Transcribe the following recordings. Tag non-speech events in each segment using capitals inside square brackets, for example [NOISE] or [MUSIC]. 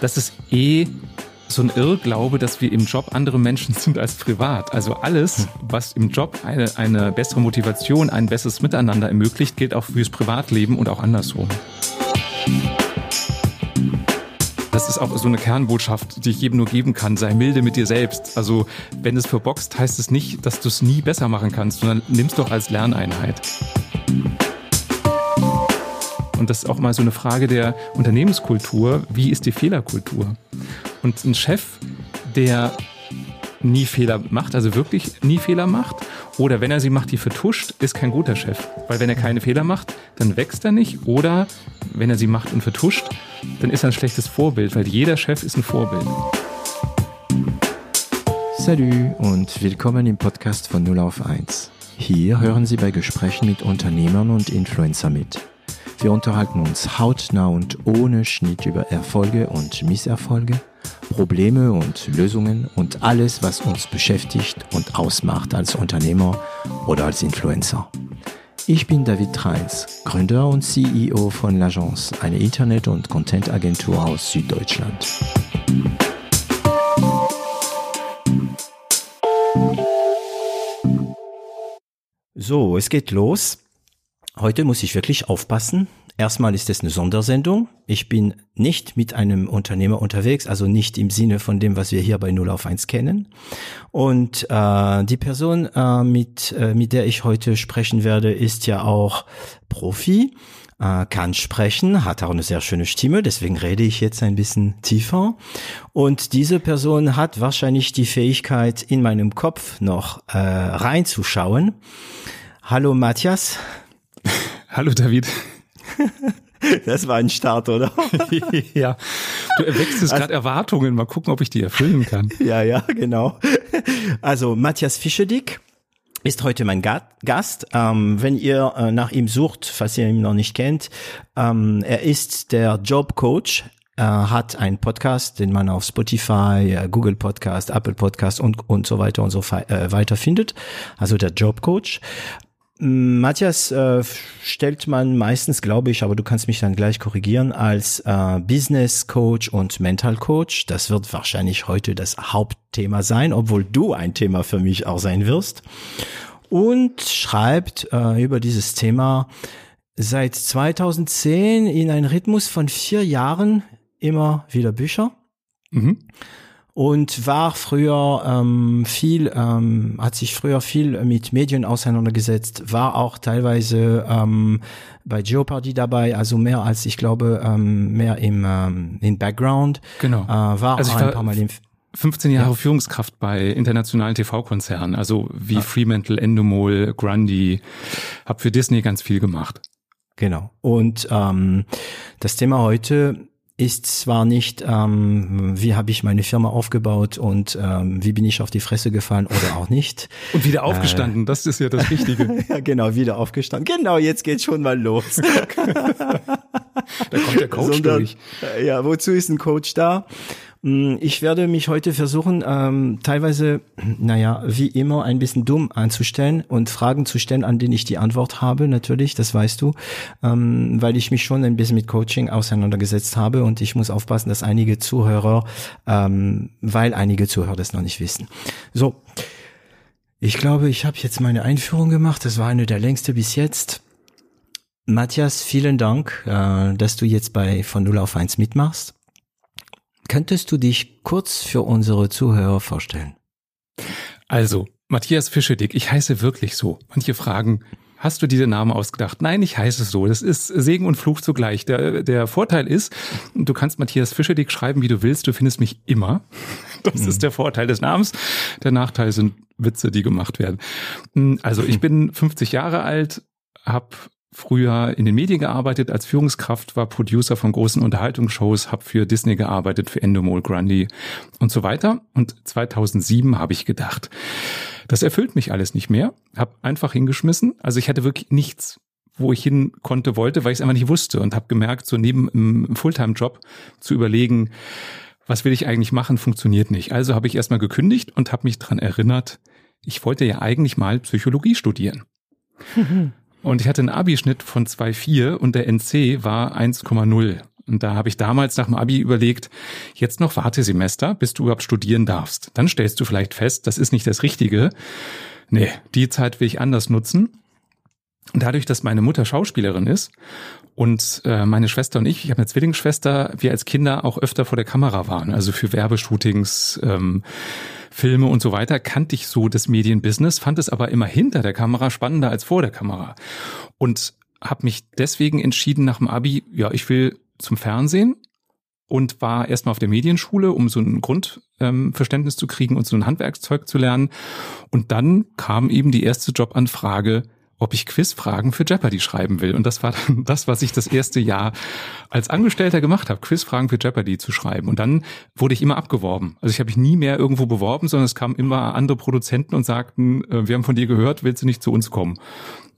das ist eh so ein Irrglaube, dass wir im Job andere Menschen sind als privat. Also alles, was im Job eine, eine bessere Motivation, ein besseres Miteinander ermöglicht, gilt auch fürs Privatleben und auch andersrum. Das ist auch so eine Kernbotschaft, die ich jedem nur geben kann. Sei milde mit dir selbst. Also, wenn es verboxt, heißt es nicht, dass du es nie besser machen kannst, sondern nimm es doch als Lerneinheit. Und das ist auch mal so eine Frage der Unternehmenskultur. Wie ist die Fehlerkultur? Und ein Chef, der nie Fehler macht, also wirklich nie Fehler macht, oder wenn er sie macht, die vertuscht, ist kein guter Chef. Weil wenn er keine Fehler macht, dann wächst er nicht. Oder wenn er sie macht und vertuscht, dann ist er ein schlechtes Vorbild, weil jeder Chef ist ein Vorbild. Salut und willkommen im Podcast von 0 auf 1. Hier hören Sie bei Gesprächen mit Unternehmern und Influencer mit. Wir unterhalten uns hautnah und ohne Schnitt über Erfolge und Misserfolge, Probleme und Lösungen und alles, was uns beschäftigt und ausmacht als Unternehmer oder als Influencer. Ich bin David Reins, Gründer und CEO von L'Agence, eine Internet- und Content-Agentur aus Süddeutschland. So, es geht los. Heute muss ich wirklich aufpassen. Erstmal ist es eine Sondersendung. Ich bin nicht mit einem Unternehmer unterwegs, also nicht im Sinne von dem, was wir hier bei 0 auf 1 kennen. Und äh, die Person, äh, mit, äh, mit der ich heute sprechen werde, ist ja auch Profi, äh, kann sprechen, hat auch eine sehr schöne Stimme, deswegen rede ich jetzt ein bisschen tiefer. Und diese Person hat wahrscheinlich die Fähigkeit, in meinem Kopf noch äh, reinzuschauen. Hallo Matthias. [LAUGHS] Hallo David. [LAUGHS] Das war ein Start, oder? [LAUGHS] ja. Du erwächst jetzt gerade Erwartungen. Mal gucken, ob ich die erfüllen kann. Ja, ja, genau. Also Matthias Fischedick ist heute mein Gast. Ähm, wenn ihr äh, nach ihm sucht, falls ihr ihn noch nicht kennt, ähm, er ist der Jobcoach. Er hat einen Podcast, den man auf Spotify, äh, Google Podcast, Apple Podcast und, und so weiter und so äh, weiter findet. Also der Jobcoach. Matthias äh, stellt man meistens, glaube ich, aber du kannst mich dann gleich korrigieren, als äh, Business Coach und Mental Coach. Das wird wahrscheinlich heute das Hauptthema sein, obwohl du ein Thema für mich auch sein wirst. Und schreibt äh, über dieses Thema seit 2010 in einen Rhythmus von vier Jahren immer wieder Bücher. Mhm und war früher ähm, viel, ähm, hat sich früher viel mit Medien auseinandergesetzt, war auch teilweise ähm, bei Jeopardy dabei, also mehr als ich glaube, ähm, mehr im, ähm, im Background. Genau. Äh, war also auch ein paar Mal im 15 Jahre ja. Führungskraft bei internationalen TV-Konzernen, also wie ja. Fremantle, Endemol, Grundy, habe für Disney ganz viel gemacht. Genau. Und ähm, das Thema heute ist zwar nicht, ähm, wie habe ich meine Firma aufgebaut und ähm, wie bin ich auf die Fresse gefallen oder auch nicht. Und wieder aufgestanden, äh, das ist ja das Wichtige. [LAUGHS] ja, genau, wieder aufgestanden. Genau, jetzt geht's schon mal los. [LAUGHS] da kommt der Coach Sondern, durch. Ja, wozu ist ein Coach da? Mm, ich werde mich heute versuchen, ähm, teilweise, naja, wie immer, ein bisschen dumm anzustellen und Fragen zu stellen, an denen ich die Antwort habe, natürlich, das weißt du, ähm, weil ich mich schon ein bisschen mit Coaching auseinandergesetzt habe und ich muss aufpassen, dass einige Zuhörer, ähm, weil einige Zuhörer das noch nicht wissen. So, ich glaube, ich habe jetzt meine Einführung gemacht, das war eine der längste bis jetzt. Matthias, vielen Dank, äh, dass du jetzt bei von 0 auf 1 mitmachst. Könntest du dich kurz für unsere Zuhörer vorstellen? Also, Matthias Fischedick, ich heiße wirklich so. Manche fragen, hast du diese Namen ausgedacht? Nein, ich heiße so. Das ist Segen und Fluch zugleich. Der, der Vorteil ist, du kannst Matthias Fischedick schreiben, wie du willst. Du findest mich immer. [LAUGHS] Das mhm. ist der Vorteil des Namens. Der Nachteil sind Witze, die gemacht werden. Also ich bin 50 Jahre alt, habe früher in den Medien gearbeitet als Führungskraft, war Producer von großen Unterhaltungsshows, habe für Disney gearbeitet, für Endemol, Grundy und so weiter. Und 2007 habe ich gedacht, das erfüllt mich alles nicht mehr, habe einfach hingeschmissen. Also ich hatte wirklich nichts, wo ich hin konnte, wollte, weil ich es einfach nicht wusste und habe gemerkt, so neben einem Fulltime-Job zu überlegen, was will ich eigentlich machen, funktioniert nicht. Also habe ich erstmal gekündigt und habe mich dran erinnert, ich wollte ja eigentlich mal Psychologie studieren. [LAUGHS] Und ich hatte einen Abischnitt von 2,4 und der NC war 1,0. Und da habe ich damals nach dem Abi überlegt, jetzt noch Wartesemester, bis du überhaupt studieren darfst. Dann stellst du vielleicht fest, das ist nicht das Richtige. Nee, die Zeit will ich anders nutzen. Dadurch, dass meine Mutter Schauspielerin ist und äh, meine Schwester und ich, ich habe eine Zwillingsschwester, wir als Kinder auch öfter vor der Kamera waren, also für Werbeshootings, ähm, Filme und so weiter, kannte ich so das Medienbusiness, fand es aber immer hinter der Kamera spannender als vor der Kamera. Und habe mich deswegen entschieden nach dem Abi, ja, ich will zum Fernsehen und war erstmal auf der Medienschule, um so ein Grundverständnis ähm, zu kriegen und so ein Handwerkszeug zu lernen. Und dann kam eben die erste Jobanfrage ob ich Quizfragen für Jeopardy schreiben will. Und das war dann [LAUGHS] das, was ich das erste Jahr als Angestellter gemacht habe, Quizfragen für Jeopardy zu schreiben. Und dann wurde ich immer abgeworben. Also ich habe mich nie mehr irgendwo beworben, sondern es kamen immer andere Produzenten und sagten, äh, wir haben von dir gehört, willst du nicht zu uns kommen?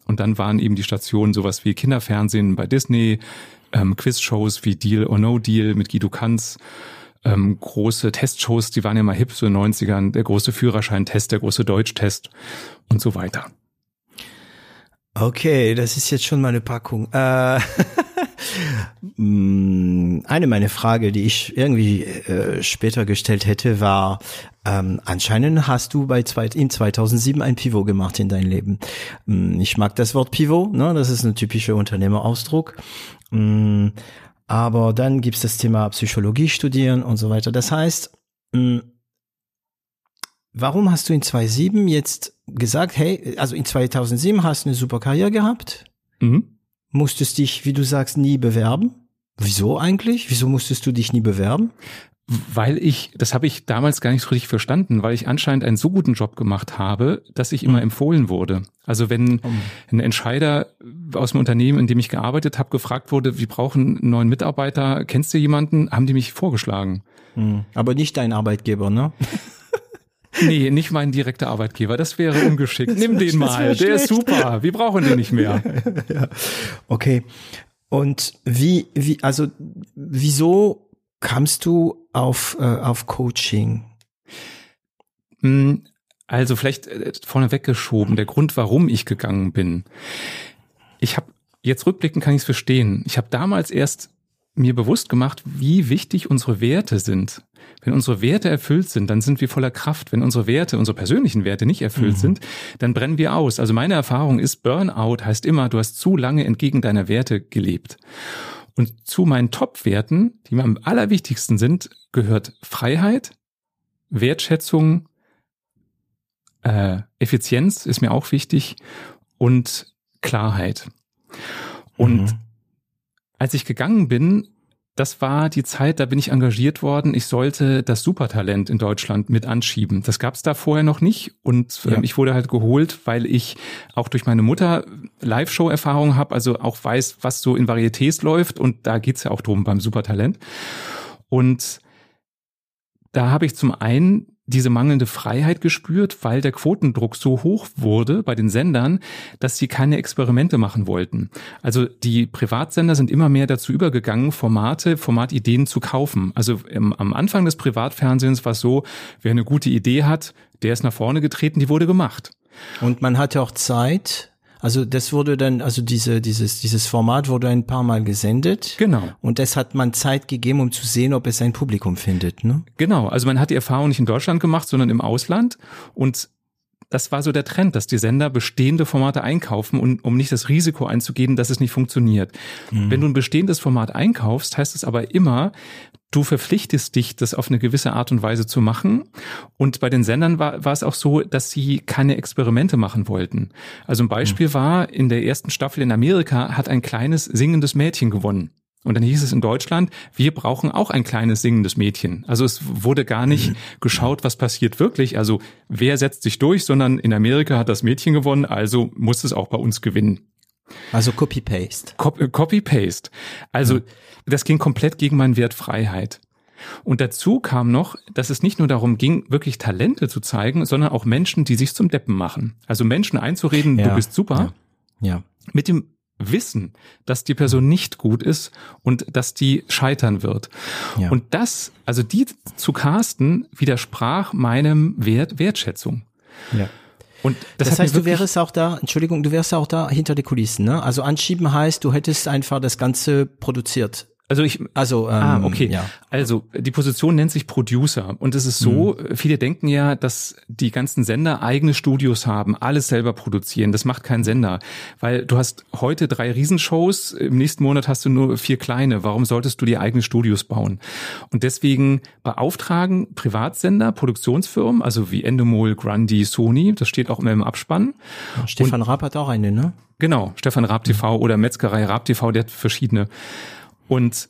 Und dann waren eben die Stationen sowas wie Kinderfernsehen bei Disney, ähm, Quizshows wie Deal or No Deal mit Guido Kanz, ähm, große Testshows, die waren ja mal hip so in den 90ern, der große Führerscheintest, der große Deutschtest und so weiter. Okay, das ist jetzt schon mal eine Packung. Äh, [LAUGHS] mm, eine meiner Frage, die ich irgendwie äh, später gestellt hätte, war, ähm, anscheinend hast du bei zwei, in 2007 ein Pivot gemacht in dein Leben. Mm, ich mag das Wort Pivot, ne? das ist ein typischer Unternehmerausdruck. Mm, aber dann gibt's das Thema Psychologie studieren und so weiter. Das heißt, Warum hast du in 2007 jetzt gesagt, hey, also in 2007 hast du eine super Karriere gehabt? Mhm. Musstest dich, wie du sagst, nie bewerben? Wieso eigentlich? Wieso musstest du dich nie bewerben? Weil ich, das habe ich damals gar nicht so richtig verstanden, weil ich anscheinend einen so guten Job gemacht habe, dass ich immer mhm. empfohlen wurde. Also wenn ein Entscheider aus dem Unternehmen, in dem ich gearbeitet habe, gefragt wurde, wir brauchen einen neuen Mitarbeiter, kennst du jemanden, haben die mich vorgeschlagen. Mhm. Aber nicht dein Arbeitgeber, ne? [LAUGHS] Nee, nicht mein direkter Arbeitgeber. Das wäre ungeschickt. Nimm den mal. Der ist super. Wir brauchen den nicht mehr. [LAUGHS] ja. Okay. Und wie, wie, also, wieso kamst du auf, äh, auf Coaching? Hm, also vielleicht äh, vorneweg geschoben, der Grund, warum ich gegangen bin. Ich habe jetzt rückblickend kann ich es verstehen. Ich habe damals erst mir bewusst gemacht, wie wichtig unsere Werte sind. Wenn unsere Werte erfüllt sind, dann sind wir voller Kraft. Wenn unsere Werte, unsere persönlichen Werte nicht erfüllt mhm. sind, dann brennen wir aus. Also meine Erfahrung ist, Burnout heißt immer, du hast zu lange entgegen deiner Werte gelebt. Und zu meinen Top-Werten, die mir am allerwichtigsten sind, gehört Freiheit, Wertschätzung, äh, Effizienz ist mir auch wichtig und Klarheit. Und mhm als ich gegangen bin, das war die Zeit, da bin ich engagiert worden. Ich sollte das Supertalent in Deutschland mit anschieben. Das gab es da vorher noch nicht und ähm, ja. ich wurde halt geholt, weil ich auch durch meine Mutter Live-Show-Erfahrung habe, also auch weiß, was so in Varietés läuft und da geht's ja auch drum beim Supertalent. Und da habe ich zum einen diese mangelnde Freiheit gespürt, weil der Quotendruck so hoch wurde bei den Sendern, dass sie keine Experimente machen wollten. Also die Privatsender sind immer mehr dazu übergegangen, Formate, Formatideen zu kaufen. Also im, am Anfang des Privatfernsehens war es so, wer eine gute Idee hat, der ist nach vorne getreten, die wurde gemacht. Und man hatte auch Zeit, also das wurde dann, also diese, dieses, dieses Format wurde ein paar Mal gesendet. Genau. Und das hat man Zeit gegeben, um zu sehen, ob es ein Publikum findet. Ne? Genau. Also man hat die Erfahrung nicht in Deutschland gemacht, sondern im Ausland. Und das war so der Trend, dass die Sender bestehende Formate einkaufen, und, um nicht das Risiko einzugehen, dass es nicht funktioniert. Mhm. Wenn du ein bestehendes Format einkaufst, heißt es aber immer, du verpflichtest dich, das auf eine gewisse Art und Weise zu machen. Und bei den Sendern war, war es auch so, dass sie keine Experimente machen wollten. Also ein Beispiel mhm. war, in der ersten Staffel in Amerika hat ein kleines singendes Mädchen gewonnen. Und dann hieß es in Deutschland, wir brauchen auch ein kleines singendes Mädchen. Also es wurde gar nicht mhm. geschaut, was passiert wirklich. Also wer setzt sich durch, sondern in Amerika hat das Mädchen gewonnen, also muss es auch bei uns gewinnen. Also Copy-Paste. Äh, Copy-Paste. Also ja. das ging komplett gegen meinen Wert Freiheit. Und dazu kam noch, dass es nicht nur darum ging, wirklich Talente zu zeigen, sondern auch Menschen, die sich zum Deppen machen. Also Menschen einzureden, ja. du bist super. Ja. ja. Mit dem Wissen, dass die Person nicht gut ist und dass die scheitern wird. Ja. Und das, also die zu casten, widersprach meinem Wert Wertschätzung. Ja. Und das, das heißt, du wärst auch da, Entschuldigung, du wärst auch da hinter die Kulissen, ne? Also anschieben heißt, du hättest einfach das Ganze produziert. Also ich, Also, ähm, ah, okay. Ja. Also die Position nennt sich Producer und es ist so, Mhm. viele denken ja, dass die ganzen Sender eigene Studios haben, alles selber produzieren. Das macht kein Sender, weil du hast heute drei Riesenshows, im nächsten Monat hast du nur vier kleine. Warum solltest du die eigenen Studios bauen? Und deswegen beauftragen Privatsender, Produktionsfirmen, also wie Endemol, Grundy, Sony, das steht auch immer im Abspann. Stefan Raab hat auch eine, ne? Genau, Stefan Raab TV oder Metzgerei Raab TV, der hat verschiedene. Und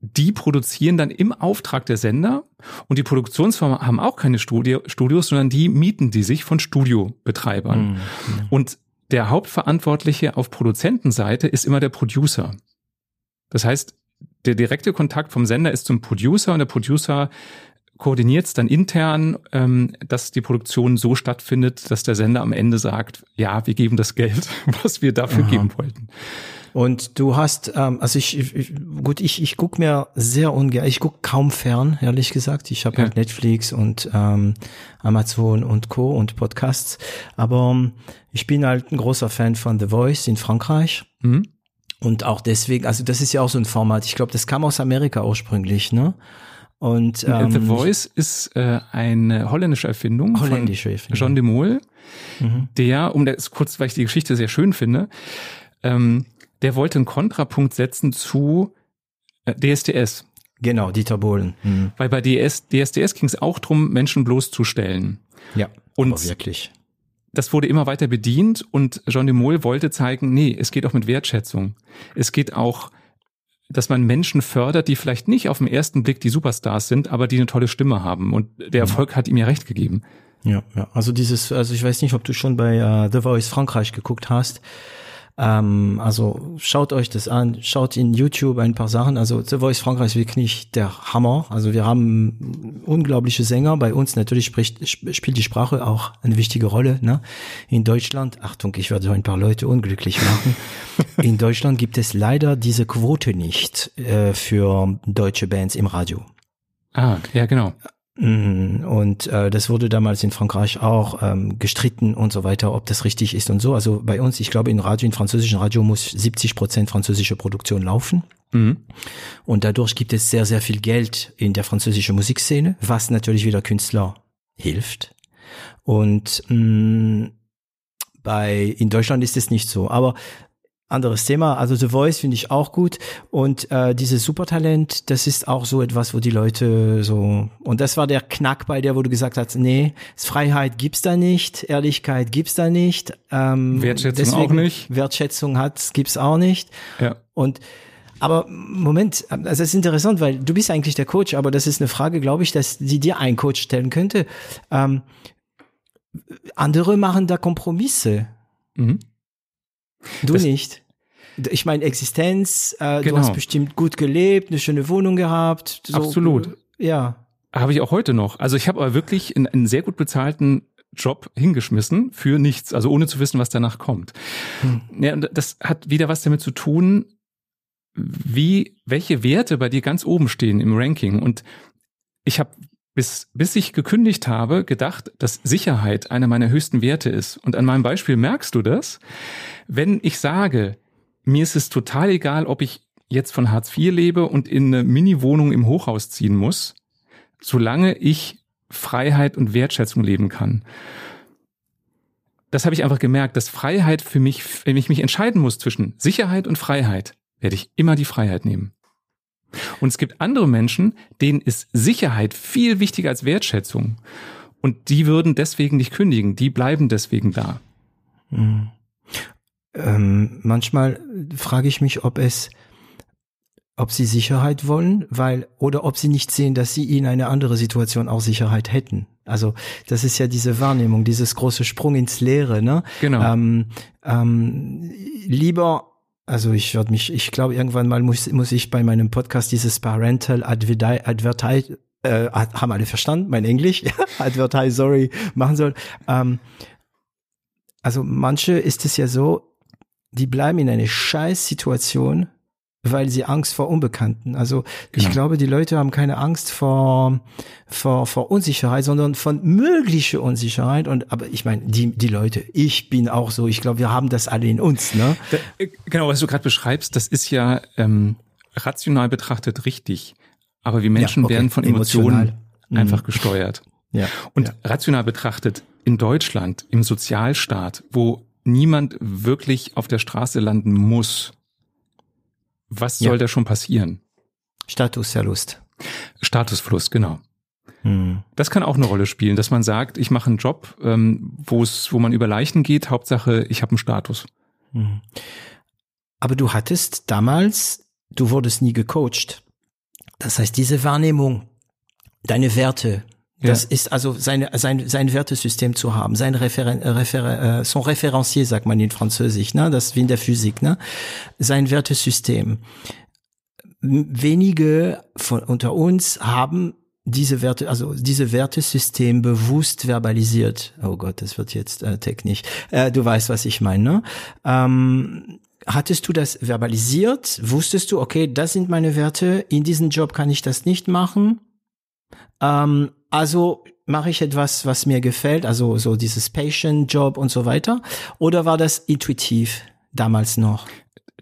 die produzieren dann im Auftrag der Sender und die Produktionsfirmen haben auch keine Studio, Studios, sondern die mieten die sich von Studiobetreibern. Und der Hauptverantwortliche auf Produzentenseite ist immer der Producer. Das heißt, der direkte Kontakt vom Sender ist zum Producer und der Producer koordiniert es dann intern, ähm, dass die Produktion so stattfindet, dass der Sender am Ende sagt, ja, wir geben das Geld, [LAUGHS] was wir dafür geben wollten. Und du hast, ähm, also ich, ich gut, ich, ich guck mir sehr ungern, ich guck kaum fern, ehrlich gesagt. Ich habe Ja. halt Netflix und ähm, Amazon und Co. und Podcasts. Aber ähm, ich bin halt ein großer Fan von The Voice in Frankreich. Mhm. Und auch deswegen, also das ist ja auch so ein Format. Ich glaube, das kam aus Amerika ursprünglich, ne? Und ähm, The Voice ist äh, eine holländische Erfindung Holländische von Erfindung. Jean de Mol, Mhm. der, um das kurz, weil ich die Geschichte sehr schön finde, ähm, der wollte einen Kontrapunkt setzen zu äh, DSDS. Genau, Dieter Bohlen. Mhm. Weil bei DS, DSDS ging es auch drum, Menschen bloßzustellen. Ja, Und aber wirklich. das wurde immer weiter bedient und Jean de Mol wollte zeigen, nee, es geht auch mit Wertschätzung. Es geht auch, dass man Menschen fördert, die vielleicht nicht auf den ersten Blick die Superstars sind, aber die eine tolle Stimme haben. Und der Erfolg hat ihm ja recht gegeben. Ja, ja. Also dieses, also ich weiß nicht, ob du schon bei äh, The Voice Frankreich geguckt hast. Ähm, also schaut euch das an, schaut in YouTube ein paar Sachen. Also The Voice Frankreich ist wirklich der Hammer. Also wir haben unglaubliche Sänger. Bei uns natürlich spricht, sp- spielt die Sprache auch eine wichtige Rolle. Ne? In Deutschland, Achtung, ich werde ein paar Leute unglücklich machen. [LAUGHS] in Deutschland gibt es leider diese Quote nicht äh, für deutsche Bands im Radio. Ah, ja, genau. Mhm. Und äh, das wurde damals in Frankreich auch ähm, gestritten und so weiter, ob das richtig ist und so. Also bei uns, ich glaube, in Radio, in französischen Radio muss 70 Prozent französische Produktion laufen. Mhm. Und dadurch gibt es sehr, sehr viel Geld in der französischen Musikszene, was natürlich wieder Künstler hilft. Und mh, bei in Deutschland ist es nicht so. Aber anderes Thema. Also The Voice finde ich auch gut. Und äh, dieses Supertalent, das ist auch so etwas, wo die Leute so. Und das war der Knack bei der, wo du gesagt hast, nee, Freiheit gibt's da nicht, Ehrlichkeit gibt's da nicht. Ähm, Wertschätzung auch nicht. Wertschätzung hat, gibt's auch nicht. Ja. Und aber Moment, also es ist interessant, weil du bist eigentlich der Coach, aber das ist eine Frage, glaube ich, dass die dir ein Coach stellen könnte. Ähm, andere machen da Kompromisse, Mhm. Du Das- nicht. Ich meine Existenz, äh, du Genau. hast bestimmt gut gelebt, eine schöne Wohnung gehabt. So, Absolut. Ja. Habe ich auch heute noch. Also ich habe aber wirklich in einen sehr gut bezahlten Job hingeschmissen für nichts, also ohne zu wissen, was danach kommt. Ja, und das hat wieder was damit zu tun, wie welche Werte bei dir ganz oben stehen im Ranking. Und ich habe bis bis ich gekündigt habe gedacht, dass Sicherheit einer meiner höchsten Werte ist. Und an meinem Beispiel merkst du das, wenn ich sage, mir ist es total egal, ob ich jetzt von Hartz IV lebe und in eine Mini-Wohnung im Hochhaus ziehen muss, solange ich Freiheit und Wertschätzung leben kann. Das habe ich einfach gemerkt, dass Freiheit für mich, wenn ich mich entscheiden muss zwischen Sicherheit und Freiheit, werde ich immer die Freiheit nehmen. Und es gibt andere Menschen, denen ist Sicherheit viel wichtiger als Wertschätzung. Und die würden deswegen nicht kündigen, die bleiben deswegen da. Mhm. Ähm, manchmal frage ich mich, ob es, ob sie Sicherheit wollen, weil, oder ob sie nicht sehen, dass sie in einer anderen Situation auch Sicherheit hätten. Also, das ist ja diese Wahrnehmung, dieses große Sprung ins Leere, ne? Genau. Ähm, ähm, lieber, also ich werde mich, ich glaube, irgendwann mal muss, muss ich bei meinem Podcast dieses Parental Adverti- Advertise, äh, haben alle verstanden, mein Englisch, [LAUGHS] Advertisory machen soll. Ähm, also manche ist es ja so, die bleiben in einer Scheißsituation, weil sie Angst vor Unbekannten. Also ich Genau. glaube, die Leute haben keine Angst vor, vor, vor Unsicherheit, sondern von möglicher Unsicherheit. Und aber ich meine, die, die Leute, ich bin auch so, ich glaube, wir haben das alle in uns, ne? Da- äh, Genau, was du gerade beschreibst, das ist ja ähm, rational betrachtet richtig. Aber wir Menschen ja, okay. werden von Emotionen Emotional. Mhm. einfach mhm. [LAUGHS] gesteuert. Ja, und ja. rational betrachtet in Deutschland, im Sozialstaat, wo niemand wirklich auf der Straße landen muss, was soll ja. da schon passieren? Statusverlust. Statusverlust, genau. Hm. Das kann auch eine Rolle spielen, dass man sagt, ich mache einen Job, ähm, wo es, wo man über Leichen geht, Hauptsache, ich habe einen Status. Hm. Aber du hattest damals, du wurdest nie gecoacht. Das heißt, diese Wahrnehmung, deine Werte, ja. das ist also seine, sein, sein Wertesystem zu haben, sein Referen, Refer, äh, son Référencier, sagt man in Französisch, ne? das ist wie in der Physik, ne? sein Wertesystem. Wenige von unter uns haben diese Werte, also diese Wertesystem bewusst verbalisiert. Oh Gott, das wird jetzt äh, technisch. Äh, du weißt, was ich meine. Ne? Ähm, hattest du das verbalisiert? Wusstest du, okay, das sind meine Werte, in diesem Job kann ich das nicht machen. Ähm, also mache ich etwas, was mir gefällt, also so dieses Patient-Job und so weiter. Oder war das intuitiv damals noch?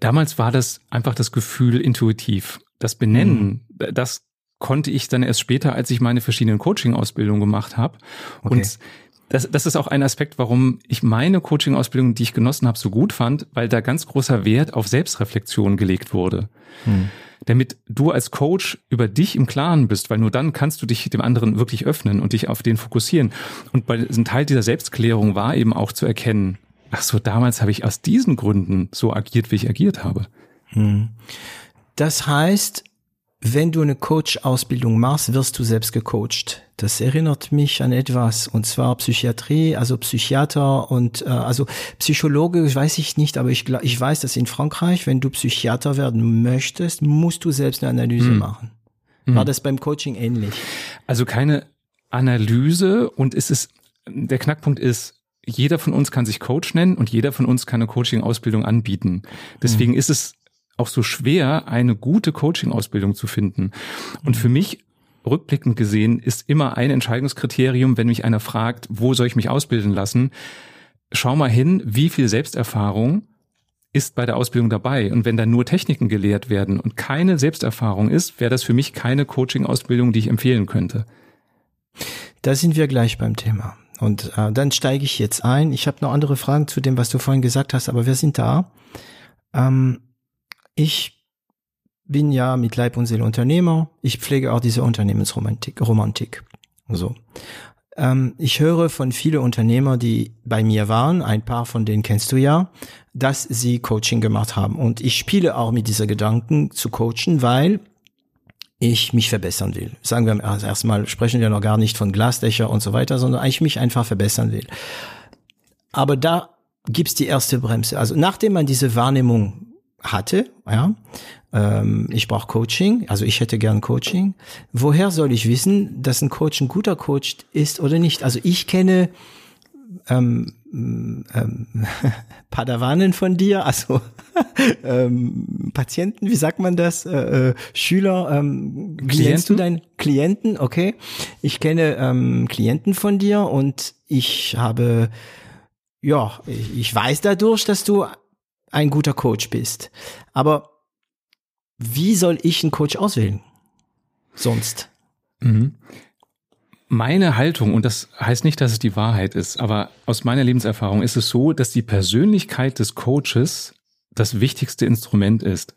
Damals war das einfach das Gefühl intuitiv. Das Benennen, mhm. das konnte ich dann erst später, als ich meine verschiedenen Coaching-Ausbildungen gemacht habe. Okay. Und das, das ist auch ein Aspekt, warum ich meine Coaching-Ausbildung, die ich genossen habe, so gut fand, weil da ganz großer Wert auf Selbstreflexion gelegt wurde. Hm. Damit du als Coach über dich im Klaren bist, weil nur dann kannst du dich dem anderen wirklich öffnen und dich auf den fokussieren. Und bei ein Teil dieser Selbstklärung war eben auch zu erkennen, ach so, damals habe ich aus diesen Gründen so agiert, wie ich agiert habe. Hm. Das heißt, wenn du eine Coach-Ausbildung machst, wirst du selbst gecoacht. Das erinnert mich an etwas, und zwar Psychiatrie, also Psychiater und äh, also Psychologe, weiß ich nicht, aber ich, ich weiß, dass in Frankreich, wenn du Psychiater werden möchtest, musst du selbst eine Analyse hm. machen. War hm. das beim Coaching ähnlich? Also keine Analyse und ist es, der Knackpunkt ist, jeder von uns kann sich Coach nennen und jeder von uns kann eine Coaching-Ausbildung anbieten. Deswegen hm. ist es auch so schwer, eine gute Coaching-Ausbildung zu finden. Und für mich rückblickend gesehen ist immer ein Entscheidungskriterium, wenn mich einer fragt, wo soll ich mich ausbilden lassen, schau mal hin, wie viel Selbsterfahrung ist bei der Ausbildung dabei. Und wenn da nur Techniken gelehrt werden und keine Selbsterfahrung ist, wäre das für mich keine Coaching-Ausbildung, die ich empfehlen könnte. Da sind wir gleich beim Thema. Und äh, dann steige ich jetzt ein. Ich habe noch andere Fragen zu dem, was du vorhin gesagt hast, aber wir sind da. Ähm, ich bin ja mit Leib und Seele Unternehmer. Ich pflege auch diese Unternehmensromantik. Romantik. So. Ähm, ich höre von vielen Unternehmer, die bei mir waren, ein paar von denen kennst du ja, dass sie Coaching gemacht haben. Und ich spiele auch mit dieser Gedanken zu coachen, weil ich mich verbessern will. Sagen wir also erstmal, sprechen wir noch gar nicht von Glasdächer und so weiter, sondern ich mich einfach verbessern will. Aber da gibt's die erste Bremse. Also nachdem man diese Wahrnehmung hatte, ja, ähm, ich brauche Coaching, also ich hätte gern Coaching. Woher soll ich wissen, dass ein Coach ein guter Coach ist oder nicht? Also ich kenne ähm, ähm, [LAUGHS] Padawanen von dir, also [LAUGHS] ähm, Patienten, wie sagt man das? Äh, äh, Schüler, ähm, nennst du deinen Klienten? Okay, ich kenne ähm, Klienten von dir und ich habe, ja, ich weiß dadurch, dass du ein guter Coach bist. Aber wie soll ich einen Coach auswählen? Sonst. Mhm. Meine Haltung, und das heißt nicht, dass es die Wahrheit ist, aber aus meiner Lebenserfahrung ist es so, dass die Persönlichkeit des Coaches das wichtigste Instrument ist.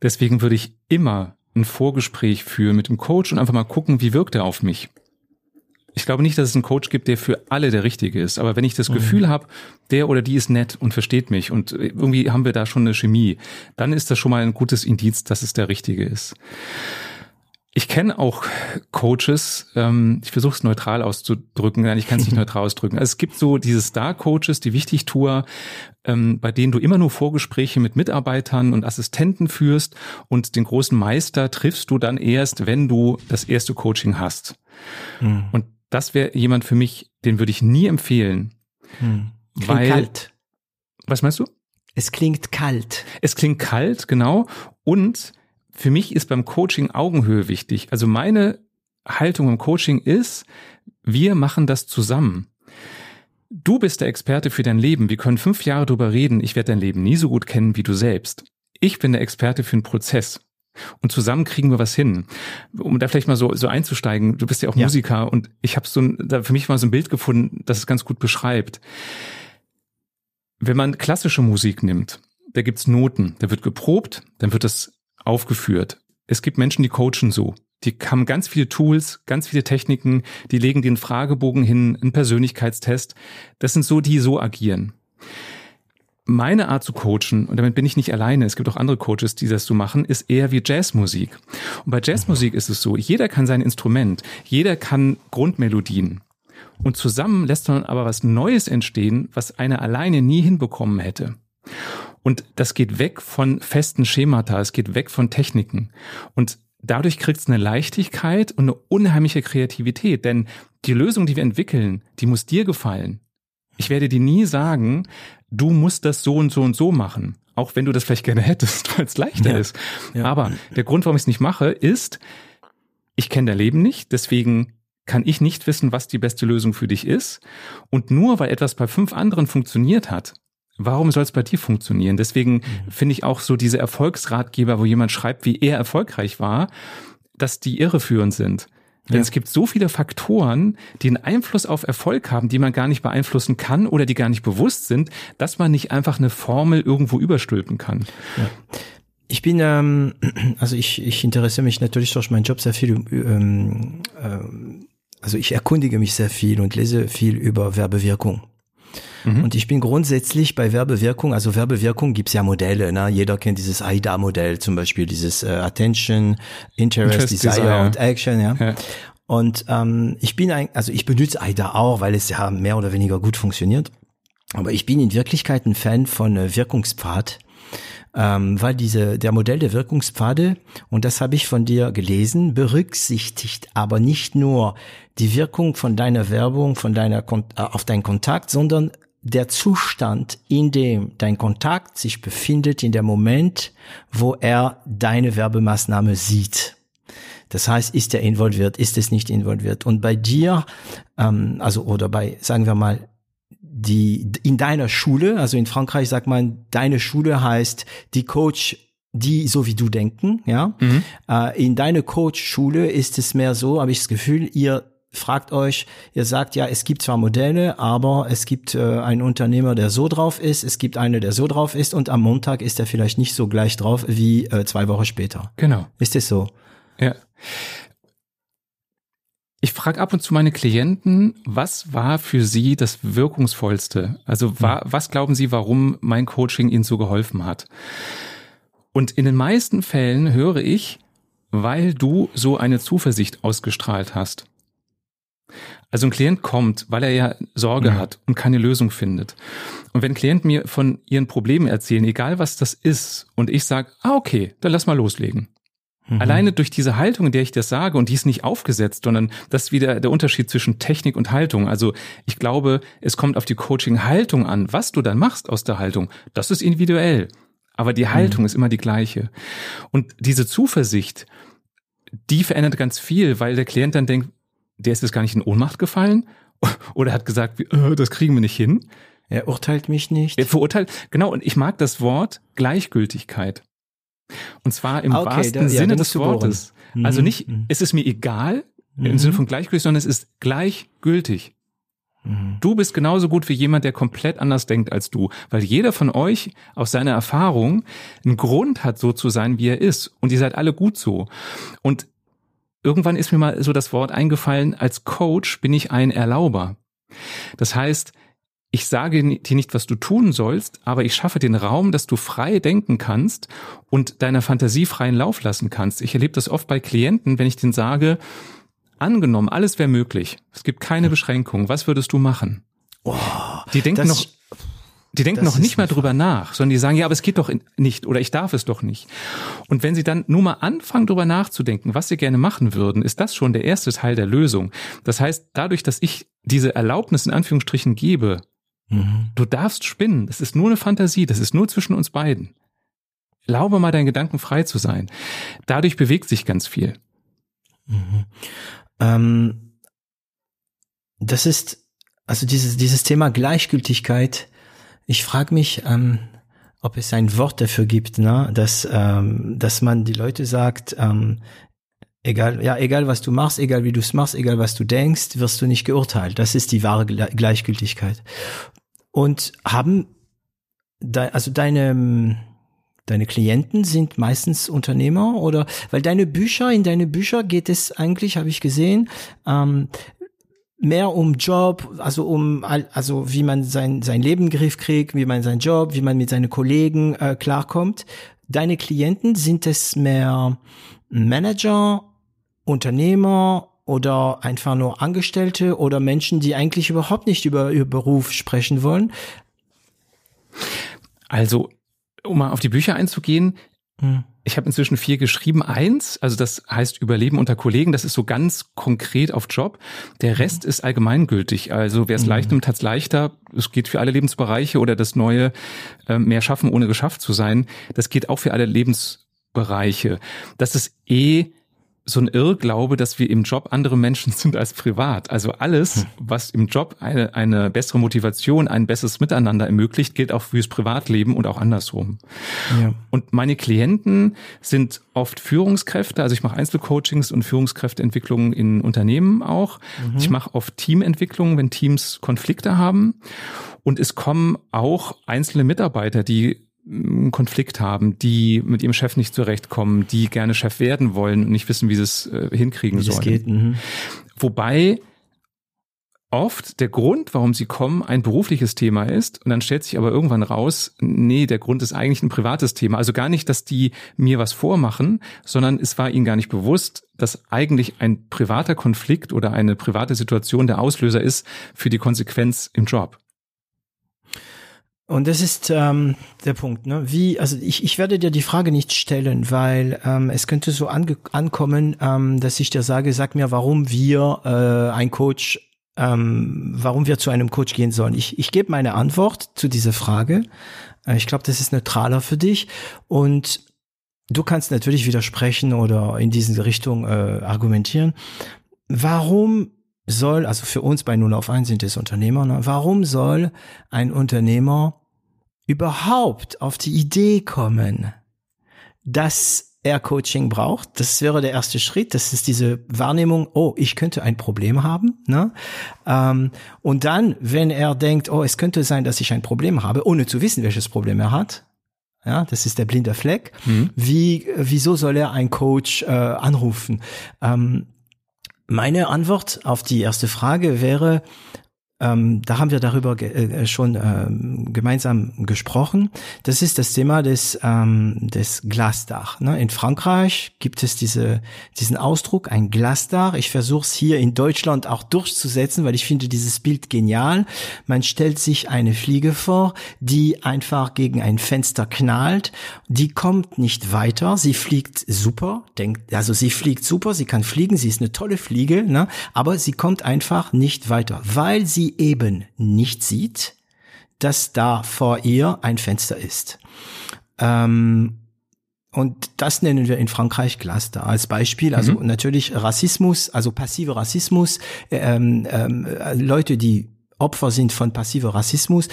Deswegen würde ich immer ein Vorgespräch führen mit dem Coach und einfach mal gucken, wie wirkt er auf mich ich glaube nicht, dass es einen Coach gibt, der für alle der richtige ist. Aber wenn ich das mhm. Gefühl habe, der oder die ist nett und versteht mich und irgendwie haben wir da schon eine Chemie, dann ist das schon mal ein gutes Indiz, dass es der richtige ist. Ich kenne auch Coaches, ähm, ich versuche es neutral auszudrücken, nein, ich kann es nicht [LAUGHS] neutral ausdrücken. Also es gibt so diese Star-Coaches, die Wichtigtour, ähm, bei denen du immer nur Vorgespräche mit Mitarbeitern und Assistenten führst und den großen Meister triffst du dann erst, wenn du das erste Coaching hast. Mhm. Und das wäre jemand für mich, den würde ich nie empfehlen. Hm. Klingt weil, kalt. Was meinst du? Es klingt kalt. Es klingt kalt, genau. Und für mich ist beim Coaching Augenhöhe wichtig. Also meine Haltung im Coaching ist, wir machen das zusammen. Du bist der Experte für dein Leben. Wir können fünf Jahre drüber reden. Ich werde dein Leben nie so gut kennen wie du selbst. Ich bin der Experte für einen Prozess. Und zusammen kriegen wir was hin. Um da vielleicht mal so, so einzusteigen, du bist ja auch ja. Musiker und ich habe so ein, da für mich mal so ein Bild gefunden, das es ganz gut beschreibt. Wenn man klassische Musik nimmt, da gibt's Noten, da wird geprobt, dann wird das aufgeführt. Es gibt Menschen, die coachen so. Die haben ganz viele Tools, ganz viele Techniken, die legen den Fragebogen hin, einen Persönlichkeitstest. Das sind so, die so agieren. Meine Art zu coachen, und damit bin ich nicht alleine, es gibt auch andere Coaches, die das so machen, ist eher wie Jazzmusik. Und bei Jazzmusik ist es so, jeder kann sein Instrument, jeder kann Grundmelodien. Und zusammen lässt man aber was Neues entstehen, was einer alleine nie hinbekommen hätte. Und das geht weg von festen Schemata, es geht weg von Techniken. Und dadurch kriegt es eine Leichtigkeit und eine unheimliche Kreativität. Denn die Lösung, die wir entwickeln, die muss dir gefallen. Ich werde dir nie sagen, du musst das so und so und so machen. Auch wenn du das vielleicht gerne [LAUGHS] hättest, weil es leichter ja, ist. Ja. Aber der Grund, warum ich es nicht mache, ist, ich kenne dein Leben nicht, deswegen kann ich nicht wissen, was die beste Lösung für dich ist. Und nur weil etwas bei fünf anderen funktioniert hat, warum soll es bei dir funktionieren? Deswegen mhm. finde ich auch so diese Erfolgsratgeber, wo jemand schreibt, wie er erfolgreich war, dass die irreführend sind. Denn ja. es gibt so viele Faktoren, die einen Einfluss auf Erfolg haben, die man gar nicht beeinflussen kann oder die gar nicht bewusst sind, dass man nicht einfach eine Formel irgendwo überstülpen kann. Ja. Ich bin, ähm, [CLEARS THROAT] also ich, ich interessiere mich natürlich durch meinen Job sehr viel, ähm, ähm, also ich erkundige mich sehr viel und lese viel über Werbewirkung. Mhm. Und ich bin grundsätzlich bei Werbewirkung, also Werbewirkung gibt's ja Modelle, ne? Jeder kennt dieses AIDA-Modell, zum Beispiel dieses äh, Attention, Interest, Interest Desire, Desire, und Action, ja. ja. Und ähm, ich bin ein, also ich benutze AIDA auch, weil es ja mehr oder weniger gut funktioniert. Aber ich bin in Wirklichkeit ein Fan von äh, Wirkungspfad ähm, weil diese der Modell der Wirkungspfade und das habe ich von dir gelesen berücksichtigt aber nicht nur die Wirkung von deiner Werbung von deiner äh, auf deinen Kontakt sondern der Zustand, in dem dein Kontakt sich befindet, in dem Moment, wo er deine Werbemaßnahme sieht. Das heißt, ist er involviert, ist es nicht involviert? Und bei dir, ähm, also oder bei, sagen wir mal, die in deiner Schule, also in Frankreich sagt man, deine Schule heißt die Coach die so wie du denken, ja. Mhm. Äh, in deiner Coach-Schule ist es mehr so, habe ich das Gefühl, ihr fragt euch, ihr sagt ja, es gibt zwar Modelle, aber es gibt äh, einen Unternehmer, der so drauf ist, es gibt eine, der so drauf ist und am Montag ist er vielleicht nicht so gleich drauf wie äh, zwei Wochen später. Genau. Ist es so? Ja. Ich frage ab und zu meine Klienten, was war für sie das Wirkungsvollste? Also war, hm. was glauben sie, warum mein Coaching ihnen so geholfen hat? Und in den meisten Fällen höre ich, weil du so eine Zuversicht ausgestrahlt hast. Also ein Klient kommt, weil er ja Sorge ja. hat und keine Lösung findet. Und wenn Klienten mir von ihren Problemen erzählen, egal was das ist, und ich sage, ah okay, dann lass mal loslegen, Mhm. Alleine durch diese Haltung, in der ich das sage, und die ist nicht aufgesetzt, sondern das ist wieder der Unterschied zwischen Technik und Haltung. Also ich glaube, es kommt auf die Coaching-Haltung an. Was du dann machst aus der Haltung, das ist individuell. Aber die Haltung mhm. ist immer die gleiche. Und diese Zuversicht, die verändert ganz viel, weil der Klient dann denkt, der ist jetzt gar nicht in Ohnmacht gefallen [LAUGHS] oder hat gesagt, äh, das kriegen wir nicht hin. Er urteilt mich nicht. Er verurteilt, genau, und ich mag das Wort Gleichgültigkeit. Und zwar im okay, wahrsten da, Sinne ja, des Wortes. Mhm. Also nicht, mhm. es ist mir egal, mhm. im Sinne von gleichgültig, sondern es ist gleichgültig. Mhm. Du bist genauso gut wie jemand, der komplett anders denkt als du, weil jeder von euch aus seiner Erfahrung einen Grund hat, so zu sein, wie er ist. Und ihr seid alle gut so. Und irgendwann ist mir mal so das Wort eingefallen, als Coach bin ich ein Erlauber. Das heißt, ich sage dir nicht, was du tun sollst, aber ich schaffe den Raum, dass du frei denken kannst und deiner Fantasie freien Lauf lassen kannst. Ich erlebe das oft bei Klienten, wenn ich denen sage, angenommen, alles wäre möglich, es gibt keine Beschränkung, was würdest du machen? Oh, die denken noch, die denken noch nicht mal drüber nach, sondern die sagen, ja, aber es geht doch nicht oder ich darf es doch nicht. Und wenn sie dann nur mal anfangen, drüber nachzudenken, was sie gerne machen würden, ist das schon der erste Teil der Lösung. Das heißt, dadurch, dass ich diese Erlaubnis in Anführungsstrichen gebe, Mhm. Du darfst spinnen. Das ist nur eine Fantasie. Das ist nur zwischen uns beiden. Erlaube mal deinen Gedanken frei zu sein. Dadurch bewegt sich ganz viel. Mhm. Ähm, das ist, also dieses, dieses Thema Gleichgültigkeit. Ich frage mich, ähm, ob es ein Wort dafür gibt, ne, dass, ähm, dass man die Leute sagt, ähm, egal, ja, egal was du machst, egal wie du es machst, egal was du denkst, wirst du nicht geurteilt. Das ist die wahre Gleichgültigkeit. Und haben, de, also deine, deine Klienten sind meistens Unternehmer oder, weil deine Bücher, in deine Bücher geht es eigentlich, habe ich gesehen, ähm, mehr um Job, also um also wie man sein sein Leben in Griff kriegt, wie man seinen Job, wie man mit seinen Kollegen äh, klarkommt. Deine Klienten sind es mehr Manager Unternehmer oder einfach nur Angestellte oder Menschen, die eigentlich überhaupt nicht über ihr Beruf sprechen wollen? Also, um mal auf die Bücher einzugehen, hm. ich habe inzwischen vier geschrieben. Eins, also das heißt Überleben unter Kollegen, das ist so ganz konkret auf Job. Der hm. Rest ist allgemeingültig. Also wer es hm. leicht nimmt, hat es leichter. Es geht für alle Lebensbereiche oder das neue äh, mehr schaffen, ohne geschafft zu sein. Das geht auch für alle Lebensbereiche. Das ist eh so ein Irrglaube, dass wir im Job andere Menschen [LAUGHS] sind als privat. Also alles, hm. was im Job eine, eine bessere Motivation, ein besseres Miteinander ermöglicht, gilt auch fürs Privatleben und auch andersrum. Ja. Und meine Klienten sind oft Führungskräfte, also ich mache Einzelcoachings und Führungskräfteentwicklungen in Unternehmen auch. Mhm. Ich mache oft Teamentwicklungen, wenn Teams Konflikte haben. Und es kommen auch einzelne Mitarbeiter, die einen Konflikt haben, die mit ihrem Chef nicht zurechtkommen, die gerne Chef werden wollen und nicht wissen, wie sie es äh, hinkriegen wie sollen. Geht, mhm. Wobei oft der Grund, warum sie kommen, ein berufliches Thema ist und dann stellt sich aber irgendwann raus, nee, der Grund ist eigentlich ein privates Thema. Also gar nicht, dass die mir was vormachen, sondern es war ihnen gar nicht bewusst, dass eigentlich ein privater Konflikt oder eine private Situation der Auslöser ist für die Konsequenz im Job. Und das ist ähm, der Punkt, ne? Wie, also ich, ich werde dir die Frage nicht stellen, weil ähm, es könnte so ange ankommen, ähm, dass ich dir sage, sag mir, warum wir äh, ein Coach, ähm, warum wir zu einem Coach gehen sollen. Ich, ich gebe meine Antwort zu dieser Frage. Äh, ich glaube, das ist neutraler für dich. Und du kannst natürlich widersprechen oder in diese Richtung äh, argumentieren. Warum soll, also für uns bei 0 auf 1 sind es Unternehmer, ne? warum soll ein Unternehmer überhaupt auf die Idee kommen, dass er Coaching braucht? Das wäre der erste Schritt. Das ist diese Wahrnehmung, oh, ich könnte ein Problem haben. Ne? Ähm, und dann, wenn er denkt, oh, es könnte sein, dass ich ein Problem habe, ohne zu wissen, welches Problem er hat, ja, das ist der blinde Fleck. Mhm. Wie, wieso soll er einen Coach äh, anrufen? Ähm, meine Antwort auf die erste Frage wäre, ähm, da haben wir darüber ge äh, schon ähm, gemeinsam gesprochen. Das ist das Thema des, ähm, des Glasdach. Ne? In Frankreich gibt es diese, diesen Ausdruck, ein Glasdach. Ich versuche es hier in Deutschland auch durchzusetzen, weil ich finde dieses Bild genial. Man stellt sich eine Fliege vor, die einfach gegen ein Fenster knallt. Die kommt nicht weiter. Sie fliegt super. Denkt, also sie fliegt super. Sie kann fliegen. Sie ist eine tolle Fliege. Ne? Aber sie kommt einfach nicht weiter, weil sie sie eben nicht sieht, dass da vor ihr ein Fenster ist. Ähm, und das nennen wir in Frankreich Cluster als Beispiel. Also mhm. natürlich Rassismus, also passive Rassismus, ähm, ähm, Leute, die Opfer sind von passiver Rassismus,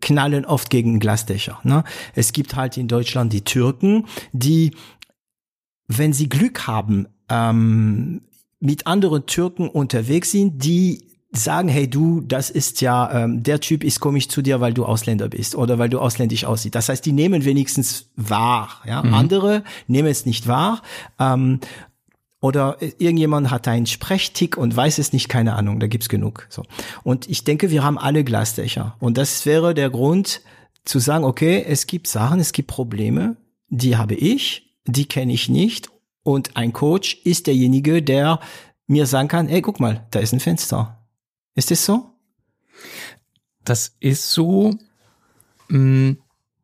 knallen oft gegen Glasdächer. Ne? Es gibt halt in Deutschland die Türken, die, wenn sie Glück haben, ähm, mit anderen Türken unterwegs sind, die sagen, hey du, das ist ja, ähm, der Typ ist komisch zu dir, weil du Ausländer bist oder weil du ausländisch aussiehst. Das heißt, die nehmen wenigstens wahr. Ja? Mhm. Andere nehmen es nicht wahr. Ähm, oder irgendjemand hat einen Sprechtick und weiß es nicht, keine Ahnung, da gibt's genug. So. Und ich denke, wir haben alle Glasdächer. Und das wäre der Grund zu sagen, okay, es gibt Sachen, es gibt Probleme, die habe ich, die kenne ich nicht. Und ein Coach ist derjenige, der mir sagen kann, hey, guck mal, da ist ein Fenster ist das so? Das ist so. Hm,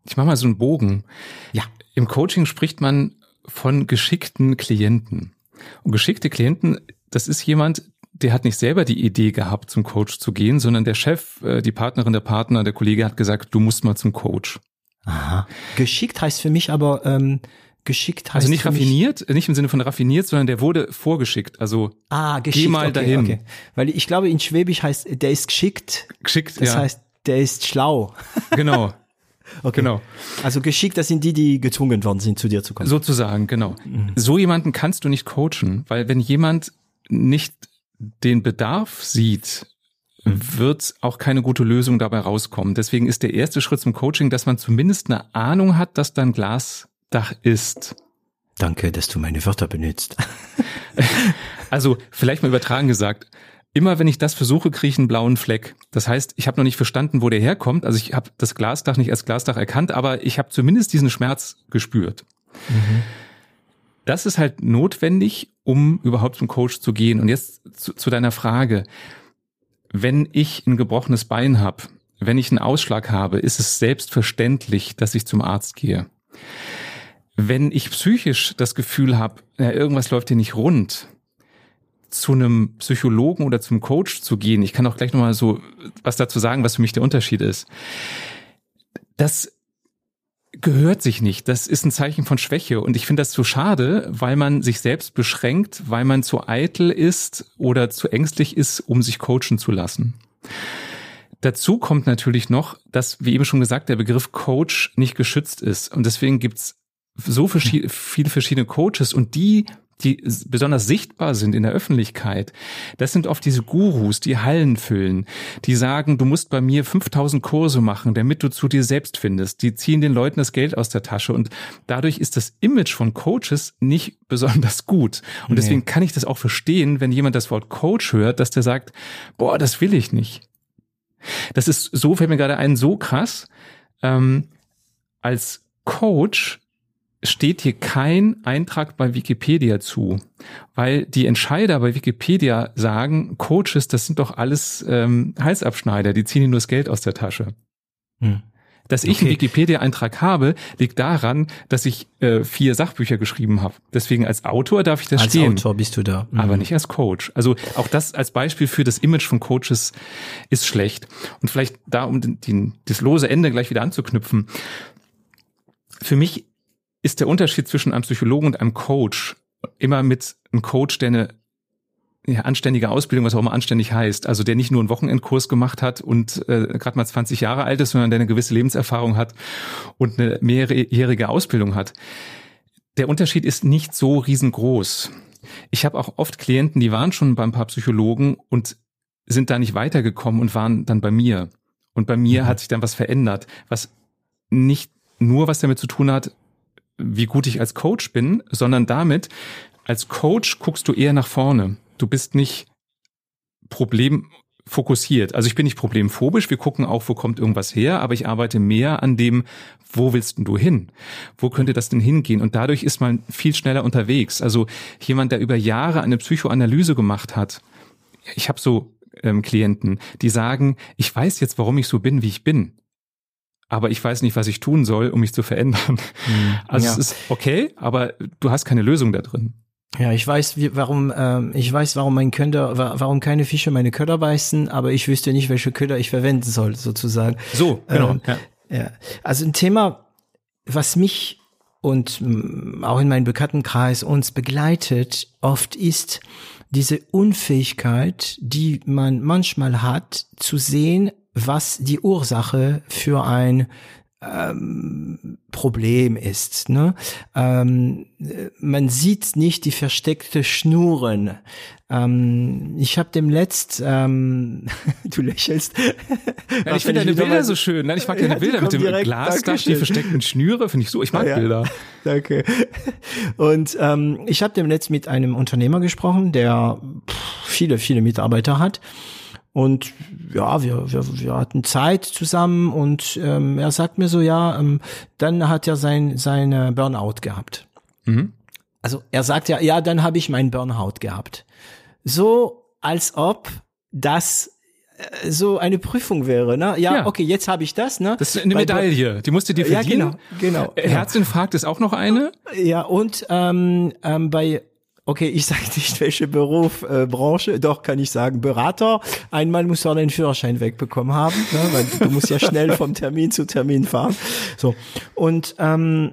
ich mache mal so einen Bogen. Ja. Im Coaching spricht man von geschickten Klienten. Und geschickte Klienten, das ist jemand, der hat nicht selber die Idee gehabt, zum Coach zu gehen, sondern der Chef, äh, die Partnerin, der Partner, der Kollege hat gesagt, du musst mal zum Coach. Aha. Geschickt heißt für mich aber ähm, geschickt heißt. Also nicht raffiniert, nicht im Sinne von raffiniert, sondern der wurde vorgeschickt. Also ah, geschickt, geh mal okay, dahin. Okay. Weil ich glaube, in Schwäbisch heißt, der ist geschickt. Geschickt, das ja. heißt, der ist schlau. [LAUGHS] Genau. [LAUGHS] Okay. Genau. Also geschickt, das sind die, die gezwungen worden sind, zu dir zu kommen. Sozusagen, genau. So jemanden kannst du nicht coachen, weil wenn jemand nicht den Bedarf sieht, wird auch keine gute Lösung dabei rauskommen. Deswegen ist der erste Schritt zum Coaching, dass man zumindest eine Ahnung hat, dass da ein Glasdach ist. Danke, dass du meine Wörter benutzt. [LAUGHS] Also vielleicht mal übertragen gesagt, immer wenn ich das versuche, kriege ich einen blauen Fleck. Das heißt, ich habe noch nicht verstanden, wo der herkommt. Also ich habe das Glasdach nicht als Glasdach erkannt, aber ich habe zumindest diesen Schmerz gespürt. Das ist halt notwendig, um überhaupt zum Coach zu gehen. Und jetzt zu, zu deiner Frage. Wenn ich ein gebrochenes Bein habe, wenn ich einen Ausschlag habe, ist es selbstverständlich, dass ich zum Arzt gehe. Wenn ich psychisch das Gefühl habe, ja, irgendwas läuft hier nicht rund, zu einem Psychologen oder zum Coach zu gehen, ich kann auch gleich nochmal so was dazu sagen, was für mich der Unterschied ist. Das gehört sich nicht. Das ist ein Zeichen von Schwäche. Und ich finde das so schade, weil man sich selbst beschränkt, weil man zu eitel ist oder zu ängstlich ist, um sich coachen zu lassen. Dazu kommt natürlich noch, dass, wie eben schon gesagt, der Begriff Coach nicht geschützt ist. Und deswegen gibt's so verschied viele verschiedene Coaches und die, die besonders sichtbar sind in der Öffentlichkeit, das sind oft diese Gurus, die Hallen füllen, die sagen, du musst bei mir 5000 Kurse machen, damit du zu dir selbst findest. Die ziehen den Leuten das Geld aus der Tasche und dadurch ist das Image von Coaches nicht [LAUGHS] besonders gut. Und deswegen kann ich das auch verstehen, wenn jemand das Wort Coach hört, dass der sagt, boah, das will ich nicht. Das ist so, fällt mir gerade ein, so krass. Ähm, als Coach steht hier kein Eintrag bei Wikipedia zu, weil die Entscheider bei Wikipedia sagen, Coaches, das sind doch alles ähm, Halsabschneider, die ziehen ihnen nur das Geld aus der Tasche. Hm. Dass ich Okay. einen Wikipedia-Eintrag habe, liegt daran, dass ich äh, vier Sachbücher geschrieben habe. Deswegen als Autor darf ich das Als stehen. Autor bist du da. Mhm. aber nicht als Coach. Also auch das als Beispiel für das Image von Coaches ist schlecht. Und vielleicht da, um den, den, das lose Ende gleich wieder anzuknüpfen. Für mich ist der Unterschied zwischen einem Psychologen und einem Coach immer mit einem Coach, der eine ja, anständige Ausbildung, was auch immer anständig heißt, also der nicht nur einen Wochenendkurs gemacht hat und äh, gerade mal 20 Jahre alt ist, sondern der eine gewisse Lebenserfahrung hat und eine mehrjährige Ausbildung hat. Der Unterschied ist nicht so riesengroß. Ich habe auch oft Klienten, die waren schon beim paar Psychologen und sind da nicht weitergekommen und waren dann bei mir. Und bei mir Mhm. hat sich dann was verändert, was nicht nur was damit zu tun hat, wie gut ich als Coach bin, sondern damit, als Coach guckst du eher nach vorne. Du bist nicht problemfokussiert. Also ich bin nicht problemphobisch, wir gucken auch, wo kommt irgendwas her, aber ich arbeite mehr an dem, wo willst denn du hin? Wo könnte das denn hingehen? Und dadurch ist man viel schneller unterwegs. Also jemand, der über Jahre eine Psychoanalyse gemacht hat, ich habe so ähm, Klienten, die sagen, ich weiß jetzt, warum ich so bin, wie ich bin. Aber ich weiß nicht, was ich tun soll, um mich zu verändern. [LAUGHS] Also Ja. es ist okay, aber du hast keine Lösung da drin. Ja, ich weiß, wie, warum, ähm, ich weiß, warum mein Köder, wa- warum keine Fische meine Köder beißen, aber ich wüsste nicht, welche Köder ich verwenden soll, sozusagen. So, genau. Ähm, ja. Ja, also ein Thema, was mich und auch in meinem Bekanntenkreis uns begleitet, oft ist diese Unfähigkeit, die man manchmal hat, zu sehen, was die Ursache für ein ähm, Problem ist. Ne? Ähm, äh, man sieht nicht die versteckte Schnuren. Ähm, ich habe dem letzt, ähm, [LAUGHS] du lächelst. Ja, ich finde deine Bilder so schön. Nein, ich mag deine Ja, Bilder mit dem direkt. Glasdach, die versteckten Schnüre, finde ich so. Ich mag Ja. Bilder. [LAUGHS] Danke. Und ähm, ich habe demnächst mit einem Unternehmer gesprochen, der pff, viele, viele Mitarbeiter hat. Und ja, wir, wir, wir hatten Zeit zusammen und ähm, er sagt mir so, ja, ähm, dann hat er sein seine Burnout gehabt. Mhm. Also er sagt ja, ja, dann habe ich meinen Burnout gehabt. So als ob das äh, so eine Prüfung wäre, ne? Ja, Ja. okay, jetzt habe ich das, ne? Das ist eine Medaille. Die musst du dir Ja, verdienen. genau, genau. Äh, Herzinfarkt ist auch noch eine. Ja, und ähm, ähm, bei Okay, ich sage [LAUGHS] nicht, welche Beruf, äh, Branche, doch kann ich sagen, Berater. Ein Mann muss auch den Führerschein wegbekommen haben, ne? weil du musst ja schnell vom Termin zu Termin fahren. So und ähm,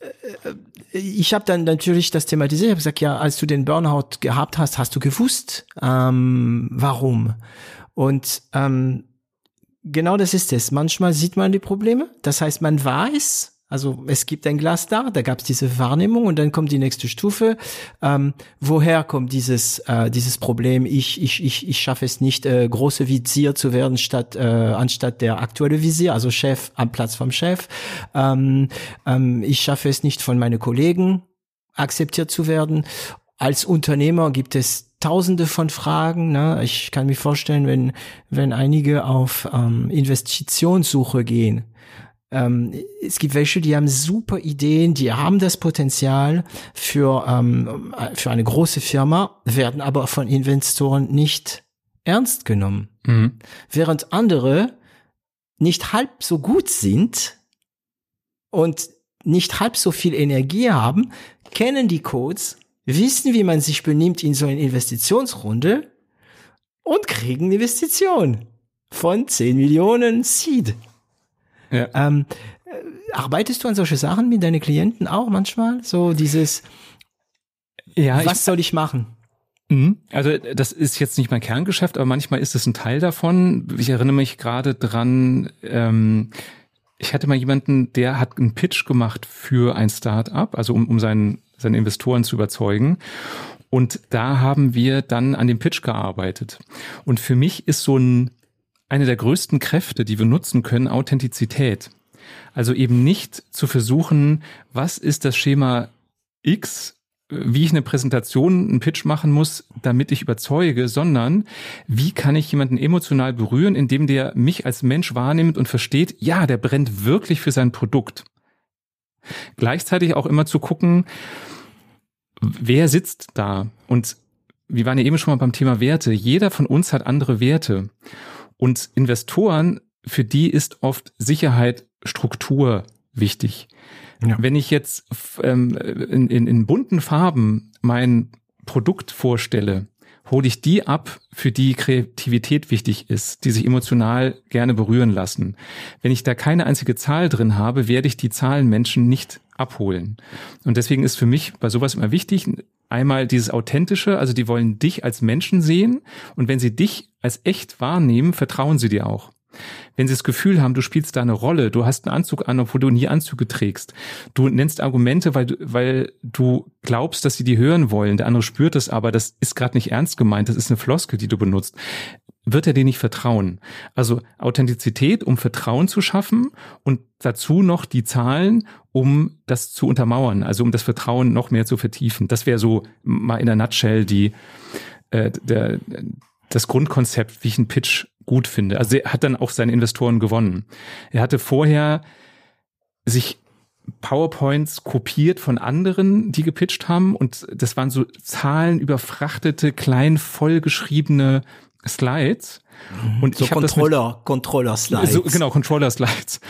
äh, ich habe dann natürlich das thematisiert. Ich habe gesagt, ja, als du den Burnout gehabt hast, hast du gewusst, ähm, warum? Und ähm, genau das ist es. Manchmal sieht man die Probleme. Das heißt, man weiß, also es gibt ein Glas da, da gab es diese Wahrnehmung und dann kommt die nächste Stufe. Ähm, woher kommt dieses äh, dieses Problem? Ich ich ich ich schaffe es nicht, äh, große Visier zu werden statt äh, anstatt der aktuelle Visier, also Chef am Platz vom Chef. Ähm, ähm, ich schaffe es nicht, von meinen Kollegen akzeptiert zu werden. Als Unternehmer gibt es Tausende von Fragen. Ne? Ich kann mir vorstellen, wenn wenn einige auf ähm, Investitionssuche gehen ähm, es gibt welche, die haben super Ideen, die haben das Potenzial für, ähm, für eine große Firma, werden aber von Investoren nicht ernst genommen. Mhm. Während andere nicht halb so gut sind und nicht halb so viel Energie haben, kennen die Codes, wissen, wie man sich benimmt in so einer Investitionsrunde und kriegen Investition von 10 Millionen Seed. Ja. Ähm, äh, arbeitest du an solche Sachen mit deinen Klienten auch manchmal? So dieses, ja, was ich, soll ich machen? Mhm. Also das ist jetzt nicht mein Kerngeschäft, aber manchmal ist es ein Teil davon. Ich erinnere mich gerade dran, ähm, ich hatte mal jemanden, der hat einen Pitch gemacht für ein Start-up, also um, um seinen, seine Investoren zu überzeugen. Und da haben wir dann an dem Pitch gearbeitet. Und für mich ist so ein eine der größten Kräfte, die wir nutzen können, Authentizität. Also eben nicht zu versuchen, was ist das Schema X, wie ich eine Präsentation, einen Pitch machen muss, damit ich überzeuge, sondern wie kann ich jemanden emotional berühren, indem der mich als Mensch wahrnimmt und versteht, ja, der brennt wirklich für sein Produkt. Gleichzeitig auch immer zu gucken, wer sitzt da? Und wir waren ja eben schon mal beim Thema Werte. Jeder von uns hat andere Werte. Und Investoren, für die ist oft Sicherheit, Struktur wichtig. Ja. Wenn ich jetzt ähm, in, in, in bunten Farben mein Produkt vorstelle, hole ich die ab, für die Kreativität wichtig ist, die sich emotional gerne berühren lassen. Wenn ich da keine einzige Zahl drin habe, werde ich die Zahlenmenschen nicht abholen. Und deswegen ist für mich bei sowas immer wichtig, einmal dieses Authentische, also die wollen dich als Menschen sehen und wenn sie dich als echt wahrnehmen, vertrauen sie dir auch. Wenn sie das Gefühl haben, du spielst da eine Rolle, du hast einen Anzug an, obwohl du nie Anzüge trägst, du nennst Argumente, weil du, weil du glaubst, dass sie die hören wollen, der andere spürt es aber, das ist gerade nicht ernst gemeint, das ist eine Floskel, die du benutzt wird er dir nicht vertrauen. Also Authentizität, um Vertrauen zu schaffen und dazu noch die Zahlen, um das zu untermauern, also um das Vertrauen noch mehr zu vertiefen. Das wäre so mal in der Nutshell die, äh, der, das Grundkonzept, wie ich einen Pitch gut finde. Also er hat dann auch seine Investoren gewonnen. Er hatte vorher sich PowerPoints kopiert von anderen, die gepitcht haben und das waren so Zahlen überfrachtete, klein vollgeschriebene Slides. Mhm. Und so ich Controller, Controller Slides. So, genau, Controller Slides.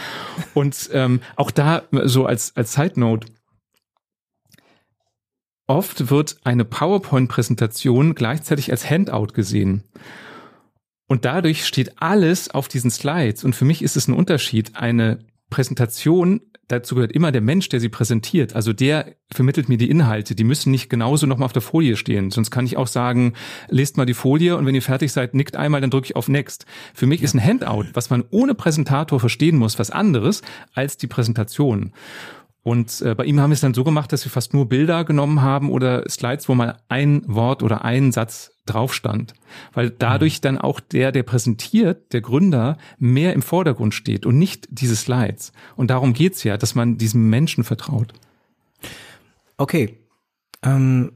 Und ähm, auch da so als als Side Note. Oft wird eine PowerPoint-Präsentation gleichzeitig als Handout gesehen. Und dadurch steht alles auf diesen Slides. Und für mich ist es ein Unterschied. Eine Präsentation dazu gehört immer der Mensch, der sie präsentiert. Also der vermittelt mir die Inhalte. Die müssen nicht genauso nochmal auf der Folie stehen. Sonst kann ich auch sagen, lest mal die Folie und wenn ihr fertig seid, nickt einmal, dann drücke ich auf Next. Für mich ja. ist ein Handout, was man ohne Präsentator verstehen muss, was anderes als die Präsentation. Und äh, bei ihm haben wir es dann so gemacht, dass wir fast nur Bilder genommen haben oder Slides, wo mal ein Wort oder ein Satz drauf stand. Weil dadurch mhm. dann auch der, der präsentiert, der Gründer, mehr im Vordergrund steht und nicht diese Slides. Und darum geht's ja, dass man diesem Menschen vertraut. Okay. Ähm,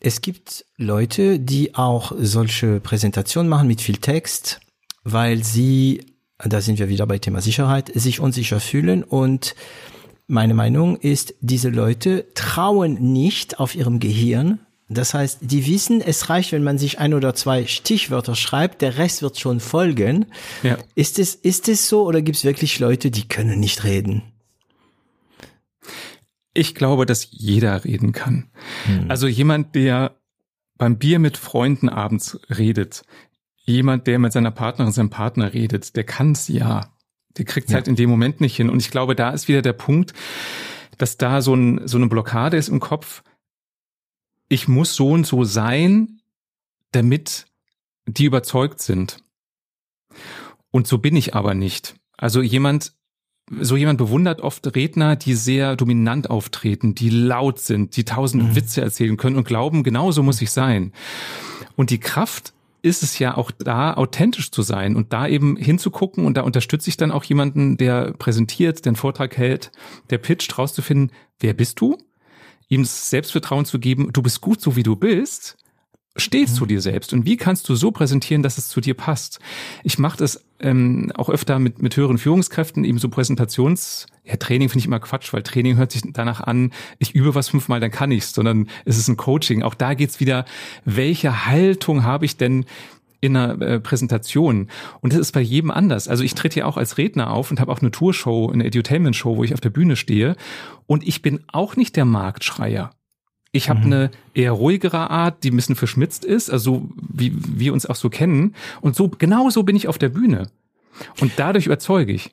es gibt Leute, die auch solche Präsentationen machen mit viel Text, weil sie, da sind wir wieder bei Thema Sicherheit, sich unsicher fühlen und meine Meinung ist, diese Leute trauen nicht auf ihrem Gehirn. Das heißt, die wissen, es reicht, wenn man sich ein oder zwei Stichwörter schreibt, der Rest wird schon folgen. Ja. Ist es, ist es so oder gibt es wirklich Leute, die können nicht reden? Ich glaube, dass jeder reden kann. Hm. Also jemand, der beim Bier mit Freunden abends redet, jemand, der mit seiner Partnerin, seinem Partner redet, der kann es ja. Der kriegt es ja. halt in dem Moment nicht hin. Und ich glaube, da ist wieder der Punkt, dass da so, ein, so eine Blockade ist im Kopf. Ich muss so und so sein, damit die überzeugt sind. Und so bin ich aber nicht. Also jemand, so jemand bewundert oft Redner, die sehr dominant auftreten, die laut sind, die tausend mhm. Witze erzählen können und glauben, genau so muss ich sein. Und die Kraft ist es ja auch da, authentisch zu sein und da eben hinzugucken und da unterstütze ich dann auch jemanden, der präsentiert, den Vortrag hält, der pitcht, rauszufinden, wer bist du? Ihm Selbstvertrauen zu geben, du bist gut so wie du bist stehst mhm. zu dir selbst und wie kannst du so präsentieren, dass es zu dir passt? Ich mache das ähm, auch öfter mit, mit höheren Führungskräften, eben so Präsentations, ja, Training finde ich immer Quatsch, weil Training hört sich danach an, ich übe was fünfmal, dann kann ich's, sondern es ist ein Coaching. Auch da geht's wieder, welche Haltung habe ich denn in einer äh, Präsentation. Und das ist bei jedem anders. Also ich trete ja auch als Redner auf und habe auch eine Tourshow, eine Edutainment-Show, wo ich auf der Bühne stehe. Und ich bin auch nicht der Marktschreier. Ich habe mhm. eine eher ruhigere Art, die ein bisschen verschmitzt ist, also wie wir uns auch so kennen. Und so genau so bin ich auf der Bühne. Und dadurch überzeuge ich.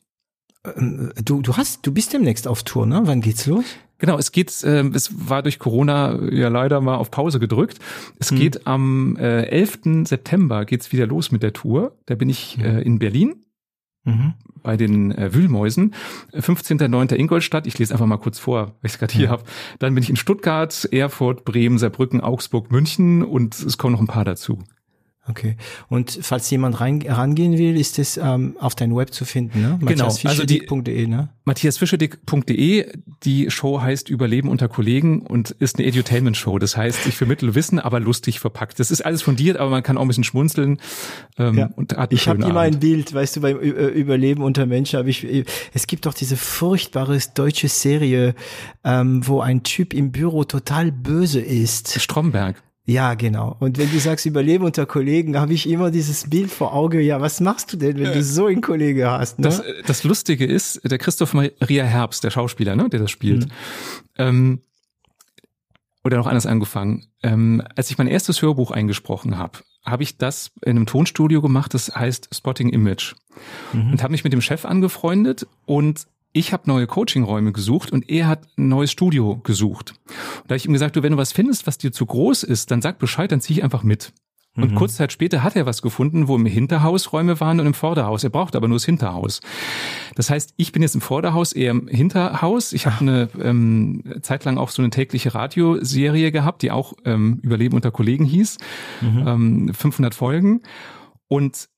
Ähm, du, du hast, du bist demnächst auf Tour, ne? Wann geht's los? Genau, es geht, äh, es war durch Corona ja leider mal auf Pause gedrückt. Es hm. geht am äh, 11. September geht's wieder los mit der Tour. Da bin ich hm. äh, in Berlin Mhm. Bei den äh, Wühlmäusen. 15.09. Ingolstadt. Ich lese einfach mal kurz vor, weil ich es gerade hier ja. habe. Dann bin ich in Stuttgart, Erfurt, Bremen, Saarbrücken, Augsburg, München und es kommen noch ein paar dazu. Okay. Und falls jemand rein, rangehen will, ist es ähm, auf deinem Web zu finden, ne? Genau. Also die, ne? matthiasfischedick.de. Die Show heißt Überleben unter Kollegen und ist eine Edutainment-Show. Das heißt, ich vermittle Wissen, aber lustig verpackt. Das ist alles fundiert, aber man kann auch ein bisschen schmunzeln. Ähm, ja. und hat ich habe immer ein Bild, weißt du, beim Überleben unter Menschen habe ich. Es gibt doch diese furchtbare deutsche Serie, ähm, wo ein Typ im Büro total böse ist. Stromberg. Ja, genau. Und wenn du sagst Überleben unter Kollegen, habe ich immer dieses Bild vor Auge. Ja, was machst du denn, wenn du so einen Kollege hast? Ne? Das, das Lustige ist, der Christoph Maria Herbst, der Schauspieler, ne, der das spielt, mhm. ähm, oder noch anders angefangen. Ähm, als ich mein erstes Hörbuch eingesprochen habe, habe ich das in einem Tonstudio gemacht, das heißt Spotting Image. Mhm. Und habe mich mit dem Chef angefreundet und ich habe neue Coachingräume gesucht und er hat ein neues Studio gesucht. Und da habe ich ihm gesagt, du, wenn du was findest, was dir zu groß ist, dann sag Bescheid, dann zieh ich einfach mit. Und mhm. kurz Zeit später hat er was gefunden, wo im Hinterhaus Räume waren und im Vorderhaus. Er braucht aber nur das Hinterhaus. Das heißt, ich bin jetzt im Vorderhaus, eher im Hinterhaus. Ich habe eine ähm, Zeit lang auch so eine tägliche Radioserie gehabt, die auch ähm, Überleben unter Kollegen hieß. Mhm. Ähm, 500 Folgen. Und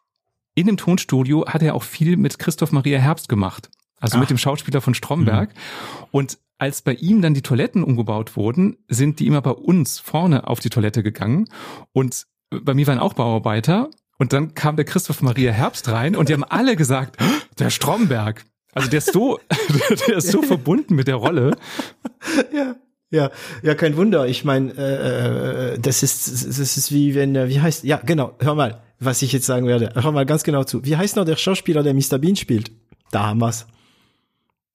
in dem Tonstudio hat er auch viel mit Christoph Maria Herbst gemacht also Ach. mit dem Schauspieler von Stromberg. Mhm. Und als bei ihm dann die Toiletten umgebaut wurden, sind die immer bei uns vorne auf die Toilette gegangen. Und bei mir waren auch Bauarbeiter. Und dann kam der Christoph Maria Herbst rein und die haben alle gesagt, der Stromberg. Also der ist so, [LAUGHS] der ist so verbunden mit der Rolle. [LAUGHS] Ja. Ja, ja, kein Wunder. Ich meine, äh, äh, das ist, das ist wie wenn, wie heißt, ja, genau. Hör mal, was ich jetzt sagen werde. Hör mal ganz genau zu. Wie heißt noch der Schauspieler, der Mr. Bean spielt? Da haben wir's.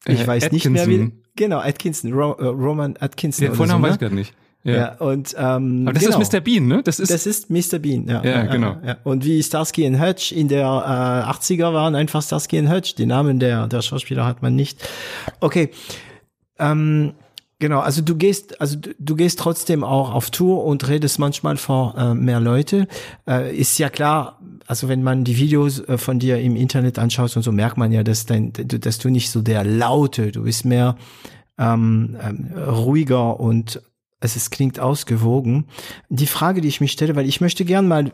Ich äh, weiß Atkinson. nicht mehr wie. Genau, Atkinson, Ro, uh, Roman Atkinson. Den Vornamen so, weiß ne? ich gar nicht. Ja. ja, und ähm, Aber das genau. ist Mr. Bean, ne? Das ist das ist Mr. Bean, ja. Ja, genau. Ja. Und wie Starsky und Hutch in der äh, 80er waren einfach Starsky und Hutch. Die Namen der der Schauspieler hat man nicht. Okay. Ähm, Genau, also du gehst, also du, gehst trotzdem auch auf Tour und redest manchmal vor äh, mehr Leute. Äh, ist ja klar, also wenn man die Videos äh, von dir im Internet anschaut und so, merkt man ja, dass dein, dass du nicht so der Laute, du bist mehr ähm, ähm, ruhiger und es ist, klingt ausgewogen. Die Frage, die ich mich stelle, weil ich möchte gern mal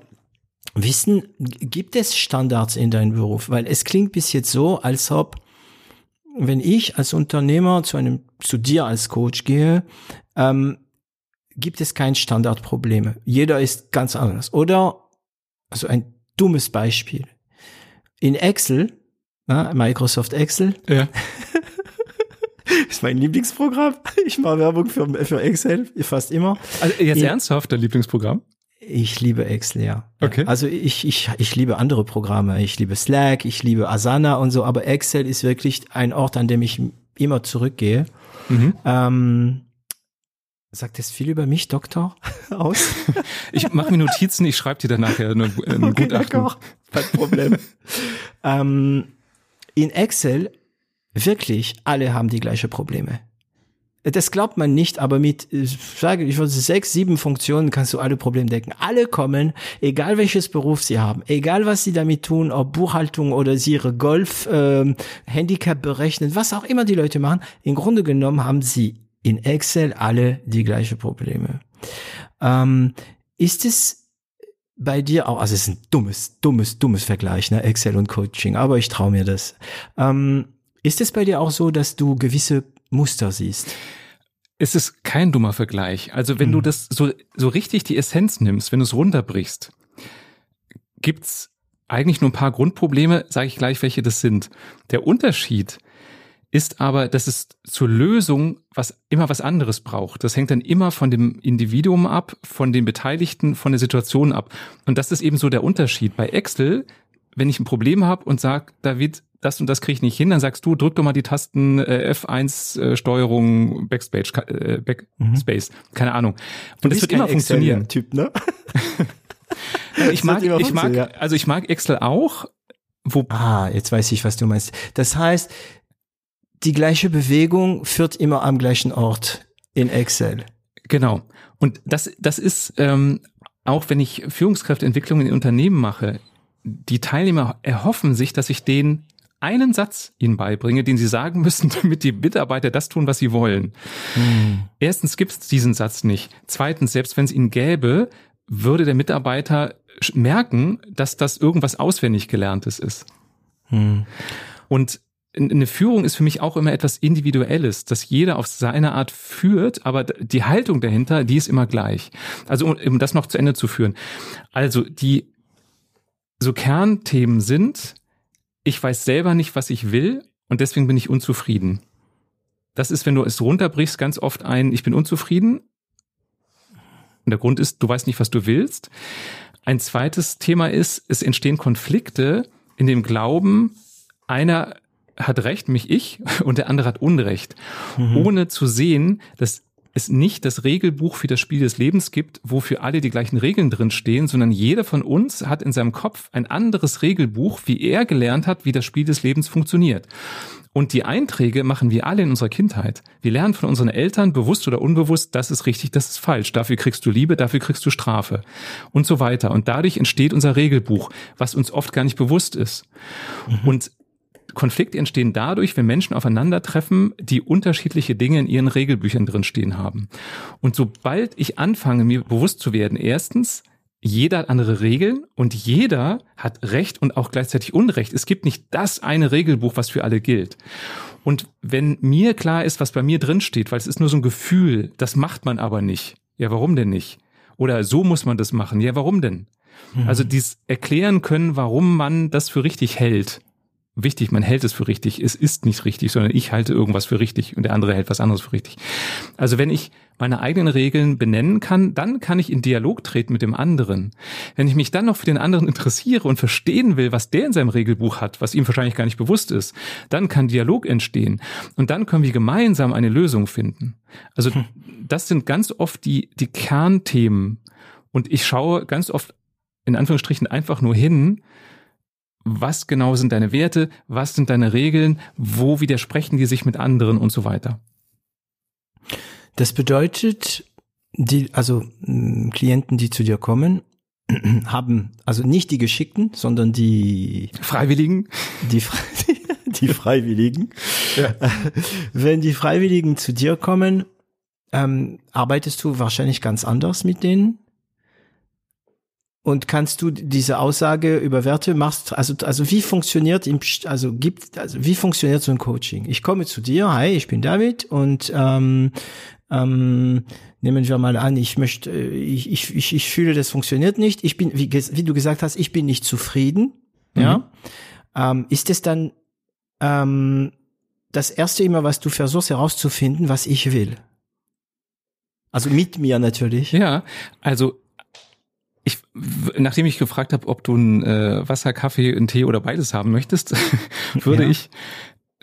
wissen, gibt es Standards in deinem Beruf? Weil es klingt bis jetzt so, als ob wenn ich als Unternehmer zu einem, zu dir als Coach gehe, ähm, gibt es kein Standardprobleme. Jeder ist ganz anders. Oder, also ein dummes Beispiel. In Excel, na, Microsoft Excel, ja. [LAUGHS] ist mein Lieblingsprogramm. Ich mache Werbung für, für Excel fast immer. Also jetzt In, ernsthaft dein Lieblingsprogramm? Ich liebe Excel, ja. Okay. Also ich, ich, ich liebe andere Programme. Ich liebe Slack, ich liebe Asana und so, aber Excel ist wirklich ein Ort, an dem ich immer zurückgehe. Mhm. Ähm, sagt das viel über mich, Doktor, [LAUGHS] aus? [LAUGHS] ich mache mir Notizen, ich schreibe dir dann nachher ein, ein [LAUGHS] okay, Gutachten. Kein Problem. ähm, in Excel, wirklich, alle haben die gleichen Probleme. Das glaubt man nicht, aber mit, ich sage, ich würde sechs, sieben Funktionen kannst du alle Probleme decken. Alle kommen, egal welches Beruf sie haben, egal was sie damit tun, ob Buchhaltung oder sie ihre Golf, ähm, Handicap berechnen, was auch immer die Leute machen. Im Grunde genommen haben sie in Excel alle die gleichen Probleme. Ähm, ist es bei dir auch, also es ist ein dummes, dummes, dummes Vergleich, ne, Excel und Coaching, aber ich traue mir das. Ähm, ist es bei dir auch so, dass du gewisse Muster siehst? Es ist kein dummer Vergleich. Also wenn mhm. du das so, so richtig die Essenz nimmst, wenn du es runterbrichst, gibt's eigentlich nur ein paar Grundprobleme, sage ich gleich, welche das sind. Der Unterschied ist aber, dass es zur Lösung was immer was anderes braucht. Das hängt dann immer von dem Individuum ab, von den Beteiligten, von der Situation ab. Und das ist eben so der Unterschied. Bei Excel, wenn ich ein Problem habe und sage, David, das und das kriege ich nicht hin, dann sagst du, drück doch mal die Tasten äh, F1 äh, Steuerung Backspace, äh, Backspace, mhm. keine Ahnung. Und es wird immer funktionieren. Typ, ne? [LAUGHS] ich mag, ich mag, also ich mag Excel auch. Wo ah, jetzt weiß ich, was du meinst. Das heißt, die gleiche Bewegung führt immer am gleichen Ort in Excel. Genau. Und das, das ist ähm, auch, wenn ich Führungskräfteentwicklung in Unternehmen mache, die Teilnehmer erhoffen sich, dass ich den einen Satz ihnen beibringe, den sie sagen müssen, [LAUGHS] damit die Mitarbeiter das tun, was sie wollen. Hm. Erstens gibt es diesen Satz nicht. Zweitens, selbst wenn es ihn gäbe, würde der Mitarbeiter merken, dass das irgendwas auswendig gelerntes ist. Hm. Und eine Führung ist für mich auch immer etwas Individuelles, dass jeder auf seine Art führt, aber die Haltung dahinter, die ist immer gleich. Also um, um das noch zu Ende zu führen. Also die so Kernthemen sind, ich weiß selber nicht, was ich will und deswegen bin ich unzufrieden. Das ist, wenn du es runterbrichst, ganz oft ein, ich bin unzufrieden. Und der Grund ist, du weißt nicht, was du willst. Ein zweites Thema ist, es entstehen Konflikte in dem Glauben, einer hat Recht, mich ich, [LAUGHS] und der andere hat Unrecht, mhm. ohne zu sehen, dass es nicht das Regelbuch für das Spiel des Lebens gibt, wo für alle die gleichen Regeln drin stehen, sondern jeder von uns hat in seinem Kopf ein anderes Regelbuch, wie er gelernt hat, wie das Spiel des Lebens funktioniert. Und die Einträge machen wir alle in unserer Kindheit. Wir lernen von unseren Eltern, bewusst oder unbewusst, das ist richtig, das ist falsch. Dafür kriegst du Liebe, dafür kriegst du Strafe und so weiter. Und dadurch entsteht unser Regelbuch, was uns oft gar nicht bewusst ist. Mhm. Und Konflikte entstehen dadurch, wenn Menschen aufeinandertreffen, die unterschiedliche Dinge in ihren Regelbüchern drinstehen haben. Und sobald ich anfange, mir bewusst zu werden, erstens, jeder hat andere Regeln und jeder hat Recht und auch gleichzeitig Unrecht. Es gibt nicht das eine Regelbuch, was für alle gilt. Und wenn mir klar ist, was bei mir drinsteht, weil es ist nur so ein Gefühl, das macht man aber nicht. Ja, warum denn nicht? Oder so muss man das machen. Ja, warum denn? Mhm. Also dies erklären können, warum man das für richtig hält wichtig, man hält es für richtig, es ist nicht richtig, sondern ich halte irgendwas für richtig und der andere hält was anderes für richtig. Also wenn ich meine eigenen Regeln benennen kann, dann kann ich in Dialog treten mit dem anderen. Wenn ich mich dann noch für den anderen interessiere und verstehen will, was der in seinem Regelbuch hat, was ihm wahrscheinlich gar nicht bewusst ist, dann kann Dialog entstehen und dann können wir gemeinsam eine Lösung finden. Also hm. das sind ganz oft die, die Kernthemen und ich schaue ganz oft in Anführungsstrichen einfach nur hin, was genau sind deine Werte, was sind deine Regeln, wo widersprechen die sich mit anderen und so weiter. Das bedeutet, die, also Klienten, die zu dir kommen, [CLEARS THROAT] haben also nicht die Geschickten, sondern die Freiwilligen. Die, [LAUGHS] die Freiwilligen. Ja. [LAUGHS] Wenn die Freiwilligen zu dir kommen, ähm, arbeitest du wahrscheinlich ganz anders mit denen? Und kannst du diese Aussage über Werte machst, also, also wie funktioniert im, also gibt, also wie funktioniert so ein Coaching? Ich komme zu dir, hi, ich bin David und ähm, ähm, nehmen wir mal an, ich möchte, ich, ich, ich, ich fühle, das funktioniert nicht. Ich bin, wie, wie du gesagt hast, ich bin nicht zufrieden. Mhm. Ja. Ähm, ist es dann ähm, das erste immer, was du versuchst herauszufinden, was ich will? Also mit mir natürlich. Ja, also ich, nachdem ich gefragt habe, ob du ein äh, Wasser, Kaffee, einen Tee oder beides haben möchtest, [LAUGHS] würde ja. ich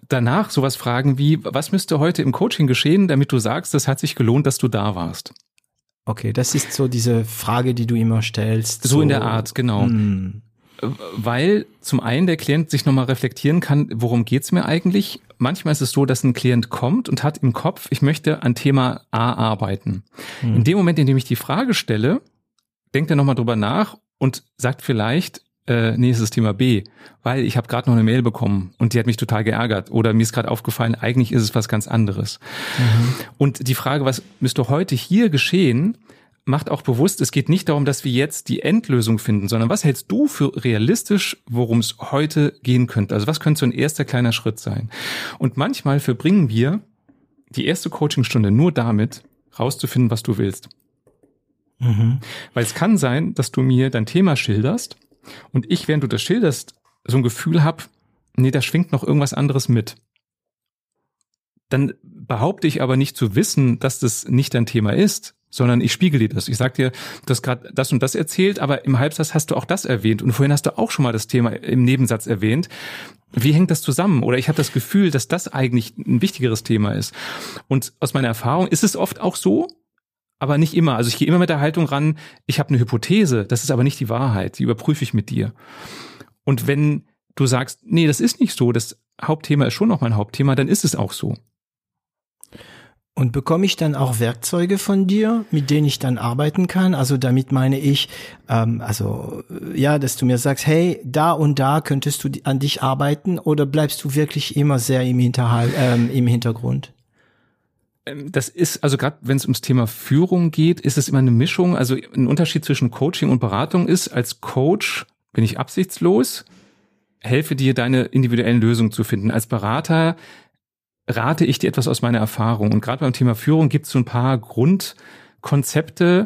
danach sowas fragen wie, was müsste heute im Coaching geschehen, damit du sagst, das hat sich gelohnt, dass du da warst? Okay, das ist so diese Frage, die du immer stellst. So, so in der Art, genau. Hm. Weil zum einen der Klient sich nochmal reflektieren kann, worum geht's mir eigentlich? manchmal ist es so, dass ein Klient kommt und hat im Kopf, ich möchte an Thema A arbeiten. Mhm. In dem Moment, in dem ich die Frage stelle, denkt er nochmal drüber nach und sagt vielleicht, äh, nee, es ist Thema B, weil ich habe gerade noch eine Mail bekommen und die hat mich total geärgert oder mir ist gerade aufgefallen, eigentlich ist es was ganz anderes. Mhm. Und die Frage, was müsste heute hier geschehen, macht auch bewusst, es geht nicht darum, dass wir jetzt die Endlösung finden, sondern was hältst du für realistisch, worum es heute gehen könnte? Also was könnte so ein erster kleiner Schritt sein? Und manchmal verbringen wir die erste Coachingstunde nur damit, rauszufinden, was du willst. Mhm. Weil es kann sein, dass du mir dein Thema schilderst und ich, während du das schilderst, so ein Gefühl hab, nee, da schwingt noch irgendwas anderes mit. Dann behaupte ich aber nicht zu wissen, dass das nicht dein Thema ist, sondern ich spiegel dir das. Ich sag dir, du hast gerade das und das erzählt, aber im Halbsatz hast du auch das erwähnt und vorhin hast du auch schon mal das Thema im Nebensatz erwähnt. Wie hängt das zusammen? Oder ich habe das Gefühl, dass das eigentlich ein wichtigeres Thema ist. Und aus meiner Erfahrung ist es oft auch so, aber nicht immer. Also ich gehe immer mit der Haltung ran, ich habe eine Hypothese, das ist aber nicht die Wahrheit, die überprüfe ich mit dir. Und wenn du sagst, nee, das ist nicht so, das Hauptthema ist schon noch mein Hauptthema, dann ist es auch so. Und bekomme ich dann auch Werkzeuge von dir, mit denen ich dann arbeiten kann? Also damit meine ich, ähm, also ja, dass du mir sagst, hey, da und da könntest du an dich arbeiten oder bleibst du wirklich immer sehr im, Hinterhalt, ähm, im Hintergrund? Ähm, das ist, also gerade wenn es ums Thema Führung geht, ist es immer eine Mischung. Also ein Unterschied zwischen Coaching und Beratung ist, als Coach bin ich absichtslos, helfe dir, deine individuellen Lösungen zu finden. Als Berater rate ich dir etwas aus meiner Erfahrung. Und gerade beim Thema Führung gibt es so ein paar Grundkonzepte,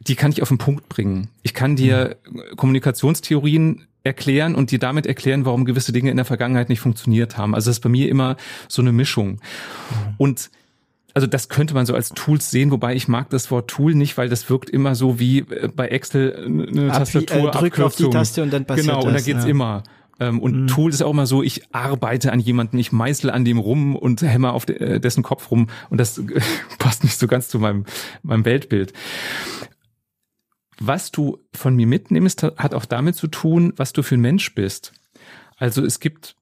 die kann ich auf den Punkt bringen. Ich kann dir mhm. Kommunikationstheorien erklären und dir damit erklären, warum gewisse Dinge in der Vergangenheit nicht funktioniert haben. Also das ist bei mir immer so eine Mischung. Mhm. Und also das könnte man so als Tools sehen, wobei ich mag das Wort Tool nicht, weil das wirkt immer so wie äh, bei Excel eine Ab, Tastatur. Äh, drück auf die Taste und dann passiert Genau, und dann geht's ja. immer. Ähm, und mhm. Tool ist auch immer so, ich arbeite an jemanden, ich meißel an dem rum und hämmer auf äh, dessen Kopf rum und das [LAUGHS] passt nicht so ganz zu meinem, meinem Weltbild. Was du von mir mitnimmst, hat auch damit zu tun, was du für ein Mensch bist. Also es gibt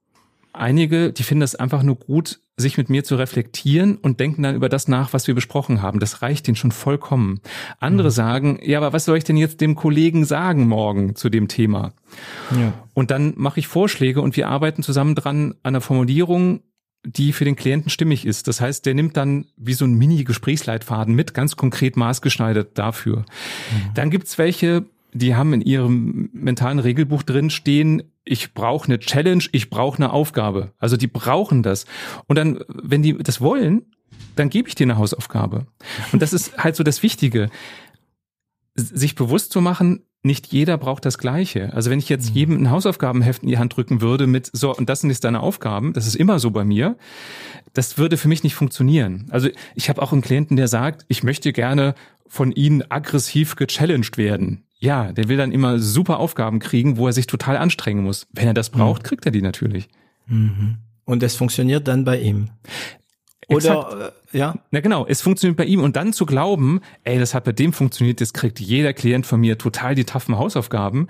einige, die finden das einfach nur gut, sich mit mir zu reflektieren und denken dann über das nach, was wir besprochen haben. Das reicht ihnen schon vollkommen. Andere mhm. sagen, ja, aber was soll ich denn jetzt dem Kollegen sagen morgen zu dem Thema? Ja. Und dann mache ich Vorschläge und wir arbeiten zusammen dran an einer Formulierung, die für den Klienten stimmig ist. Das heißt, der nimmt dann wie so ein Mini-Gesprächsleitfaden mit, ganz konkret maßgeschneidert dafür. Mhm. Dann gibt's welche, die haben in ihrem mentalen Regelbuch drin stehen, ich brauche eine Challenge, ich brauche eine Aufgabe. Also die brauchen das. Und dann, wenn die das wollen, dann gebe ich dir eine Hausaufgabe. Und das ist halt so das Wichtige, sich bewusst zu machen, nicht jeder braucht das Gleiche. Also wenn ich jetzt mhm. jedem ein Hausaufgabenheft in die Hand drücken würde mit so, und das sind jetzt deine Aufgaben, das ist immer so bei mir, das würde für mich nicht funktionieren. Also ich habe auch einen Klienten, der sagt, ich möchte gerne von Ihnen aggressiv gechallenged werden. Ja, der will dann immer super Aufgaben kriegen, wo er sich total anstrengen muss. Wenn er das braucht, mhm. kriegt er die natürlich. Mhm. Und es funktioniert dann bei ihm. Oder äh, ja? Na genau, es funktioniert bei ihm und dann zu glauben, ey, das hat bei dem funktioniert, das kriegt jeder Klient von mir total die taffen Hausaufgaben,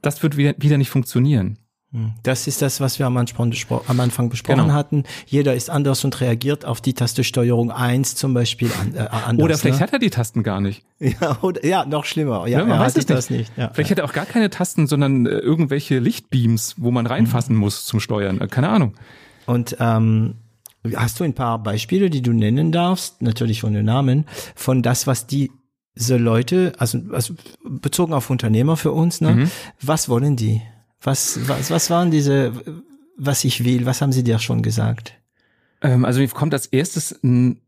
das wird wieder, wieder nicht funktionieren. Hm. Das ist das, was wir am Anfang, am Anfang besprochen genau. hatten. Jeder ist anders und reagiert auf die Taste Steuerung 1 zum Beispiel an, äh, anders. Oder vielleicht ne? hat er die Tasten gar nicht. [LAUGHS] Ja, oder, ja noch schlimmer. Ja, ja man weiß es das nicht. Ja, vielleicht ja. hat er auch gar keine Tasten, sondern äh, irgendwelche Lichtbeams, wo man reinfassen mhm. muss zum Steuern. Äh, keine Ahnung. Und ähm, hast du ein paar Beispiele, die du nennen darfst, natürlich von den Namen, von das, was die diese Leute, also, also bezogen auf Unternehmer für uns, ne? Mhm. Was wollen die? Was, was, was waren diese, was ich will? Was haben sie dir schon gesagt? Ähm, also mir kommt als erstes ein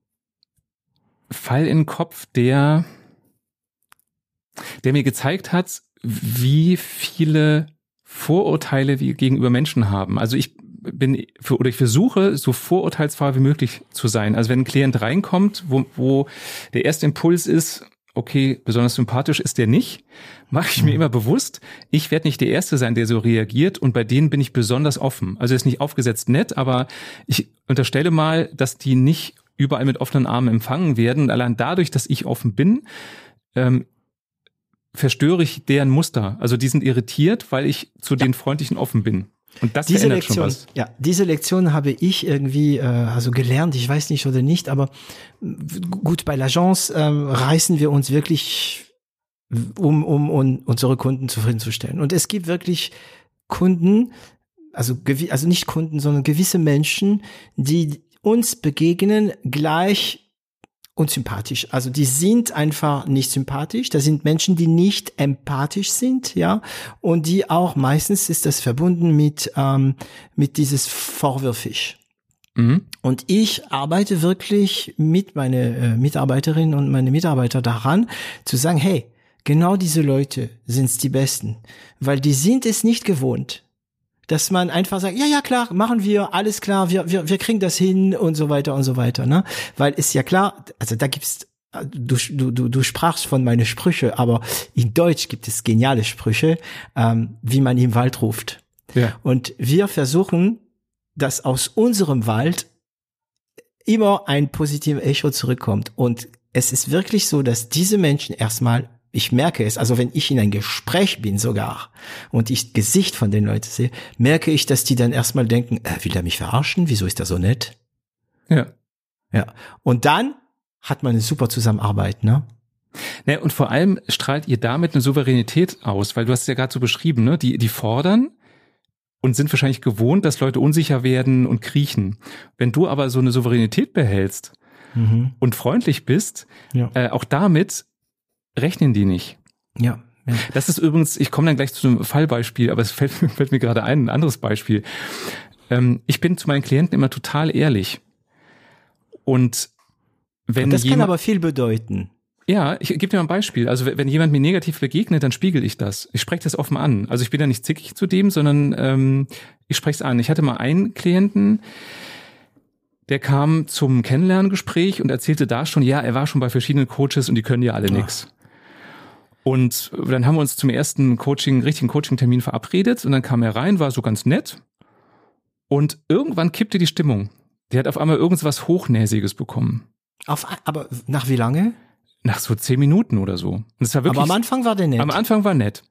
Fall in den Kopf, der, der mir gezeigt hat, wie viele Vorurteile wir gegenüber Menschen haben. Also ich bin für, oder ich versuche, so vorurteilsfrei wie möglich zu sein. Also wenn ein Klient reinkommt, wo, wo der erste Impuls ist, okay, besonders sympathisch ist der nicht, mache ich mir mhm. immer bewusst, ich werde nicht der Erste sein, der so reagiert und bei denen bin ich besonders offen. Also ist nicht aufgesetzt nett, aber ich unterstelle mal, dass die nicht überall mit offenen Armen empfangen werden. Und allein dadurch, dass ich offen bin, ähm, verstöre ich deren Muster. Also die sind irritiert, weil ich zu ja. den Freundlichen offen bin. Und das diese Lektion, ja, diese Lektion habe ich irgendwie äh, also gelernt. Ich weiß nicht oder nicht, aber gut bei l'Agence ähm, reißen wir uns wirklich um, um, um unsere Kunden zufriedenzustellen. Und es gibt wirklich Kunden, also also nicht Kunden, sondern gewisse Menschen, die uns begegnen gleich unsympathisch. Also die sind einfach nicht sympathisch. Das sind Menschen, die nicht empathisch sind, ja, und die auch meistens ist das verbunden mit ähm, mit dieses vorwürfisch. Mhm. Und ich arbeite wirklich mit meine äh, Mitarbeiterinnen und meine Mitarbeiter daran, zu sagen, hey, genau diese Leute sind's die Besten, weil die sind es nicht gewohnt, dass man einfach sagt, ja, ja, klar, machen wir, alles klar, wir, wir, wir kriegen das hin und so weiter und so weiter, ne? Weil ist ja klar, also da gibt's Du, du, du, du sprachst von meine Sprüche, aber in Deutsch gibt es geniale Sprüche, ähm, wie man im Wald ruft. Ja. Und wir versuchen, dass aus unserem Wald immer ein positives Echo zurückkommt. Und es ist wirklich so, dass diese Menschen erstmal ich merke es, also wenn ich in ein Gespräch bin sogar und ich Gesicht von den Leuten sehe, merke ich, dass die dann erstmal denken, äh, will er mich verarschen? Wieso ist er so nett? Ja. Ja. Und dann hat man eine super Zusammenarbeit, ne? Ne, und vor allem strahlt ihr damit eine Souveränität aus, weil du hast es ja gerade so beschrieben, ne? Die, die fordern und sind wahrscheinlich gewohnt, dass Leute unsicher werden und kriechen. Wenn du aber so eine Souveränität behältst mhm. und freundlich bist, ja. äh, auch damit rechnen die nicht. Ja. ja. Das ist übrigens, ich komme dann gleich zu einem Fallbeispiel, aber es fällt, [LAUGHS] fällt mir gerade ein, ein anderes Beispiel. Ähm, ich bin zu meinen Klienten immer total ehrlich. Und wenn das kann aber viel bedeuten. Ja, ich gebe dir mal ein Beispiel. Also wenn jemand mir negativ begegnet, dann spiegel ich das. Ich spreche das offen an. Also ich bin ja nicht zickig zu dem, sondern ähm, ich spreche es an. Ich hatte mal einen Klienten, der kam zum Kennenlerngespräch und erzählte da schon, ja, er war schon bei verschiedenen Coaches und die können ja alle nix. Und dann haben wir uns zum ersten Coaching, richtigen Coaching-Termin verabredet und dann kam er rein, war so ganz nett. Und irgendwann kippte die Stimmung. Der hat auf einmal irgendwas Hochnäsiges bekommen. Auf, aber nach wie lange? Nach so zehn Minuten oder so. Und es war wirklich, aber am Anfang war der nett. Am Anfang war nett.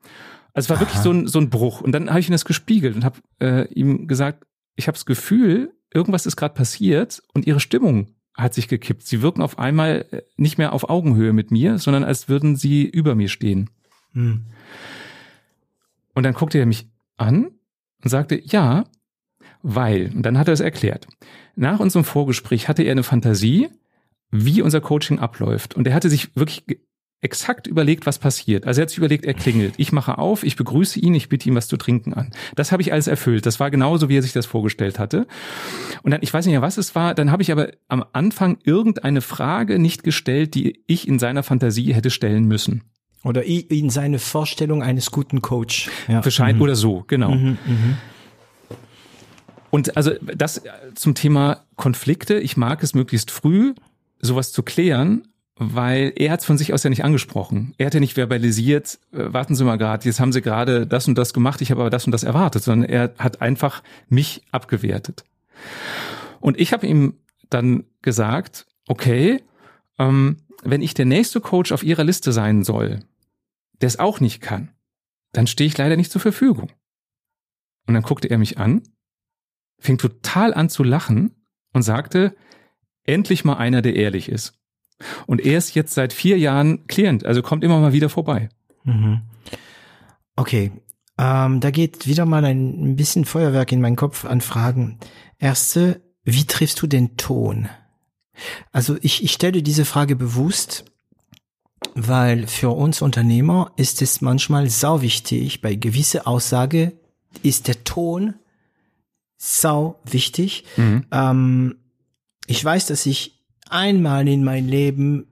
Also es war Aha. wirklich so ein, so ein Bruch. Und dann habe ich ihm das gespiegelt und habe äh, ihm gesagt, ich habe das Gefühl, irgendwas ist gerade passiert und ihre Stimmung hat sich gekippt. Sie wirken auf einmal äh, nicht mehr auf Augenhöhe mit mir, sondern als würden sie über mir stehen. Hm. Und dann guckte er mich an und sagte, ja, weil, und dann hat er es erklärt. Nach unserem Vorgespräch hatte er eine Fantasie, wie unser Coaching abläuft. Und er hatte sich wirklich exakt überlegt, was passiert. Also er hat sich überlegt, er klingelt. Ich mache auf, ich begrüße ihn, ich bitte ihm was zu trinken an. Das habe ich alles erfüllt. Das war genauso, wie er sich das vorgestellt hatte. Und dann, ich weiß nicht mehr, was es war, dann habe ich aber am Anfang irgendeine Frage nicht gestellt, die ich in seiner Fantasie hätte stellen müssen. Oder in seine Vorstellung eines guten Coach. Ja. Wahrscheinlich, mhm. oder so, genau. Mhm, mh. Und also das zum Thema Konflikte. Ich mag es möglichst früh, sowas zu klären, weil er hat es von sich aus ja nicht angesprochen. Er hat ja nicht verbalisiert, äh, warten Sie mal gerade, jetzt haben Sie gerade das und das gemacht, ich habe aber das und das erwartet, sondern er hat einfach mich abgewertet. Und ich habe ihm dann gesagt, okay, ähm, wenn ich der nächste Coach auf Ihrer Liste sein soll, der es auch nicht kann, dann stehe ich leider nicht zur Verfügung. Und dann guckte er mich an, fing total an zu lachen und sagte, endlich mal einer, der ehrlich ist. Und er ist jetzt seit vier Jahren Klient, also kommt immer mal wieder vorbei. Mhm. Okay, ähm, da geht wieder mal ein bisschen Feuerwerk in meinen Kopf an Fragen. Erste, wie triffst du den Ton? Also ich, ich stelle diese Frage bewusst, weil für uns Unternehmer ist es manchmal sau wichtig, bei gewisse Aussage ist der Ton sau wichtig. Mhm. Ähm, ich weiß, dass ich einmal in mein Leben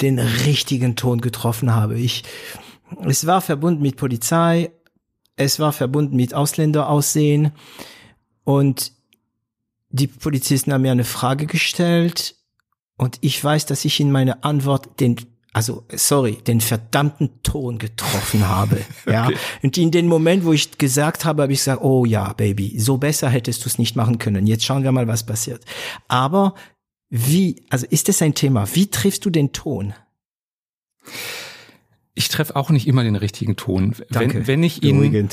den richtigen Ton getroffen habe. Ich, es war verbunden mit Polizei, es war verbunden mit Ausländeraussehen und die Polizisten haben mir eine Frage gestellt und ich weiß, dass ich in meiner Antwort den also sorry, den verdammten Ton getroffen habe. [LAUGHS] Ja. Okay. Und in dem Moment, wo ich gesagt habe, habe ich gesagt, oh ja, Baby, so besser hättest du es nicht machen können. Jetzt schauen wir mal, was passiert. Aber wie, also ist das ein Thema? Wie triffst du den Ton? Ich treffe auch nicht immer den richtigen Ton. Danke. Wenn, wenn ich ihn,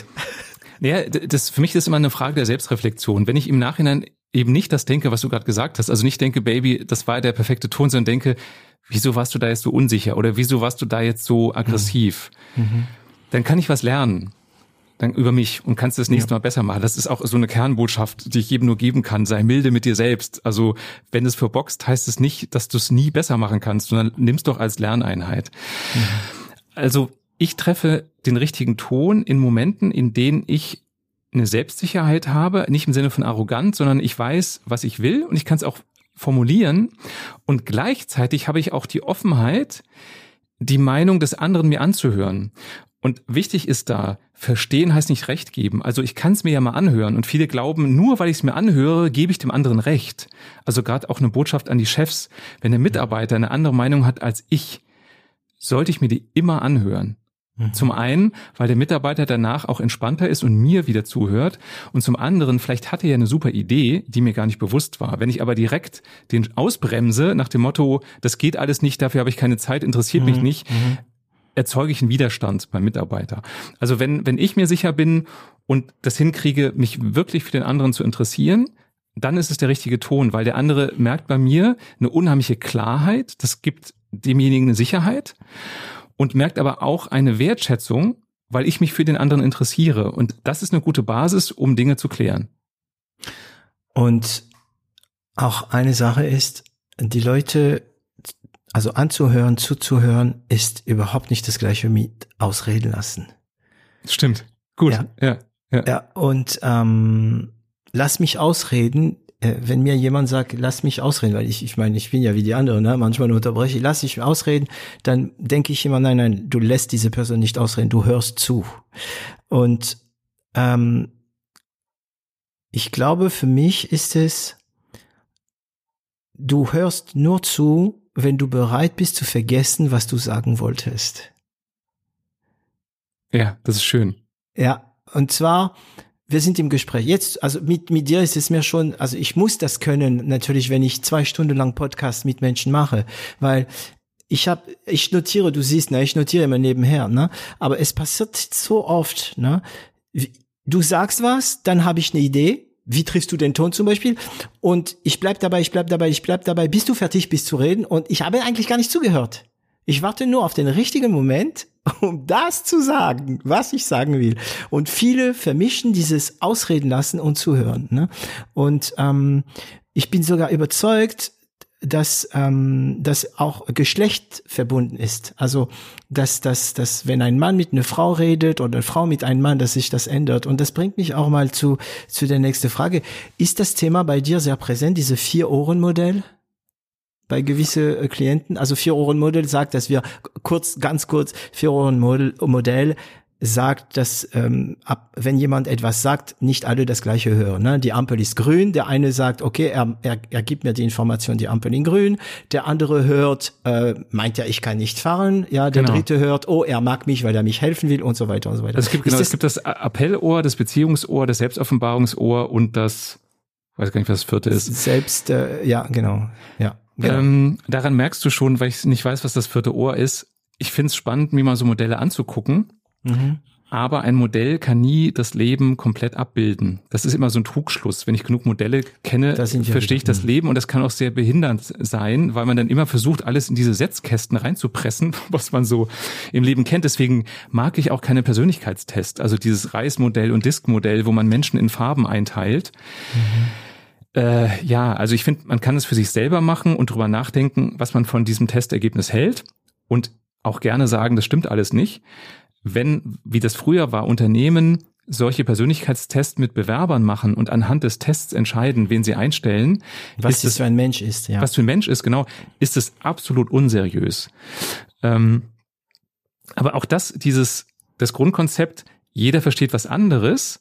Naja, [LAUGHS] das, für mich ist immer eine Frage der Selbstreflexion. Wenn ich im Nachhinein eben nicht das denke, was du gerade gesagt hast, also nicht denke, Baby, das war der perfekte Ton, sondern denke, wieso warst du da jetzt so unsicher oder wieso warst du da jetzt so aggressiv, mhm. dann kann ich was lernen dann über mich und kannst das nächste ja. Mal besser machen. Das ist auch so eine Kernbotschaft, die ich jedem nur geben kann. Sei milde mit dir selbst. Also wenn es verboxt, heißt es nicht, dass du es nie besser machen kannst, sondern nimmst doch als Lerneinheit. Mhm. Also ich treffe den richtigen Ton in Momenten, in denen ich eine Selbstsicherheit habe, nicht im Sinne von arrogant, sondern ich weiß, was ich will und ich kann es auch formulieren und gleichzeitig habe ich auch die Offenheit, die Meinung des anderen mir anzuhören. Und wichtig ist da, verstehen heißt nicht recht geben. Also ich kann es mir ja mal anhören und viele glauben, nur weil ich es mir anhöre, gebe ich dem anderen recht. Also gerade auch eine Botschaft an die Chefs, wenn der Mitarbeiter eine andere Meinung hat als ich, sollte ich mir die immer anhören. Mhm. Zum einen, weil der Mitarbeiter danach auch entspannter ist und mir wieder zuhört. Und zum anderen, vielleicht hat er ja eine super Idee, die mir gar nicht bewusst war. Wenn ich aber direkt den ausbremse nach dem Motto, das geht alles nicht, dafür habe ich keine Zeit, interessiert mhm. mich nicht, mhm. Erzeuge ich einen Widerstand beim Mitarbeiter. Also wenn, wenn ich mir sicher bin und das hinkriege, mich wirklich für den anderen zu interessieren, dann ist es der richtige Ton, weil der andere merkt bei mir eine unheimliche Klarheit. Das gibt demjenigen eine Sicherheit und merkt aber auch eine Wertschätzung, weil ich mich für den anderen interessiere. Und das ist eine gute Basis, um Dinge zu klären. Und auch eine Sache ist, die Leute, also anzuhören, zuzuhören, ist überhaupt nicht das gleiche mit ausreden lassen. Stimmt. Gut. Ja. Ja. ja. ja und ähm, lass mich ausreden äh, wenn mir jemand sagt, lass mich ausreden, weil ich, ich meine, ich bin ja wie die anderen, ne? manchmal unterbreche ich, lass mich ausreden, dann denke ich immer, nein, nein, du lässt diese Person nicht ausreden, du hörst zu. Und ähm, ich glaube, für mich ist es, du hörst nur zu, wenn du bereit bist zu vergessen, was du sagen wolltest. Ja, das ist schön. Ja, und zwar, wir sind im Gespräch. Jetzt, also mit, mit dir ist es mir schon, also ich muss das können, natürlich, wenn ich zwei Stunden lang Podcast mit Menschen mache, weil ich habe, ich notiere, du siehst, ne, ich notiere immer nebenher, ne, aber es passiert so oft, ne, du sagst was, dann habe ich eine Idee, wie triffst du den Ton zum Beispiel? Und ich bleib dabei, ich bleib dabei, ich bleib dabei, bis du fertig bist zu reden und ich habe eigentlich gar nicht zugehört. Ich warte nur auf den richtigen Moment, [LAUGHS] um das zu sagen, was ich sagen will. Und viele vermischen dieses Ausreden lassen und zuhören. Ne? Und ähm, ich bin sogar überzeugt, dass ähm, das auch Geschlecht verbunden ist. Also dass, dass, dass wenn ein Mann mit einer Frau redet oder eine Frau mit einem Mann, dass sich das ändert. Und das bringt mich auch mal zu, zu der nächsten Frage. Ist das Thema bei dir sehr präsent, diese Vier-Ohren-Modell? bei gewisse äh, Klienten. Also Vier-Ohren-Modell sagt, dass wir kurz, ganz kurz, Vier-Ohren-Modell sagt, dass ähm, ab, wenn jemand etwas sagt, nicht alle das gleiche hören. Ne? Die Ampel ist grün, der eine sagt, okay, er, er, er gibt mir die Information, die Ampel in grün, der andere hört, äh, meint ja, ich kann nicht fahren, ja, der genau. dritte hört, oh, er mag mich, weil er mich helfen will und so weiter und so weiter. Also es gibt, genau, das, es gibt das Appellohr, das Beziehungsohr, das Selbstoffenbarungsohr und das, weiß gar nicht, was das vierte ist. Selbst, äh, ja, genau, ja. Genau. Ähm, daran merkst du schon, weil ich nicht weiß, was das vierte Ohr ist. Ich finde es spannend, mir mal so Modelle anzugucken. Mhm. Aber ein Modell kann nie das Leben komplett abbilden. Das ist immer so ein Trugschluss. Wenn ich genug Modelle kenne, verstehe ich das mhm. Leben und das kann auch sehr behindernd sein, weil man dann immer versucht, alles in diese Setzkästen reinzupressen, [LAUGHS] was man so im Leben kennt. Deswegen mag ich auch keine Persönlichkeitstests, also dieses Reismodell und Diskmodell, wo man Menschen in Farben einteilt. Mhm äh, ja, also ich finde, man kann es für sich selber machen und drüber nachdenken, was man von diesem Testergebnis hält und auch gerne sagen, das stimmt alles nicht. Wenn, wie das früher war, Unternehmen solche Persönlichkeitstests mit Bewerbern machen und anhand des Tests entscheiden, wen sie einstellen. Was das für ein Mensch ist, ja. Was für ein Mensch ist, genau, ist es absolut unseriös. Ähm, aber auch das, dieses, das Grundkonzept, jeder versteht was anderes,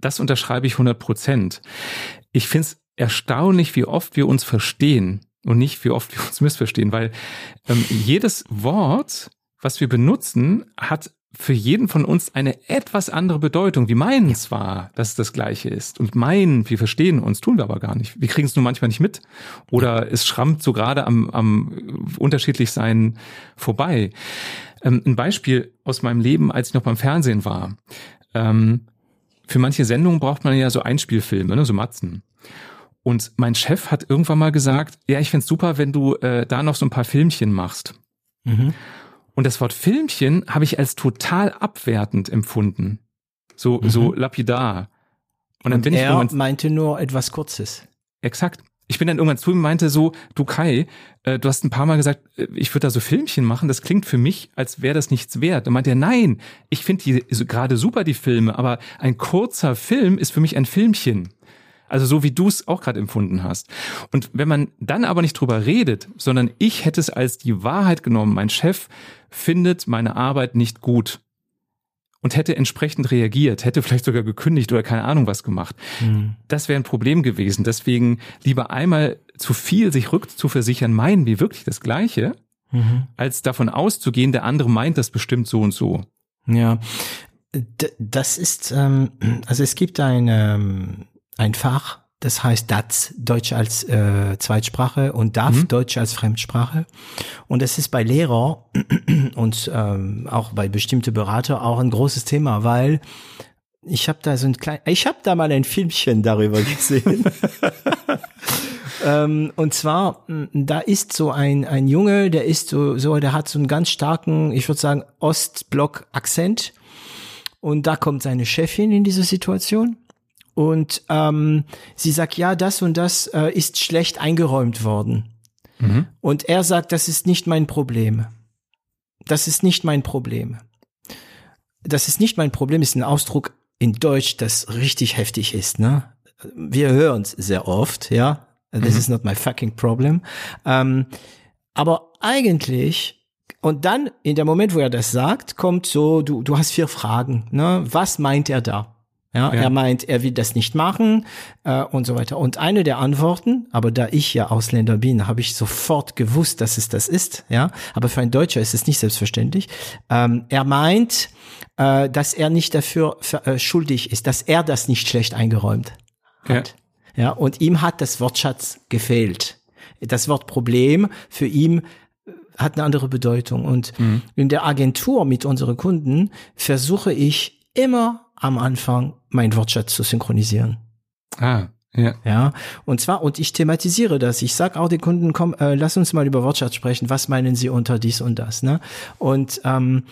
das unterschreibe ich 100 Prozent. Ich finde es erstaunlich, wie oft wir uns verstehen und nicht wie oft wir uns missverstehen, weil ähm, jedes Wort, was wir benutzen, hat für jeden von uns eine etwas andere Bedeutung. wie meinen zwar, dass es das Gleiche ist und meinen, wir verstehen uns, tun wir aber gar nicht. Wir kriegen es nur manchmal nicht mit oder es schrammt so gerade am, am unterschiedlich sein vorbei. Ähm, ein Beispiel aus meinem Leben, als ich noch beim Fernsehen war. Ähm, für manche Sendungen braucht man ja so Einspielfilme, ne, so Matzen. Und mein Chef hat irgendwann mal gesagt, ja, ich find's super, wenn du äh, da noch so ein paar Filmchen machst. Mhm. Und das Wort Filmchen habe ich als total abwertend empfunden. So, mhm. so lapidar. Und dann und bin ich er meinte nur etwas Kurzes. Exakt. Ich bin dann irgendwann zu ihm und meinte so, du Kai, äh, du hast ein paar Mal gesagt, äh, ich würde da so Filmchen machen. Das klingt für mich, als wäre das nichts wert. Und meinte er, nein, ich finde die gerade super, die Filme, aber ein kurzer Film ist für mich ein Filmchen. Also so wie du es auch gerade empfunden hast. Und wenn man dann aber nicht drüber redet, sondern ich hätte es als die Wahrheit genommen, mein Chef findet meine Arbeit nicht gut und hätte entsprechend reagiert, hätte vielleicht sogar gekündigt oder keine Ahnung was gemacht. Mhm. Das wäre ein Problem gewesen. Deswegen lieber einmal zu viel sich rückzuversichern, meinen wir wirklich das Gleiche, mhm. als davon auszugehen, der andere meint das bestimmt so und so. Ja, das ist, ähm, also es gibt ein, ähm, ein Fach, das heißt DATS, Deutsch als äh, Zweitsprache und DAF, mhm. Deutsch als Fremdsprache. Und es ist bei Lehrer [CLEARS THROAT] und ähm, auch bei bestimmte Berater auch ein großes Thema, weil ich habe da so ein klein, ich habe da mal ein Filmchen darüber gesehen. [LAUGHS] ähm, und zwar, da ist so ein ein Junge, der ist so so, der hat so einen ganz starken, ich würde sagen Ostblock-Akzent. Und da kommt seine Chefin in diese Situation und ähm, sie sagt, ja, das und das äh, ist schlecht eingeräumt worden. Mhm. Und er sagt, das ist nicht mein Problem. Das ist nicht mein Problem. Das ist nicht mein Problem, ist ein Ausdruck in Deutsch, das richtig heftig ist. Ne? Wir hören es sehr oft, ja. This mhm. is not my fucking problem. Ähm, aber eigentlich und dann in dem Moment, wo er das sagt, kommt so, du, du hast vier Fragen. Ne? Was meint er da? Ja, ja, er meint, er will das nicht machen äh, und so weiter. Und eine der Antworten, aber da ich ja Ausländer bin, habe ich sofort gewusst, dass es das ist. Ja, aber für einen Deutscher ist es nicht selbstverständlich. Ähm, er meint, äh, dass er nicht dafür für, äh, schuldig ist, dass er das nicht schlecht eingeräumt hat. Ja. ja, und ihm hat das Wortschatz gefehlt. Das Wort Problem für ihn äh, hat eine andere Bedeutung. Und mhm. in der Agentur mit unseren Kunden versuche ich immer am Anfang mein Wortschatz zu synchronisieren. Ah, ja. Ja, und zwar, und ich thematisiere das. Ich sag auch den Kunden, komm, äh, lass uns mal über Wortschatz sprechen. Was meinen Sie unter dies und das? Ne? Und ähm,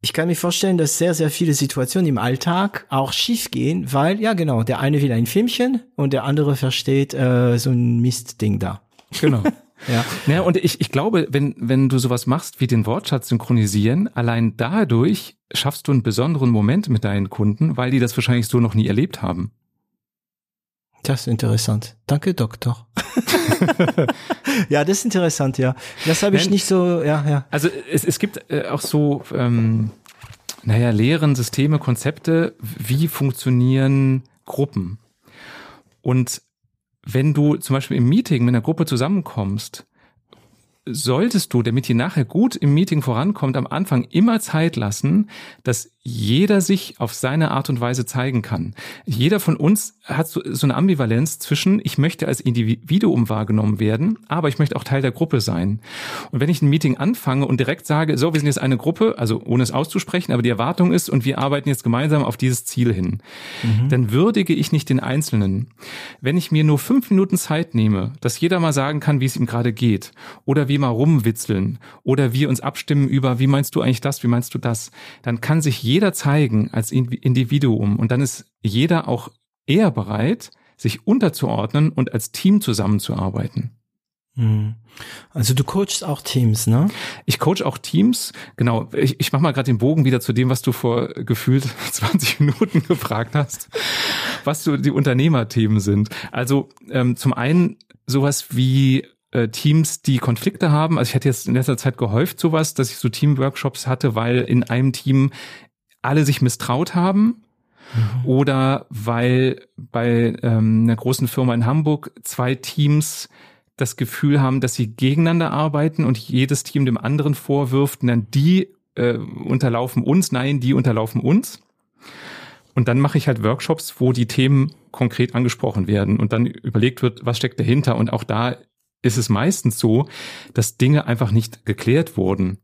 ich kann mir vorstellen, dass sehr, sehr viele Situationen im Alltag auch schief gehen, weil, ja genau, der eine will ein Filmchen und der andere versteht äh, so ein Mistding da. Genau. [LAUGHS] Ja. ja, und ich, ich glaube, wenn, wenn du sowas machst wie den Wortschatz synchronisieren, allein dadurch schaffst du einen besonderen Moment mit deinen Kunden, weil die das wahrscheinlich so noch nie erlebt haben. Das ist interessant. Danke, Doktor. [LAUGHS] ja, das ist interessant, ja. Das habe ich Nein, nicht so, ja, ja. Also es, es gibt äh, auch so, ähm, naja, Lehren, Systeme, Konzepte, wie funktionieren Gruppen. Und wenn du zum Beispiel im Meeting mit einer Gruppe zusammenkommst, solltest du, damit ihr nachher gut im Meeting vorankommt, am Anfang immer Zeit lassen, dass jeder sich auf seine Art und Weise zeigen kann. Jeder von uns hat so, so eine Ambivalenz zwischen, ich möchte als Individuum wahrgenommen werden, aber ich möchte auch Teil der Gruppe sein. Und wenn ich ein Meeting anfange und direkt sage, so, wir sind jetzt eine Gruppe, also ohne es auszusprechen, aber die Erwartung ist und wir arbeiten jetzt gemeinsam auf dieses Ziel hin, mhm. dann würdige ich nicht den Einzelnen. Wenn ich mir nur fünf Minuten Zeit nehme, dass jeder mal sagen kann, wie es ihm gerade geht, oder wir mal rumwitzeln, oder wir uns abstimmen über, wie meinst du eigentlich das, wie meinst du das, dann kann sich jeder jeder zeigen als Individuum und dann ist jeder auch eher bereit, sich unterzuordnen und als Team zusammenzuarbeiten. Hm. Also du coachst auch Teams, ne? Ich coach auch Teams, genau. Ich, ich mache mal gerade den Bogen wieder zu dem, was du vor gefühlt [LAUGHS] 20 Minuten gefragt hast, was so die Unternehmerthemen sind. Also ähm, zum einen sowas wie äh, Teams, die Konflikte haben. Also ich hatte jetzt in letzter Zeit gehäuft sowas, dass ich so Teamworkshops hatte, weil in einem Team alle sich misstraut haben mhm. oder weil bei ähm, einer großen Firma in Hamburg zwei Teams das Gefühl haben, dass sie gegeneinander arbeiten und jedes Team dem anderen vorwirft, dann die äh, unterlaufen uns, nein, die unterlaufen uns. Und dann mache ich halt Workshops, wo die Themen konkret angesprochen werden und dann überlegt wird, was steckt dahinter. Und auch da ist es meistens so, dass Dinge einfach nicht geklärt wurden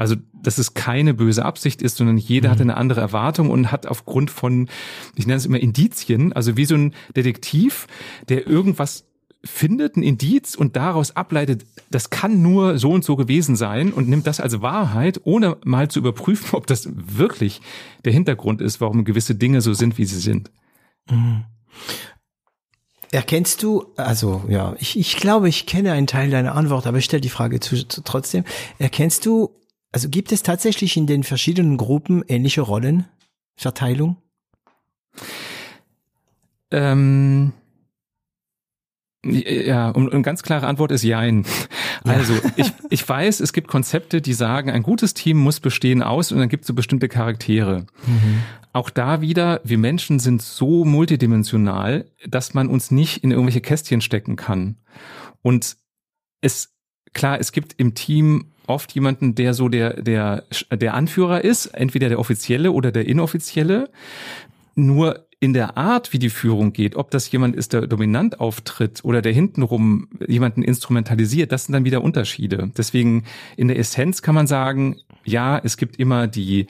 Also, dass es keine böse Absicht ist, sondern jeder mhm. hat eine andere Erwartung und hat aufgrund von, ich nenne es immer Indizien, also wie so ein Detektiv, der irgendwas findet, ein Indiz und daraus ableitet, das kann nur so und so gewesen sein und nimmt das als Wahrheit, ohne mal zu überprüfen, ob das wirklich der Hintergrund ist, warum gewisse Dinge so sind, wie sie sind. Mhm. Erkennst du, also ja, ich, ich glaube, ich kenne einen Teil deiner Antwort, aber ich stelle die Frage zu, zu, trotzdem. Erkennst du also gibt es tatsächlich in den verschiedenen Gruppen ähnliche Rollenverteilung? Ähm, ja, und eine ganz klare Antwort ist Jein. [LAUGHS] Also ich, ich weiß, es gibt Konzepte, die sagen, ein gutes Team muss bestehen aus und dann gibt es so bestimmte Charaktere. Mhm. Auch da wieder, wir Menschen sind so multidimensional, dass man uns nicht in irgendwelche Kästchen stecken kann. Und es, klar, es gibt im Team oft jemanden, der so der, der, der Anführer ist, entweder der offizielle oder der inoffizielle. Nur in der Art, wie die Führung geht, ob das jemand ist, der dominant auftritt oder der hintenrum jemanden instrumentalisiert, das sind dann wieder Unterschiede. Deswegen in der Essenz kann man sagen, ja, es gibt immer die,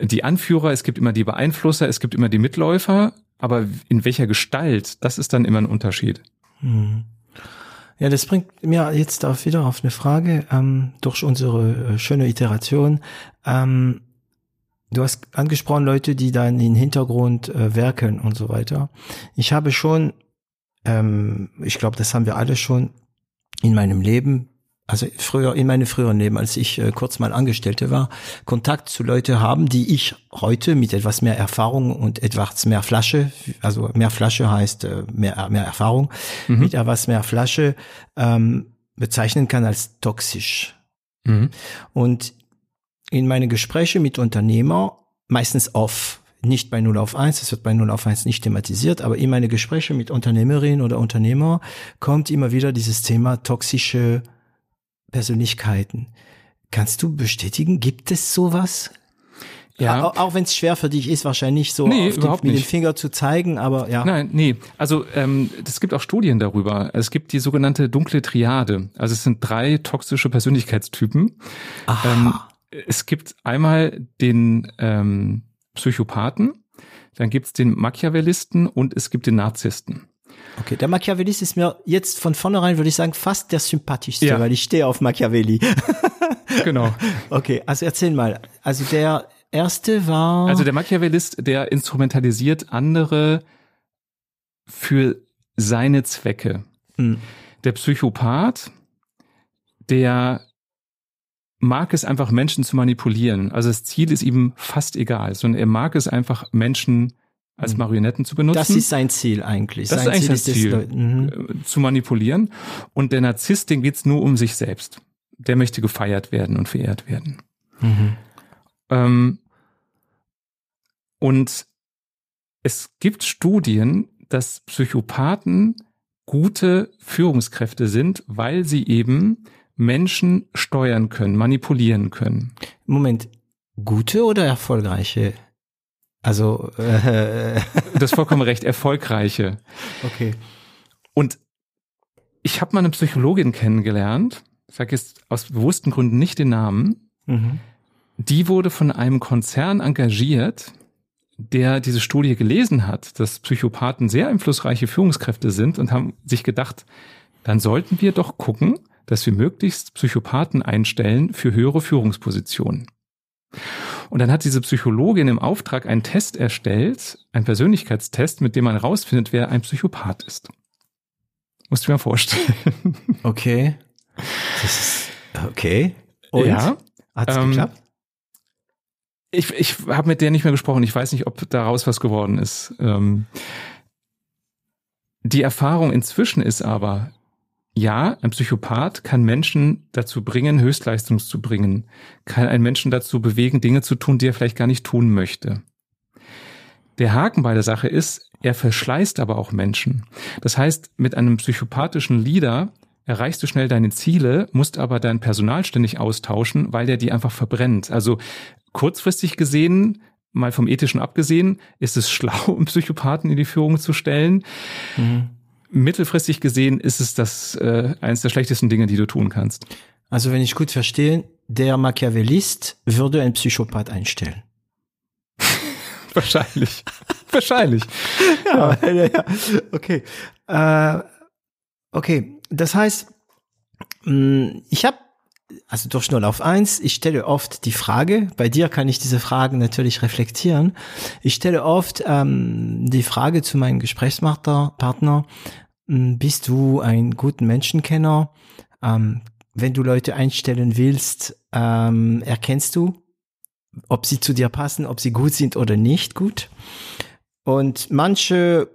die Anführer, es gibt immer die Beeinflusser, es gibt immer die Mitläufer, aber in welcher Gestalt, das ist dann immer ein Unterschied. Hm. Ja, das bringt mir jetzt auch wieder auf eine Frage ähm, durch unsere äh, schöne Iteration. Ähm, du hast angesprochen Leute, die dann im Hintergrund äh, werkeln und so weiter. Ich habe schon, ähm, ich glaube, das haben wir alle schon in meinem Leben also früher in meinem früheren Leben, als ich äh, kurz mal Angestellte war, Kontakt zu Leute haben, die ich heute mit etwas mehr Erfahrung und etwas mehr Flasche, also mehr Flasche heißt äh, mehr mehr Erfahrung, mhm. mit etwas mehr Flasche ähm, bezeichnen kann als toxisch. Mhm. Und in meine Gespräche mit Unternehmer, meistens off, nicht bei 0 auf 1, es wird bei 0 auf 1 nicht thematisiert, aber in meine Gespräche mit Unternehmerinnen oder Unternehmer kommt immer wieder dieses Thema toxische Persönlichkeiten. Kannst du bestätigen, gibt es sowas? Ja. Auch, auch wenn es schwer für dich ist, wahrscheinlich so nee, den, mit dem Finger zu zeigen, aber ja. Nein, nee. Also ähm, es gibt auch Studien darüber. Es gibt die sogenannte dunkle Triade. Also es sind drei toxische Persönlichkeitstypen. Aha. Ähm, es gibt einmal den ähm, Psychopathen, dann gibt es den Machiavellisten und es gibt den Narzissten. Okay, der Machiavellist ist mir jetzt von vornherein, würde ich sagen, fast der sympathischste, ja. weil ich stehe auf Machiavelli. [LAUGHS] genau. Okay, also erzähl mal. Also der erste war. Also der Machiavellist, der instrumentalisiert andere für seine Zwecke. Mhm. Der Psychopath, der mag es einfach, Menschen zu manipulieren. Also das Ziel ist ihm fast egal, sondern er mag es einfach, Menschen als mhm. Marionetten zu benutzen. Das ist sein Ziel eigentlich. Das sein ist eigentlich Ziel sein Ziel, mhm. Äh, zu manipulieren. Und der Narzisst, den geht's nur um sich selbst. Der möchte gefeiert werden und verehrt werden. Mhm. Ähm, und es gibt Studien, dass Psychopathen gute Führungskräfte sind, weil sie eben Menschen steuern können, manipulieren können. Moment, gute oder erfolgreiche? Also äh, [LAUGHS] das vollkommen recht erfolgreiche. Okay. Und ich habe mal eine Psychologin kennengelernt, sage jetzt aus bewussten Gründen nicht den Namen. Mhm. Die wurde von einem Konzern engagiert, der diese Studie gelesen hat, dass Psychopathen sehr einflussreiche Führungskräfte sind und haben sich gedacht, dann sollten wir doch gucken, dass wir möglichst Psychopathen einstellen für höhere Führungspositionen. Und dann hat diese Psychologin im Auftrag einen Test erstellt, einen Persönlichkeitstest, mit dem man herausfindet, wer ein Psychopath ist. Musst du mir vorstellen. Okay. Das ist, okay. Und? Ja. Hat's ähm, geklappt? Ich, ich habe mit der nicht mehr gesprochen. Ich weiß nicht, ob daraus was geworden ist. Ähm, die Erfahrung inzwischen ist aber, ja, ein Psychopath kann Menschen dazu bringen, Höchstleistung zu bringen, kann einen Menschen dazu bewegen, Dinge zu tun, die er vielleicht gar nicht tun möchte. Der Haken bei der Sache ist, er verschleißt aber auch Menschen. Das heißt, mit einem psychopathischen Leader erreichst du schnell deine Ziele, musst aber dein Personal ständig austauschen, weil der die einfach verbrennt. Also kurzfristig gesehen, mal vom ethischen abgesehen, ist es [LAUGHS] schlau, einen Psychopathen in die Führung zu stellen. Mhm mittelfristig gesehen ist es das äh, eines der schlechtesten Dinge, die du tun kannst. Also wenn ich gut verstehe, der Machiavellist würde einen Psychopath einstellen. [LAUGHS] Wahrscheinlich. [LAUGHS] Wahrscheinlich. [LAUGHS] Ja, ja. ja. okay. Äh, okay, das heißt, mh, ich habe also durch 0 auf 1, ich stelle oft die Frage, bei dir kann ich diese Fragen natürlich reflektieren. Ich stelle oft ähm, die Frage zu meinem Gesprächspartner, Partner, bist du ein guter Menschenkenner? Ähm, wenn du Leute einstellen willst, ähm, erkennst du, ob sie zu dir passen, ob sie gut sind oder nicht gut. Und manche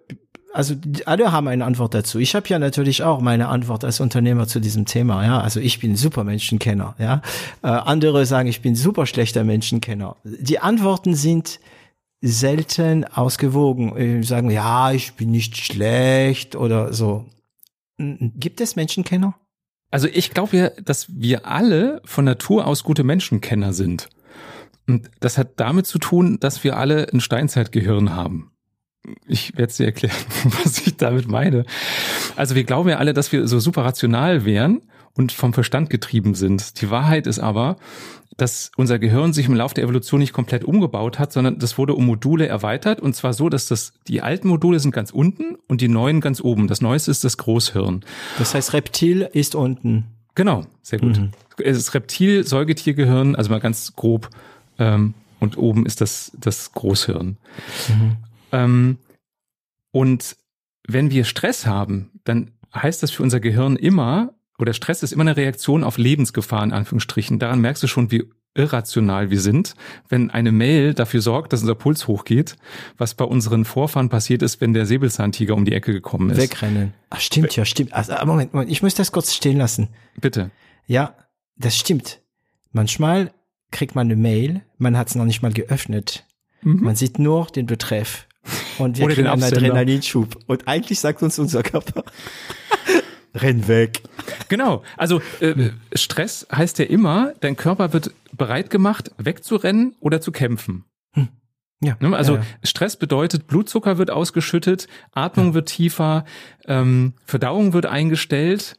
also alle haben eine Antwort dazu. Ich habe ja natürlich auch meine Antwort als Unternehmer zu diesem Thema. Ja, also ich bin super Menschenkenner. Ja, äh, andere sagen, ich bin super schlechter Menschenkenner. Die Antworten sind selten ausgewogen. Ich sagen, ja, ich bin nicht schlecht oder so. Gibt es Menschenkenner? Also ich glaube ja, dass wir alle von Natur aus gute Menschenkenner sind. Und das hat damit zu tun, dass wir alle ein Steinzeitgehirn haben ich werde dir erklären, [LAUGHS] was ich damit meine. Also wir glauben ja alle, dass wir so super rational wären und vom Verstand getrieben sind. Die Wahrheit ist aber, dass unser Gehirn sich im Laufe der Evolution nicht komplett umgebaut hat, sondern das wurde um Module erweitert und zwar so, dass das die alten Module sind ganz unten und die neuen ganz oben. Das neueste ist das Großhirn. Das heißt, Reptil ist unten. Genau, sehr gut. Mhm. Das Reptil, Säugetiergehirn, also mal ganz grob, ähm, und oben ist das das Großhirn. Mhm. Ähm, und wenn wir Stress haben, dann heißt das für unser Gehirn immer, oder Stress ist immer eine Reaktion auf Lebensgefahr in Anführungsstrichen. Daran merkst du schon, wie irrational wir sind, wenn eine Mail dafür sorgt, dass unser Puls hochgeht, was bei unseren Vorfahren passiert ist, wenn der Säbelzahntiger um die Ecke gekommen ist. Wegrennen. Ach, stimmt ja, stimmt. Also, Moment, Moment, ich muss das kurz stehen lassen. Bitte. Ja, das stimmt. Manchmal kriegt man eine Mail, man hat es noch nicht mal geöffnet. Mhm. Man sieht nur den Betreff. Und wir Oder kriegen einen Adrenalinschub. Und eigentlich sagt uns unser Körper, renn weg. Genau. Also äh, Stress heißt ja immer, dein Körper wird bereit gemacht, wegzurennen oder zu kämpfen. Hm. Ja, ne, also ja, ja. Stress bedeutet, Blutzucker wird ausgeschüttet, Atmung ja. wird tiefer, ähm, Verdauung wird eingestellt,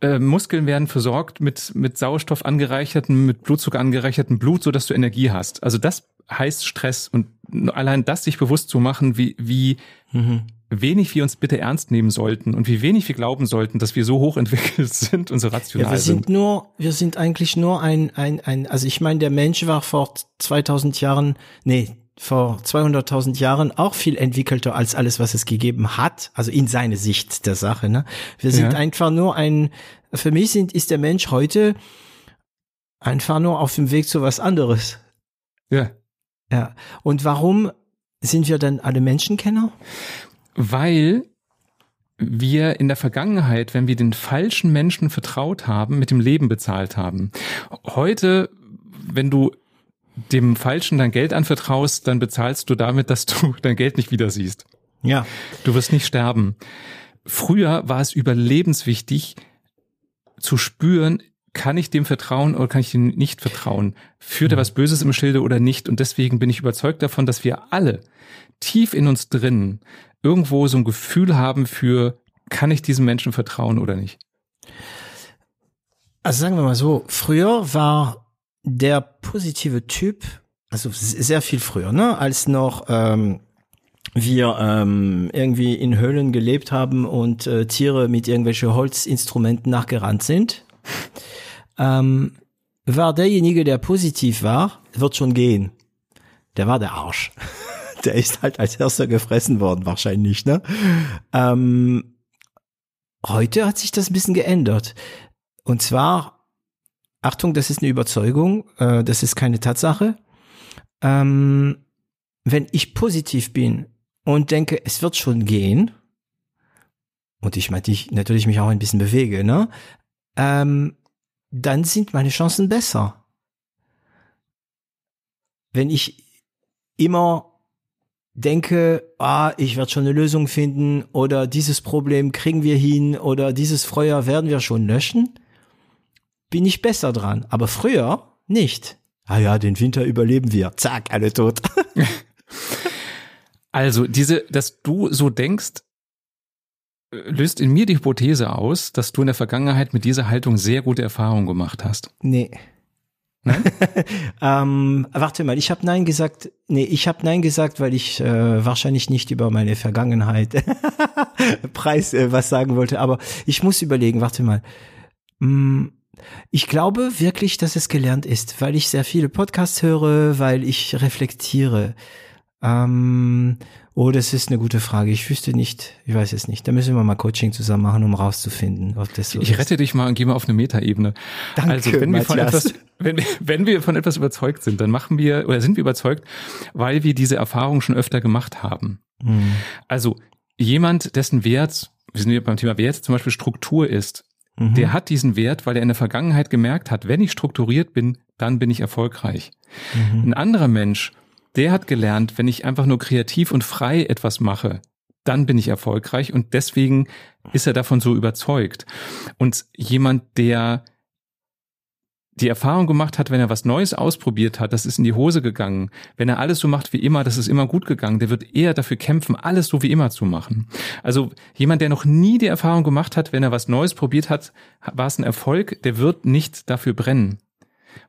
äh, Muskeln werden versorgt mit, mit Sauerstoff angereicherten, mit Blutzucker angereicherten Blut, so dass du Energie hast. Also das heißt Stress und allein das sich bewusst zu machen, wie, wie mhm. wenig wir uns bitte ernst nehmen sollten und wie wenig wir glauben sollten, dass wir so hochentwickelt [LAUGHS] sind und so rational ja, wir sind. sind nur, wir sind eigentlich nur ein, ein, ein, also ich meine, der Mensch war vor 2000 Jahren, nee, vor 200.000 Jahren auch viel entwickelter als alles, was es gegeben hat, also in seine Sicht der Sache. Ne? Wir sind ja. einfach nur ein, für mich sind, ist der Mensch heute einfach nur auf dem Weg zu was anderes. Ja. Ja. Und warum sind wir dann alle Menschenkenner? Weil wir in der Vergangenheit, wenn wir den falschen Menschen vertraut haben, mit dem Leben bezahlt haben. Heute, wenn du dem Falschen dein Geld anvertraust, dann bezahlst du damit, dass du [LAUGHS] dein Geld nicht wieder siehst. Ja. Du wirst nicht sterben. Früher war es überlebenswichtig zu spüren, kann ich dem vertrauen oder kann ich ihm nicht vertrauen? Führt er mhm. was Böses im Schilde oder nicht? Und deswegen bin ich überzeugt davon, dass wir alle tief in uns drin irgendwo so ein Gefühl haben für, kann ich diesem Menschen vertrauen oder nicht? Also sagen wir mal so, früher war der positive Typ, also sehr viel früher, ne, als noch ähm, wir ähm, irgendwie in Höhlen gelebt haben und äh, Tiere mit irgendwelchen Holzinstrumenten nachgerannt sind ähm, war derjenige, der positiv war, wird schon gehen. Der war der Arsch. [LAUGHS] Der ist halt als erster gefressen worden, wahrscheinlich, ne? Ähm, heute hat sich das ein bisschen geändert. Und zwar, Achtung, das ist eine Überzeugung, äh, das ist keine Tatsache. Ähm, wenn ich positiv bin und denke, es wird schon gehen, und ich meine, ich natürlich mich auch ein bisschen bewege, ne? Ähm, dann sind meine Chancen besser. Wenn ich immer denke, ah, ich werde schon eine Lösung finden oder dieses Problem kriegen wir hin oder dieses Feuer werden wir schon löschen, bin ich besser dran. Aber früher nicht. Ah ja, den Winter überleben wir. Zack, alle tot. [LAUGHS] also diese, dass du so denkst, löst in mir die Hypothese aus, dass du in der Vergangenheit mit dieser Haltung sehr gute Erfahrungen gemacht hast. Nee. Nein? [LAUGHS] ähm, warte mal, ich habe Nein gesagt. Nee, ich habe Nein gesagt, weil ich äh, wahrscheinlich nicht über meine Vergangenheit [LAUGHS] Preis äh, was sagen wollte. Aber ich muss überlegen, warte mal. Hm, ich glaube wirklich, dass es gelernt ist, weil ich sehr viele Podcasts höre, weil ich reflektiere. Ähm, oh, das ist eine gute Frage. Ich wüsste nicht, ich weiß es nicht. Da müssen wir mal Coaching zusammen machen, um rauszufinden, ob das so ich ist. rette dich mal und gehe mal auf eine Metaebene. Danke, also wenn wir, von etwas, wenn, wir- wenn wir von etwas überzeugt sind, dann machen wir oder sind wir überzeugt, weil wir diese Erfahrung schon öfter gemacht haben. Hm. Also jemand, dessen Wert, wir sind beim Thema Wert, zum Beispiel Struktur ist, Mhm. der hat diesen Wert, weil er in der Vergangenheit gemerkt hat, wenn ich strukturiert bin, dann bin ich erfolgreich. Mhm. Ein anderer Mensch, der hat gelernt, wenn ich einfach nur kreativ und frei etwas mache, dann bin ich erfolgreich und deswegen ist er davon so überzeugt. Und jemand, der die Erfahrung gemacht hat, wenn er was Neues ausprobiert hat, das ist in die Hose gegangen. Wenn er alles so macht wie immer, das ist immer gut gegangen, der wird eher dafür kämpfen, alles so wie immer zu machen. Also jemand, der noch nie die Erfahrung gemacht hat, wenn er was Neues probiert hat, war es ein Erfolg, der wird nicht dafür brennen.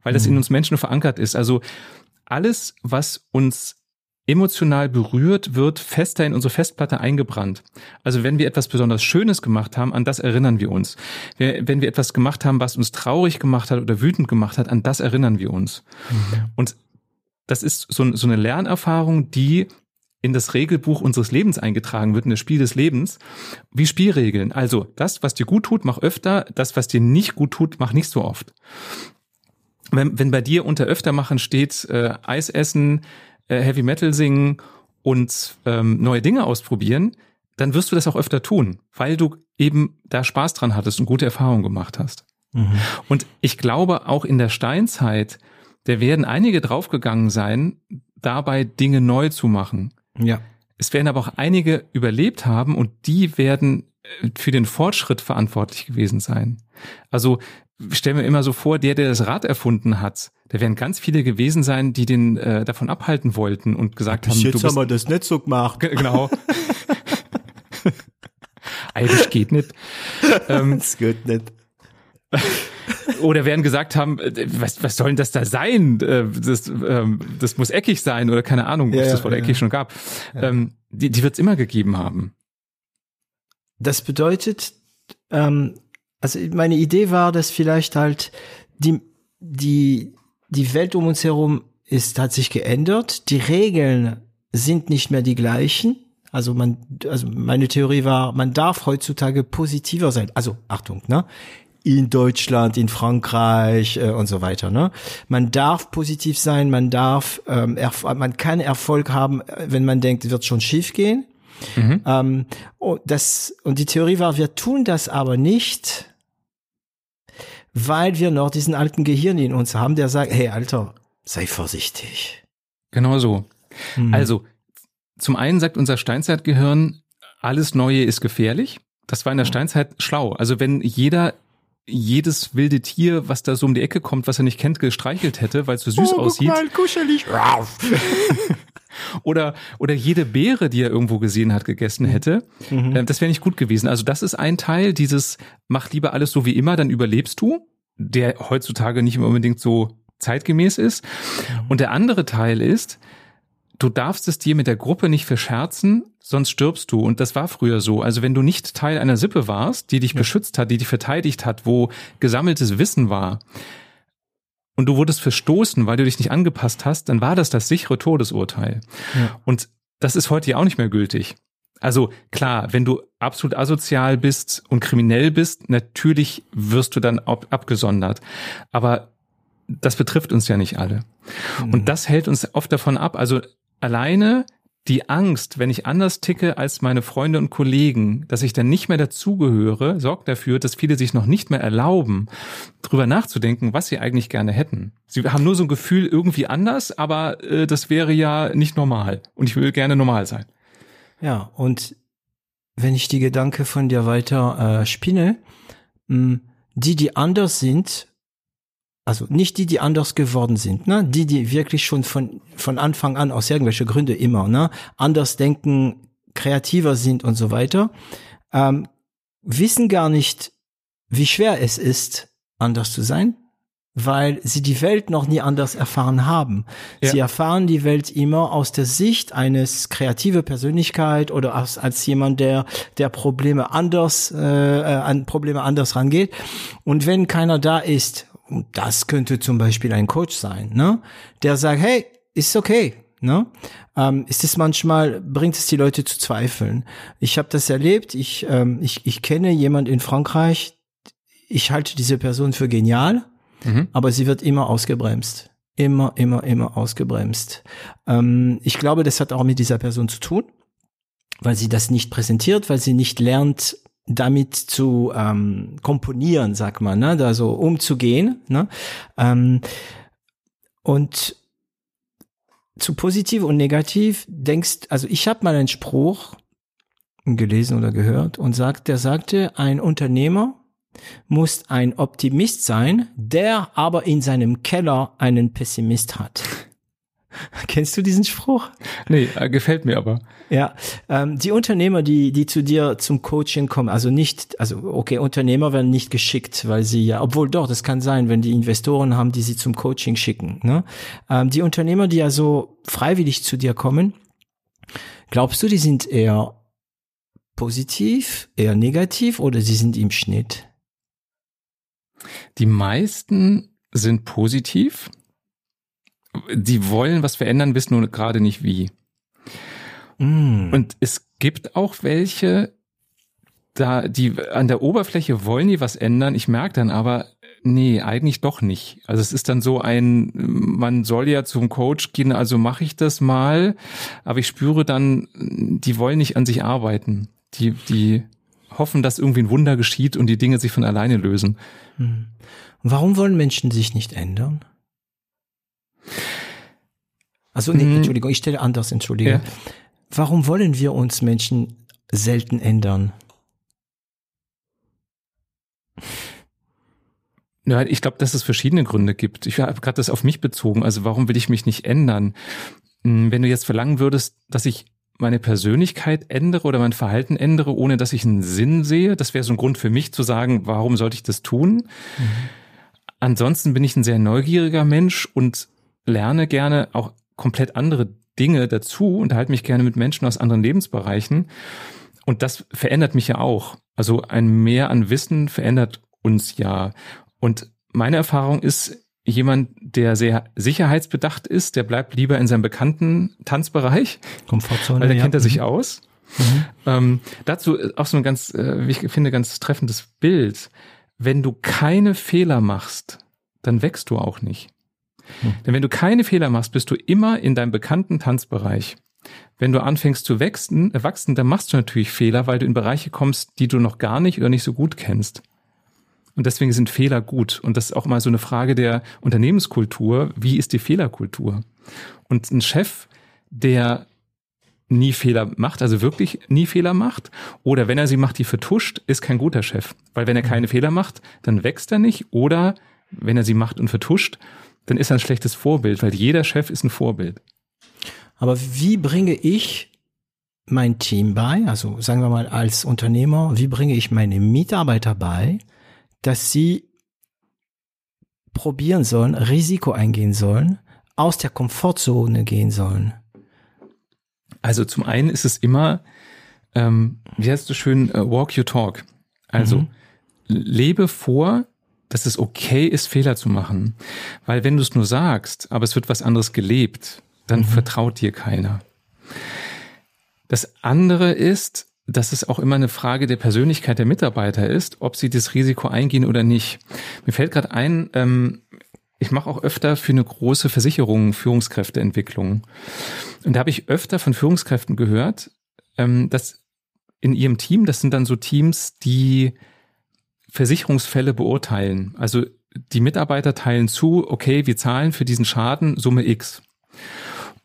Weil das in uns Menschen verankert ist. Also alles, was uns emotional berührt, wird fester in unsere Festplatte eingebrannt. Also wenn wir etwas besonders Schönes gemacht haben, an das erinnern wir uns. Wenn wir etwas gemacht haben, was uns traurig gemacht hat oder wütend gemacht hat, an das erinnern wir uns. Und das ist so, so eine Lernerfahrung, die in das Regelbuch unseres Lebens eingetragen wird, in das Spiel des Lebens, wie Spielregeln. Also das, was dir gut tut, mach öfter, das, was dir nicht gut tut, mach nicht so oft. Wenn, wenn bei dir unter öfter machen steht, äh, Eis essen, äh, Heavy Metal singen und ähm, neue Dinge ausprobieren, dann wirst du das auch öfter tun, weil du eben da Spaß dran hattest und gute Erfahrungen gemacht hast. Mhm. Und ich glaube, auch in der Steinzeit, da werden einige draufgegangen sein, dabei Dinge neu zu machen. Ja. Es werden aber auch einige überlebt haben und die werden äh, für den Fortschritt verantwortlich gewesen sein. Also ich stell mir immer so vor, der, der das Rad erfunden hat, da werden ganz viele gewesen sein, die den äh, davon abhalten wollten und gesagt haben, du bist, wir das nicht so gemacht. Ge- genau. [LAUGHS] Eigentlich geht nicht. Ähm, Das geht nicht. [LAUGHS] oder werden gesagt haben, äh, was, was soll denn das da sein? Äh, Das, ähm, das muss eckig sein oder keine Ahnung, ob Ja, es ja, das Wort ja. eckig schon gab. Ähm, die die wird es immer gegeben haben. Das bedeutet, ähm, also meine Idee war, dass vielleicht halt die, die, die Welt um uns herum ist, hat sich geändert. Die Regeln sind nicht mehr die gleichen. Also man, also meine Theorie war, man darf heutzutage positiver sein. Also Achtung, ne? In Deutschland, in Frankreich äh, und so weiter. Ne? Man darf positiv sein, man darf, ähm, man kann Erfolg haben, äh, wenn man denkt, wird schon schief gehen. Ähm, oh, das, und die Theorie war, wir tun das aber nicht, weil wir noch diesen alten Gehirn in uns haben, der sagt, hey Alter, sei vorsichtig. Genau so. Mhm. Also, zum einen sagt unser Steinzeitgehirn, alles Neue ist gefährlich. Das war in der Steinzeit schlau. Also wenn jeder jedes wilde Tier, was da so um die Ecke kommt, was er nicht kennt, gestreichelt hätte, weil es so süß oh, aussieht. Guck mal, kuschelig. [LAUGHS] Oder, oder jede Beere, die er irgendwo gesehen hat, gegessen hätte. Mhm. Äh, Das wäre nicht gut gewesen. Also das ist ein Teil, dieses mach lieber alles so wie immer, dann überlebst du, der heutzutage nicht unbedingt so zeitgemäß ist. Und der andere Teil ist, du darfst es dir mit der Gruppe nicht verscherzen, sonst stirbst du. Und das war früher so. Also wenn du nicht Teil einer Sippe warst, die dich beschützt hat, die dich verteidigt hat, wo gesammeltes Wissen war, und du wurdest verstoßen, weil du dich nicht angepasst hast, dann war das das sichere Todesurteil. Ja. Und das ist heute ja auch nicht mehr gültig. Also klar, wenn du absolut asozial bist und kriminell bist, natürlich wirst du dann ab abgesondert. Aber das betrifft uns ja nicht alle. Und das hält uns oft davon ab. Also alleine die Angst, wenn ich anders ticke als meine Freunde und Kollegen, dass ich dann nicht mehr dazugehöre, sorgt dafür, dass viele sich noch nicht mehr erlauben, drüber nachzudenken, was sie eigentlich gerne hätten. Sie haben nur so ein Gefühl irgendwie anders, aber äh, das wäre ja nicht normal. Und ich will gerne normal sein. Ja, und wenn ich die Gedanke von dir weiter äh, spinne, mh, die, die anders sind, also nicht die, die anders geworden sind, ne? Die, die wirklich schon von, von Anfang an aus irgendwelchen Gründen immer, ne? Anders denken, kreativer sind und so weiter. ähm, wissen gar nicht, wie schwer es ist, anders zu sein, weil sie die Welt noch nie anders erfahren haben. Ja. Sie erfahren die Welt immer aus der Sicht eines kreative Persönlichkeit oder als, als jemand, der der Probleme anders äh, äh, an Probleme anders rangeht. Und wenn keiner da ist, und das könnte zum Beispiel ein Coach sein, ne, der sagt, hey, ist okay, ne? Ähm, ist es manchmal bringt es die Leute zu zweifeln. Ich habe das erlebt. Ich ähm, ich ich kenne jemand in Frankreich. Ich halte diese Person für genial mhm. aber sie wird immer ausgebremst. Immer, immer, immer ausgebremst. Ähm, ich glaube, das hat auch mit dieser Person zu tun, weil sie das nicht präsentiert, weil sie nicht lernt, damit zu ähm, komponieren, sag mal, ne, da so umzugehen. Ne? Ähm, und zu positiv und negativ denkst, also ich habe mal einen Spruch gelesen oder gehört und sagt, der sagte, ein Unternehmer muss ein Optimist sein, der aber in seinem Keller einen Pessimist hat. [LAUGHS] Kennst du diesen Spruch? Nee, äh, gefällt mir aber. Ja, ähm, die Unternehmer, die die zu dir zum Coaching kommen, also nicht, also okay, Unternehmer werden nicht geschickt, weil sie ja, obwohl doch, das kann sein, wenn die Investoren haben, die sie zum Coaching schicken. Ne? Ähm, die Unternehmer, die ja so freiwillig zu dir kommen, glaubst du, die sind eher positiv, eher negativ oder sie sind im Schnitt? Die meisten sind positiv. Die wollen was verändern, wissen nur gerade nicht wie. Mm. Und es gibt auch welche, da die an der Oberfläche wollen die was ändern. Ich merke dann aber, nee, eigentlich doch nicht. Also es ist dann so ein, man soll ja zum Coach gehen, also mache ich das mal, aber ich spüre dann, die wollen nicht an sich arbeiten. Die, die hoffen, dass irgendwie ein Wunder geschieht und die Dinge sich von alleine lösen. Hm. Warum wollen Menschen sich nicht ändern? Also, nee, hm. Entschuldigung, ich stelle anders, entschuldige. Ja. Warum wollen wir uns Menschen selten ändern? Ja, ich glaube, dass es verschiedene Gründe gibt. Ich habe gerade das auf mich bezogen. Also warum will ich mich nicht ändern? Hm, wenn du jetzt verlangen würdest, dass ich meine Persönlichkeit ändere oder mein Verhalten ändere, ohne dass ich einen Sinn sehe. Das wäre so ein Grund für mich zu sagen, warum sollte ich das tun? Mhm. Ansonsten bin ich ein sehr neugieriger Mensch und lerne gerne auch komplett andere Dinge dazu, unterhalte mich gerne mit Menschen aus anderen Lebensbereichen. Und das verändert mich ja auch. Also ein Mehr an Wissen verändert uns ja. Und meine Erfahrung ist, jemand, der sehr sicherheitsbedacht ist, der bleibt lieber in seinem bekannten Tanzbereich. Komfortzone. Weil da ja. kennt er sich mhm. aus. Mhm. Ähm, dazu auch so ein ganz, äh, wie ich finde, ganz treffendes Bild. Wenn du keine Fehler machst, dann wächst du auch nicht. Mhm. Denn wenn du keine Fehler machst, bist du immer in deinem bekannten Tanzbereich. Wenn du anfängst zu wachsen, äh, wachsen, dann machst du natürlich Fehler, weil du in Bereiche kommst, die du noch gar nicht oder nicht so gut kennst. Und deswegen sind Fehler gut. Und das ist auch mal so eine Frage der Unternehmenskultur. Wie ist die Fehlerkultur? Und ein Chef, der nie Fehler macht, also wirklich nie Fehler macht, oder wenn er sie macht, die vertuscht, ist kein guter Chef. Weil wenn er keine mhm. Fehler macht, dann wächst er nicht, oder wenn er sie macht und vertuscht, dann ist er ein schlechtes Vorbild, weil jeder Chef ist ein Vorbild. Aber wie bringe ich mein Team bei, also sagen wir mal als Unternehmer, wie bringe ich meine Mitarbeiter bei, dass sie probieren sollen, Risiko eingehen sollen, aus der Komfortzone gehen sollen? Also zum einen ist es immer, ähm, wie heißt es schön, uh, walk your talk. Also mhm. lebe vor, dass es okay ist, Fehler zu machen. Weil wenn du es nur sagst, aber es wird was anderes gelebt, dann mhm. vertraut dir keiner. Das andere ist, dass es auch immer eine Frage der Persönlichkeit der Mitarbeiter ist, ob sie das Risiko eingehen oder nicht. Mir fällt gerade ein, ähm, ich mache auch öfter für eine große Versicherung Führungskräfteentwicklung. Und da habe ich öfter von Führungskräften gehört, ähm, dass in ihrem Team, das sind dann so Teams, die Versicherungsfälle beurteilen. Also die Mitarbeiter teilen zu, okay, wir zahlen für diesen Schaden Summe X.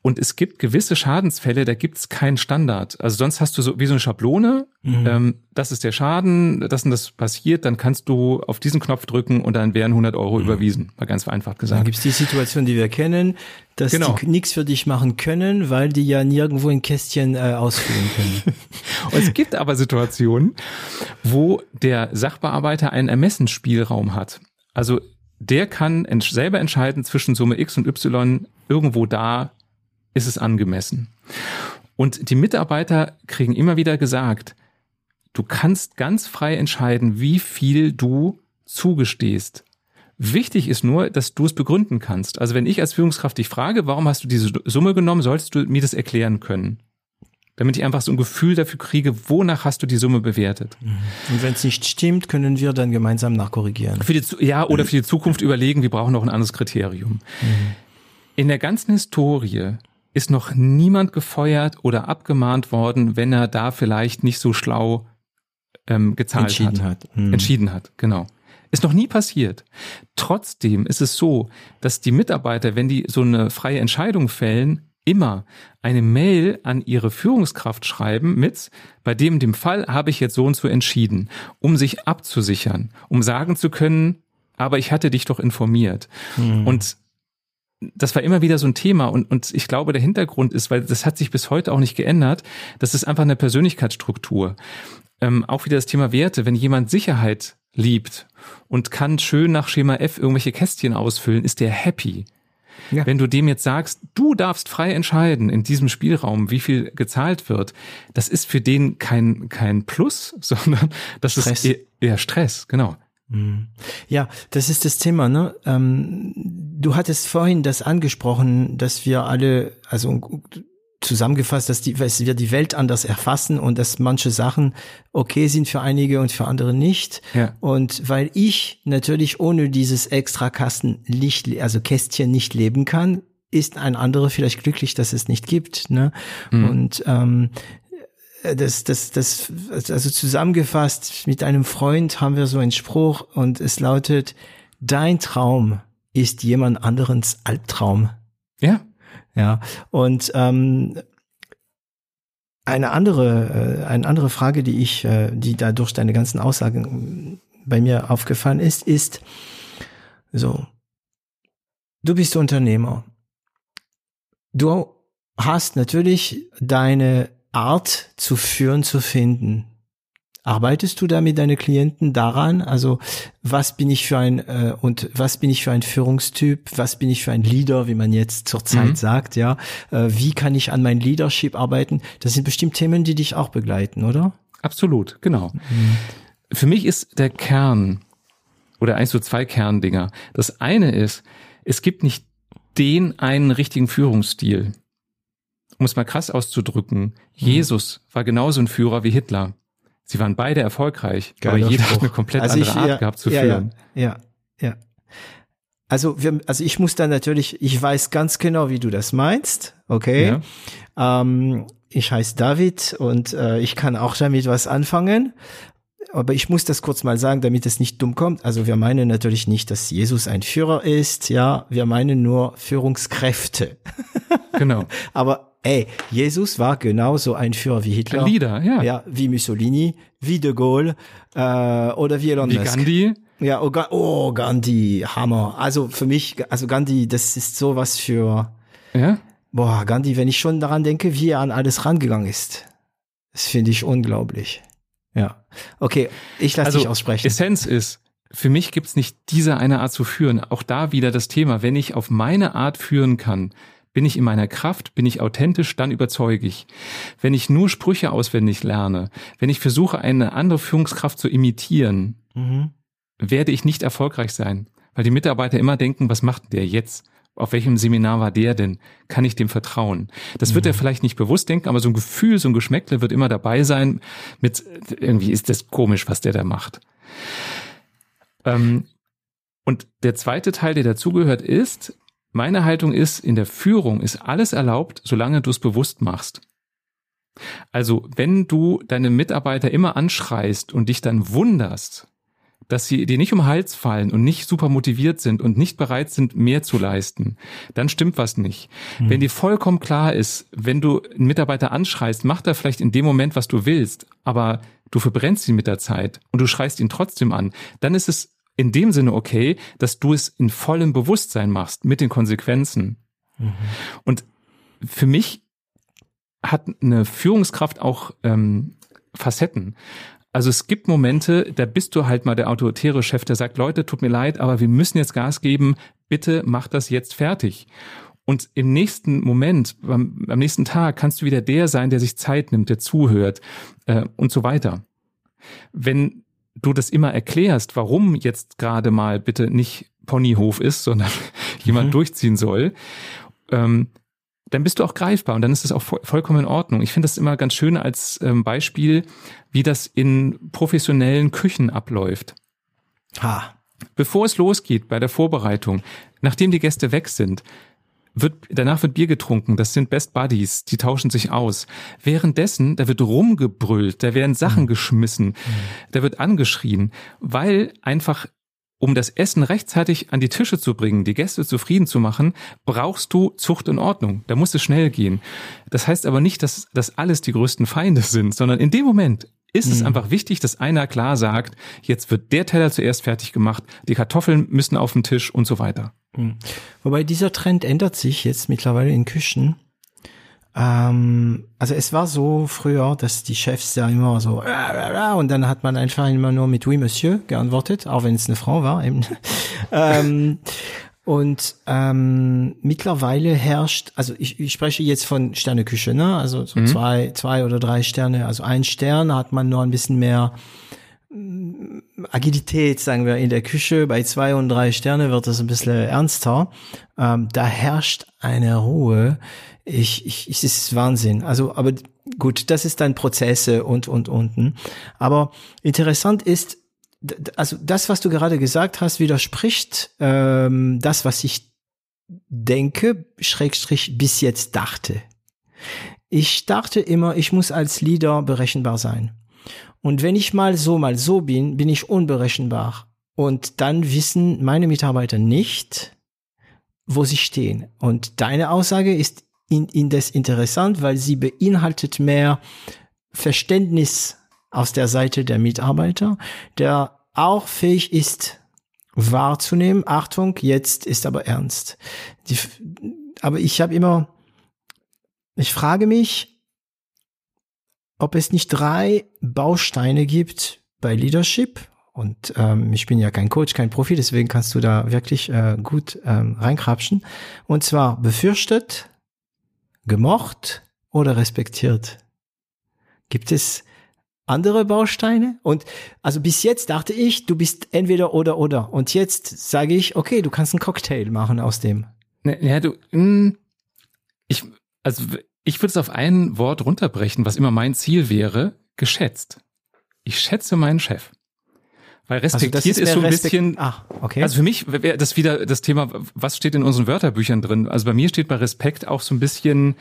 Und es gibt gewisse Schadensfälle, da gibt es keinen Standard. Also sonst hast du so wie so eine Schablone, mhm. ähm, das ist der Schaden, das und das passiert, dann kannst du auf diesen Knopf drücken und dann werden 100 Euro mhm. überwiesen, mal ganz vereinfacht gesagt. Dann gibt es die Situation, die wir kennen, dass genau. die nichts für dich machen können, weil die ja nirgendwo in Kästchen äh, ausfüllen können. [LAUGHS] und es gibt aber Situationen, wo der Sachbearbeiter einen Ermessensspielraum hat. Also der kann selber entscheiden zwischen Summe X und Y irgendwo da ist es angemessen. Und die Mitarbeiter kriegen immer wieder gesagt, du kannst ganz frei entscheiden, wie viel du zugestehst. Wichtig ist nur, dass du es begründen kannst. Also wenn ich als Führungskraft dich frage, warum hast du diese Summe genommen, solltest du mir das erklären können. Damit ich einfach so ein Gefühl dafür kriege, wonach hast du die Summe bewertet. Mhm. Und wenn es nicht stimmt, können wir dann gemeinsam nachkorrigieren. Für die, ja, oder für die Zukunft überlegen, wir brauchen noch ein anderes Kriterium. Mhm. In der ganzen Historie ist noch niemand gefeuert oder abgemahnt worden, wenn er da vielleicht nicht so schlau ähm, gezahlt Entschieden hat. hat. Mhm. Entschieden hat, genau. Ist noch nie passiert. Trotzdem ist es so, dass die Mitarbeiter, wenn die so eine freie Entscheidung fällen, immer eine Mail an ihre Führungskraft schreiben mit, bei dem dem Fall habe ich jetzt so und so entschieden, um sich abzusichern, um sagen zu können, aber ich hatte dich doch informiert. Mhm. Und das war immer wieder so ein Thema und, und ich glaube, der Hintergrund ist, weil das hat sich bis heute auch nicht geändert, das ist einfach eine Persönlichkeitsstruktur. Ähm, auch wieder das Thema Werte. Wenn jemand Sicherheit liebt und kann schön nach Schema F irgendwelche Kästchen ausfüllen, ist der happy. Ja. Wenn du dem jetzt sagst, du darfst frei entscheiden in diesem Spielraum, wie viel gezahlt wird, das ist für den kein, kein Plus, [LAUGHS] sondern das Stress. ist eher Stress, genau. Mhm. Ja, das ist das Thema. Ne? Ähm, du hattest vorhin das angesprochen, dass wir alle, also zusammengefasst, dass, die, dass wir die Welt anders erfassen und dass manche Sachen okay sind für einige und für andere nicht. Ja. Und weil ich natürlich ohne dieses extra Kasten Licht, also Kästchen nicht leben kann, ist ein anderer vielleicht glücklich, dass es nicht gibt. Ne? Mhm. Und ähm, äh, das, das, das, also zusammengefasst, mit einem Freund haben wir so einen Spruch und es lautet, dein Traum ist jemand anderens Albtraum. Ja. Ja. Und ähm, eine andere, äh, eine andere Frage, die ich, äh, die da durch deine ganzen Aussagen bei mir aufgefallen ist, ist so, du bist Unternehmer. Du hast natürlich deine Art zu führen zu finden. Arbeitest du da mit deinen Klienten daran? Also was bin ich für ein äh, und was bin ich für ein Führungstyp? Was bin ich für ein Leader, wie man jetzt zurzeit mhm. sagt? Ja, äh, wie kann ich an mein Leadership arbeiten? Das sind bestimmt Themen, die dich auch begleiten, oder? Absolut, genau. Mhm. Für mich ist der Kern oder eigentlich so zwei Kerndinger. Das eine ist, es gibt nicht den einen richtigen Führungsstil um es mal krass auszudrücken, Jesus war genauso ein Führer wie Hitler. Sie waren beide erfolgreich, Geiler aber jeder hat eine [LAUGHS] komplett also andere ich, Art ja, gehabt zu ja, führen. Ja, ja, ja. Also, wir, also ich muss da natürlich, ich weiß ganz genau, wie du das meinst, okay? Ja. Ähm, ich heiße David und äh, ich kann auch damit was anfangen. Aber ich muss das kurz mal sagen, damit es nicht dumm kommt. Also wir meinen natürlich nicht, dass Jesus ein Führer ist, ja. Wir meinen nur Führungskräfte. Genau. [LAUGHS] aber Ey, Jesus war genauso ein Führer wie Hitler. Ein Leader, ja. Ja, wie Mussolini, wie de Gaulle äh, oder wie Elon wie Musk. Gandhi. Ja, oh, oh, Gandhi, Hammer. Also für mich, also Gandhi, das ist sowas für. Ja. Boah, Gandhi, wenn ich schon daran denke, wie er an alles rangegangen ist, das finde ich unglaublich. Ja. Okay, ich lasse also, dich aussprechen. Essenz ist, für mich gibt's nicht diese eine Art zu führen. Auch da wieder das Thema, wenn ich auf meine Art führen kann, bin ich in meiner Kraft, bin ich authentisch, dann überzeuge ich. Wenn ich nur Sprüche auswendig lerne, wenn ich versuche, eine andere Führungskraft zu imitieren, mhm. werde ich nicht erfolgreich sein. Weil die Mitarbeiter immer denken, was macht der jetzt? Auf welchem Seminar war der denn? Kann ich dem vertrauen? Das mhm. wird er vielleicht nicht bewusst denken, aber so ein Gefühl, so ein Geschmäckle wird immer dabei sein mit, irgendwie ist das komisch, was der da macht. Ähm, und der zweite Teil, der dazugehört, ist, meine Haltung ist, in der Führung ist alles erlaubt, solange du es bewusst machst. Also, wenn du deine Mitarbeiter immer anschreist und dich dann wunderst, dass sie dir nicht um den Hals fallen und nicht super motiviert sind und nicht bereit sind, mehr zu leisten, dann stimmt was nicht. Mhm. Wenn dir vollkommen klar ist, wenn du einen Mitarbeiter anschreist, macht er vielleicht in dem Moment, was du willst, aber du verbrennst ihn mit der Zeit und du schreist ihn trotzdem an, dann ist es in dem Sinne okay, dass du es in vollem Bewusstsein machst mit den Konsequenzen. Mhm. Und für mich hat eine Führungskraft auch ähm, Facetten. Also es gibt Momente, da bist du halt mal der autoritäre Chef, der sagt, Leute, tut mir leid, aber wir müssen jetzt Gas geben, bitte mach das jetzt fertig. Und im nächsten Moment, am, am nächsten Tag kannst du wieder der sein, der sich Zeit nimmt, der zuhört äh, und so weiter. Wenn du das immer erklärst, warum jetzt gerade mal bitte nicht Ponyhof ist, sondern [LAUGHS] jemand mhm. durchziehen soll, ähm, dann bist du auch greifbar und dann ist es auch vollkommen in Ordnung. Ich finde das immer ganz schön als ähm, Beispiel, wie das in professionellen Küchen abläuft. Ha. Bevor es losgeht bei der Vorbereitung, nachdem die Gäste weg sind, wird, danach wird Bier getrunken, das sind Best Buddies, die tauschen sich aus. Währenddessen, da wird rumgebrüllt, da werden Sachen mhm. geschmissen, mhm. da wird angeschrien, weil einfach um das Essen rechtzeitig an die Tische zu bringen, die Gäste zufrieden zu machen, brauchst du Zucht und Ordnung. Da muss es schnell gehen. Das heißt aber nicht, dass das alles die größten Feinde sind, sondern in dem Moment ist es mhm. einfach wichtig, dass einer klar sagt, jetzt wird der Teller zuerst fertig gemacht, die Kartoffeln müssen auf den Tisch und so weiter. Mhm. Wobei dieser Trend ändert sich jetzt mittlerweile in Küchen. Ähm, also es war so früher, dass die Chefs ja immer so und dann hat man einfach immer nur mit Oui Monsieur geantwortet, auch wenn es eine Frau war. Eben. [LAUGHS] ähm, und ähm, mittlerweile herrscht, also ich, ich spreche jetzt von Sterneküche, ne? Also so mhm. zwei, zwei oder drei Sterne. Also ein Stern hat man nur ein bisschen mehr Agilität, sagen wir, in der Küche. Bei zwei und drei Sterne wird das ein bisschen ernster. Ähm, da herrscht eine Ruhe, ich, ich, ich, es ist Wahnsinn. Also, aber gut, das ist dann Prozesse und, und, unten. Aber interessant ist, also das, was du gerade gesagt hast, widerspricht ähm, das, was ich denke, Schrägstrich bis jetzt dachte. Ich dachte immer, ich muss als Leader berechenbar sein. Und wenn ich mal so, mal so bin, bin ich unberechenbar. Und dann wissen meine Mitarbeiter nicht, wo sie stehen. Und deine Aussage ist in, in das interessant, weil sie beinhaltet mehr Verständnis aus der Seite der Mitarbeiter, der auch fähig ist, wahrzunehmen. Achtung, jetzt ist aber ernst. Die, aber ich habe immer, ich frage mich, ob es nicht drei Bausteine gibt bei Leadership. Und ähm, ich bin ja kein Coach, kein Profi, deswegen kannst du da wirklich äh, gut ähm, reinkrapschen. Und zwar befürchtet, gemocht oder respektiert? Gibt es andere Bausteine? Und also bis jetzt dachte ich, du bist entweder oder oder. Und jetzt sage ich, okay, du kannst einen Cocktail machen aus dem. Ne, ja, du, hm, ich, also ich würde es auf ein Wort runterbrechen, was immer mein Ziel wäre, geschätzt. Ich schätze meinen Chef. Weil also respektiert also ist, ist, so ein bisschen. Ah, okay. Also für mich wäre das wieder das Thema, was steht in unseren Wörterbüchern drin? Also bei mir steht bei Respekt auch so ein bisschen,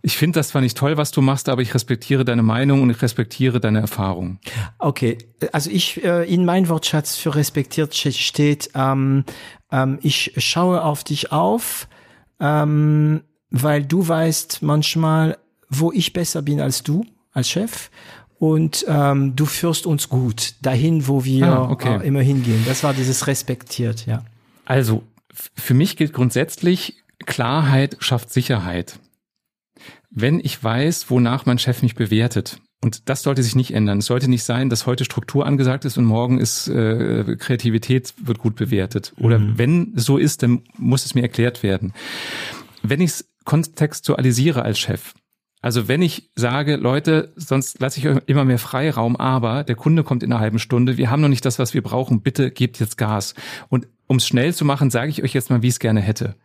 ich finde das zwar nicht toll, was du machst, aber ich respektiere deine Meinung und ich respektiere deine Erfahrung. Okay, also ich äh, in mein Wortschatz für respektiert steht, ähm, ähm, ich schaue auf dich auf, ähm, weil du weißt manchmal, wo ich besser bin als du als Chef und ähm, du führst uns gut dahin, wo wir ah, okay. äh, immer hingehen. Das war dieses respektiert, ja. Also für mich gilt grundsätzlich Klarheit schafft Sicherheit. Wenn ich weiß, wonach mein Chef mich bewertet, und das sollte sich nicht ändern. Es sollte nicht sein, dass heute Struktur angesagt ist und morgen ist äh, Kreativität wird gut bewertet. Oder mhm. wenn so ist, dann muss es mir erklärt werden. Wenn ich es kontextualisiere als Chef, also wenn ich sage, Leute, sonst lasse ich euch immer mehr Freiraum, aber der Kunde kommt in einer halben Stunde, wir haben noch nicht das, was wir brauchen, bitte gebt jetzt Gas. Und um es schnell zu machen, sage ich euch jetzt mal, wie ich es gerne hätte.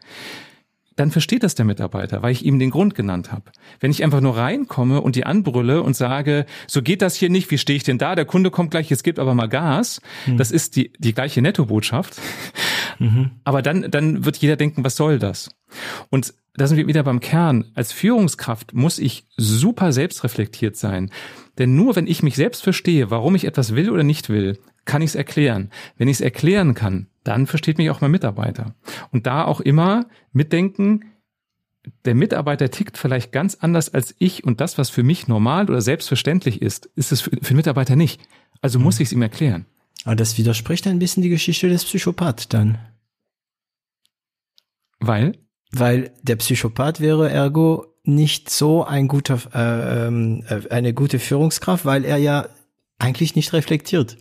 Dann versteht das der Mitarbeiter, weil ich ihm den Grund genannt habe. Wenn ich einfach nur reinkomme und die anbrülle und sage, so geht das hier nicht, wie stehe ich denn da? Der Kunde kommt gleich, es gibt aber mal Gas. Mhm. Das ist die, die gleiche Nettobotschaft. [LAUGHS] Mhm. Aber dann, dann wird jeder denken, was soll das? Und da sind wir wieder beim Kern. Als Führungskraft muss ich super selbstreflektiert sein. Denn nur wenn ich mich selbst verstehe, warum ich etwas will oder nicht will, kann ich es erklären. Wenn ich es erklären kann, dann versteht mich auch mein Mitarbeiter. Und da auch immer mitdenken, der Mitarbeiter tickt vielleicht ganz anders als ich und das, was für mich normal oder selbstverständlich ist, ist es für, für den Mitarbeiter nicht. Also muss ich es ihm erklären. Aber das widerspricht ein bisschen die Geschichte des Psychopath dann. Weil? Weil der Psychopath wäre ergo nicht so ein guter, äh, ähm, äh, eine gute Führungskraft, weil er ja eigentlich nicht reflektiert.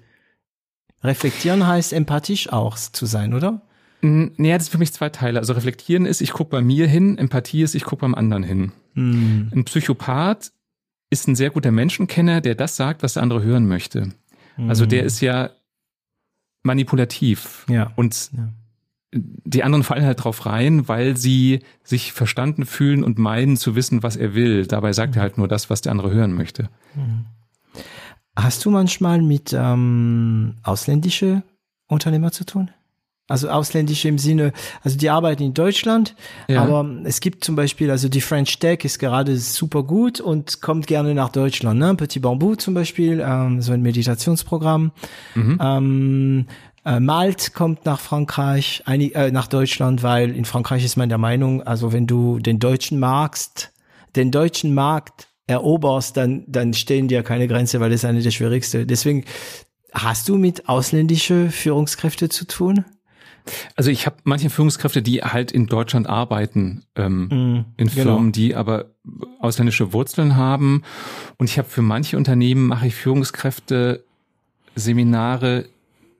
Reflektieren heißt empathisch auch zu sein, oder? Naja, das ist für mich zwei Teile. Also reflektieren ist, ich gucke bei mir hin, Empathie ist, ich gucke beim anderen hin. Hm. Ein Psychopath ist ein sehr guter Menschenkenner, der das sagt, was der andere hören möchte. Also der ist ja manipulativ. Ja. Und Ja. die anderen fallen halt drauf rein, weil sie sich verstanden fühlen und meinen zu wissen, was er will. Dabei sagt er halt nur das, was der andere hören möchte. Hast du manchmal mit ähm, ausländische Unternehmer zu tun? Also ausländische im Sinne, also die arbeiten in Deutschland, Ja. aber es gibt zum Beispiel, also die French Tech ist gerade super gut und kommt gerne nach Deutschland. Ne? Petit Bambou zum Beispiel, ähm, so ein Meditationsprogramm. Ähm, äh, Malt kommt nach Frankreich, einig, äh, nach Deutschland, weil in Frankreich ist man der Meinung, also wenn du den deutschen magst, den deutschen Markt eroberst, dann, dann stehen dir keine Grenze, weil das ist eine der schwierigsten. Deswegen, hast du mit ausländische Führungskräfte zu tun? Also ich habe manche Führungskräfte, die halt in Deutschland arbeiten, ähm, in genau. Firmen, die aber ausländische Wurzeln haben. Und ich habe für manche Unternehmen mache ich Führungskräfte Seminare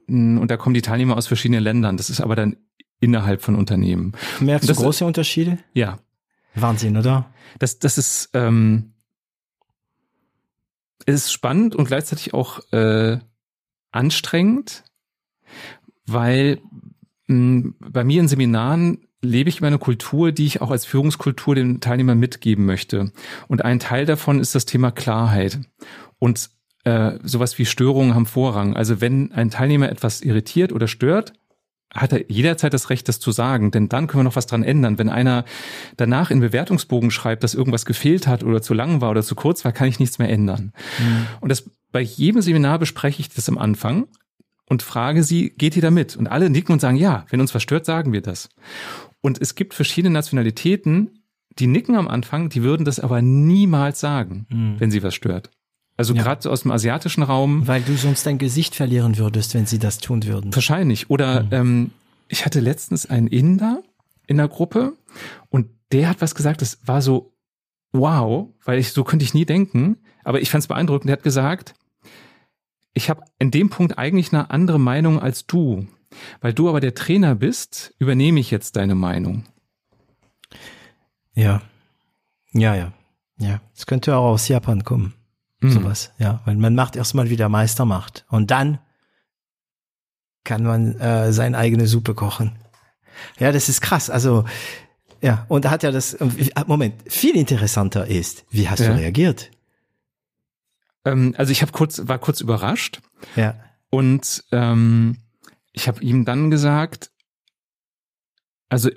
und da kommen die Teilnehmer aus verschiedenen Ländern. Das ist aber dann innerhalb von Unternehmen. Merkst du Das- große Unterschiede? Ja, Wahnsinn, oder? das, das ist, ähm, es ist spannend und gleichzeitig auch äh, anstrengend, weil mh, bei mir in Seminaren lebe ich über eine Kultur, die ich auch als Führungskultur den Teilnehmern mitgeben möchte. Und ein Teil davon ist das Thema Klarheit. Und äh, sowas wie Störungen haben Vorrang. Also wenn ein Teilnehmer etwas irritiert oder stört, hat er jederzeit das Recht, das zu sagen, denn dann können wir noch was dran ändern. Wenn einer danach in Bewertungsbogen schreibt, dass irgendwas gefehlt hat oder zu lang war oder zu kurz war, kann ich nichts mehr ändern. Und das bei jedem Seminar bespreche ich das am Anfang und frage sie, geht ihr damit? Und alle nicken und sagen, ja, wenn uns was stört, sagen wir das. Und es gibt verschiedene Nationalitäten, die nicken am Anfang, die würden das aber niemals sagen, wenn sie was stört. Also Ja. gerade aus dem asiatischen Raum, Weil du sonst dein Gesicht verlieren würdest, wenn sie das tun würden. Wahrscheinlich. Oder ähm, ich hatte letztens einen Inder in der Gruppe und der hat was gesagt, das war so wow, weil ich so könnte ich nie denken. Aber ich fand es beeindruckend. Der hat gesagt, ich habe in dem Punkt eigentlich eine andere Meinung als du. Weil du aber der Trainer bist, übernehme ich jetzt deine Meinung. Ja. Ja, ja. Ja. Es könnte auch aus Japan kommen. Mhm. Sowas. Ja. Weil man macht erstmal, wie der Meister macht. Und dann kann man äh, seine eigene Suppe kochen. Ja, das ist krass. Also, ja. Und da hat er das, Moment, viel interessanter ist, wie hast Ja. du reagiert? Ähm, also ich habe kurz, war kurz überrascht. Ja. Und ähm, ich habe ihm dann gesagt, also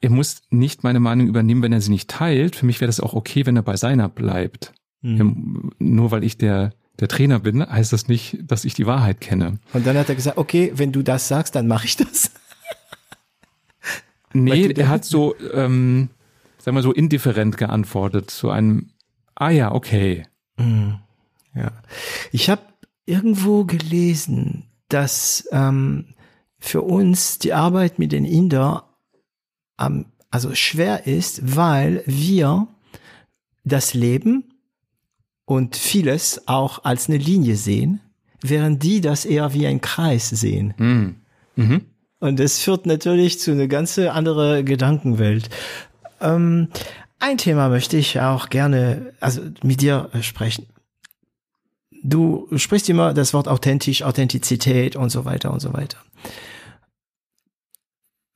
er muss nicht meine Meinung übernehmen, wenn er sie nicht teilt. Für mich wäre das auch okay, wenn er bei seiner bleibt. Mhm. Nur weil ich der, der Trainer bin, heißt das nicht, dass ich die Wahrheit kenne. Und dann hat er gesagt, okay, wenn du das sagst, dann mache ich das. Nee, Weil- er hat so, ähm, sagen wir so, indifferent geantwortet, zu einem, ah ja, okay. Ja. Ich habe irgendwo gelesen, dass ähm, für uns die Arbeit mit den Inder am, also schwer ist, weil wir das Leben und vieles auch als eine Linie sehen, während die das eher wie ein Kreis sehen. Hm. Mhm. Und das führt natürlich zu eine ganz andere Gedankenwelt. Ähm, ein Thema möchte ich auch gerne, also mit dir äh, sprechen. Du sprichst immer das Wort authentisch, Authentizität und so weiter und so weiter.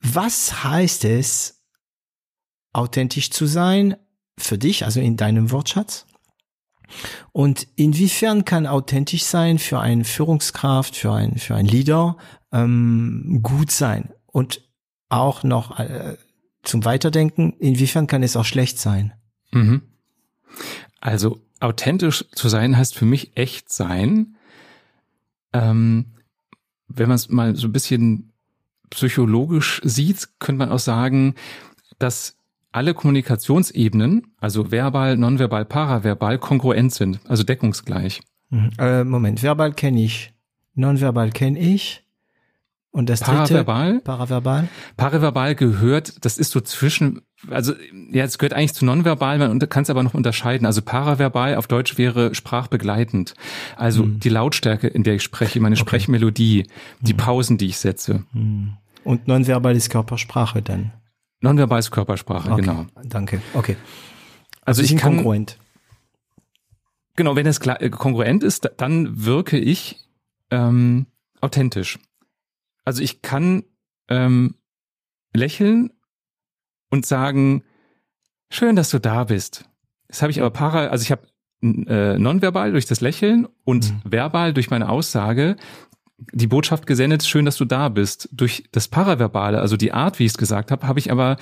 Was heißt es, authentisch zu sein für dich, also in deinem Wortschatz? Und inwiefern kann authentisch sein für eine Führungskraft, für ein, für ein Leader ähm, gut sein? Und auch noch äh, zum Weiterdenken, inwiefern kann es auch schlecht sein? Mhm. Also authentisch zu sein heißt für mich echt sein. Ähm, wenn man es mal so ein bisschen psychologisch sieht, könnte man auch sagen, dass alle Kommunikationsebenen, also verbal, nonverbal, paraverbal, kongruent sind, also deckungsgleich. Mhm. Äh, Moment, verbal kenne ich, nonverbal kenne ich. Und das Paraverbal? dritte, paraverbal? Paraverbal gehört, das ist so zwischen, also ja, es gehört eigentlich zu nonverbal, man kann es aber noch unterscheiden. Also paraverbal auf Deutsch wäre sprachbegleitend. Also mhm. die Lautstärke, in der ich spreche, meine okay. Sprechmelodie, die mhm. Pausen, die ich setze. Mhm. Und nonverbal ist Körpersprache dann? Nonverbal ist Körpersprache, okay. genau. Danke, okay. Also, also ich kann, kongruent. Genau, wenn es äh, kongruent ist, dann wirke ich ähm, authentisch. Also ich kann ähm, lächeln und sagen, schön, dass du da bist. Das habe ich aber para, also ich habe äh, nonverbal durch das Lächeln und mhm. verbal durch meine Aussage die Botschaft gesendet, schön, dass du da bist. Durch das Paraverbale, also die Art, wie ich es gesagt habe, habe ich aber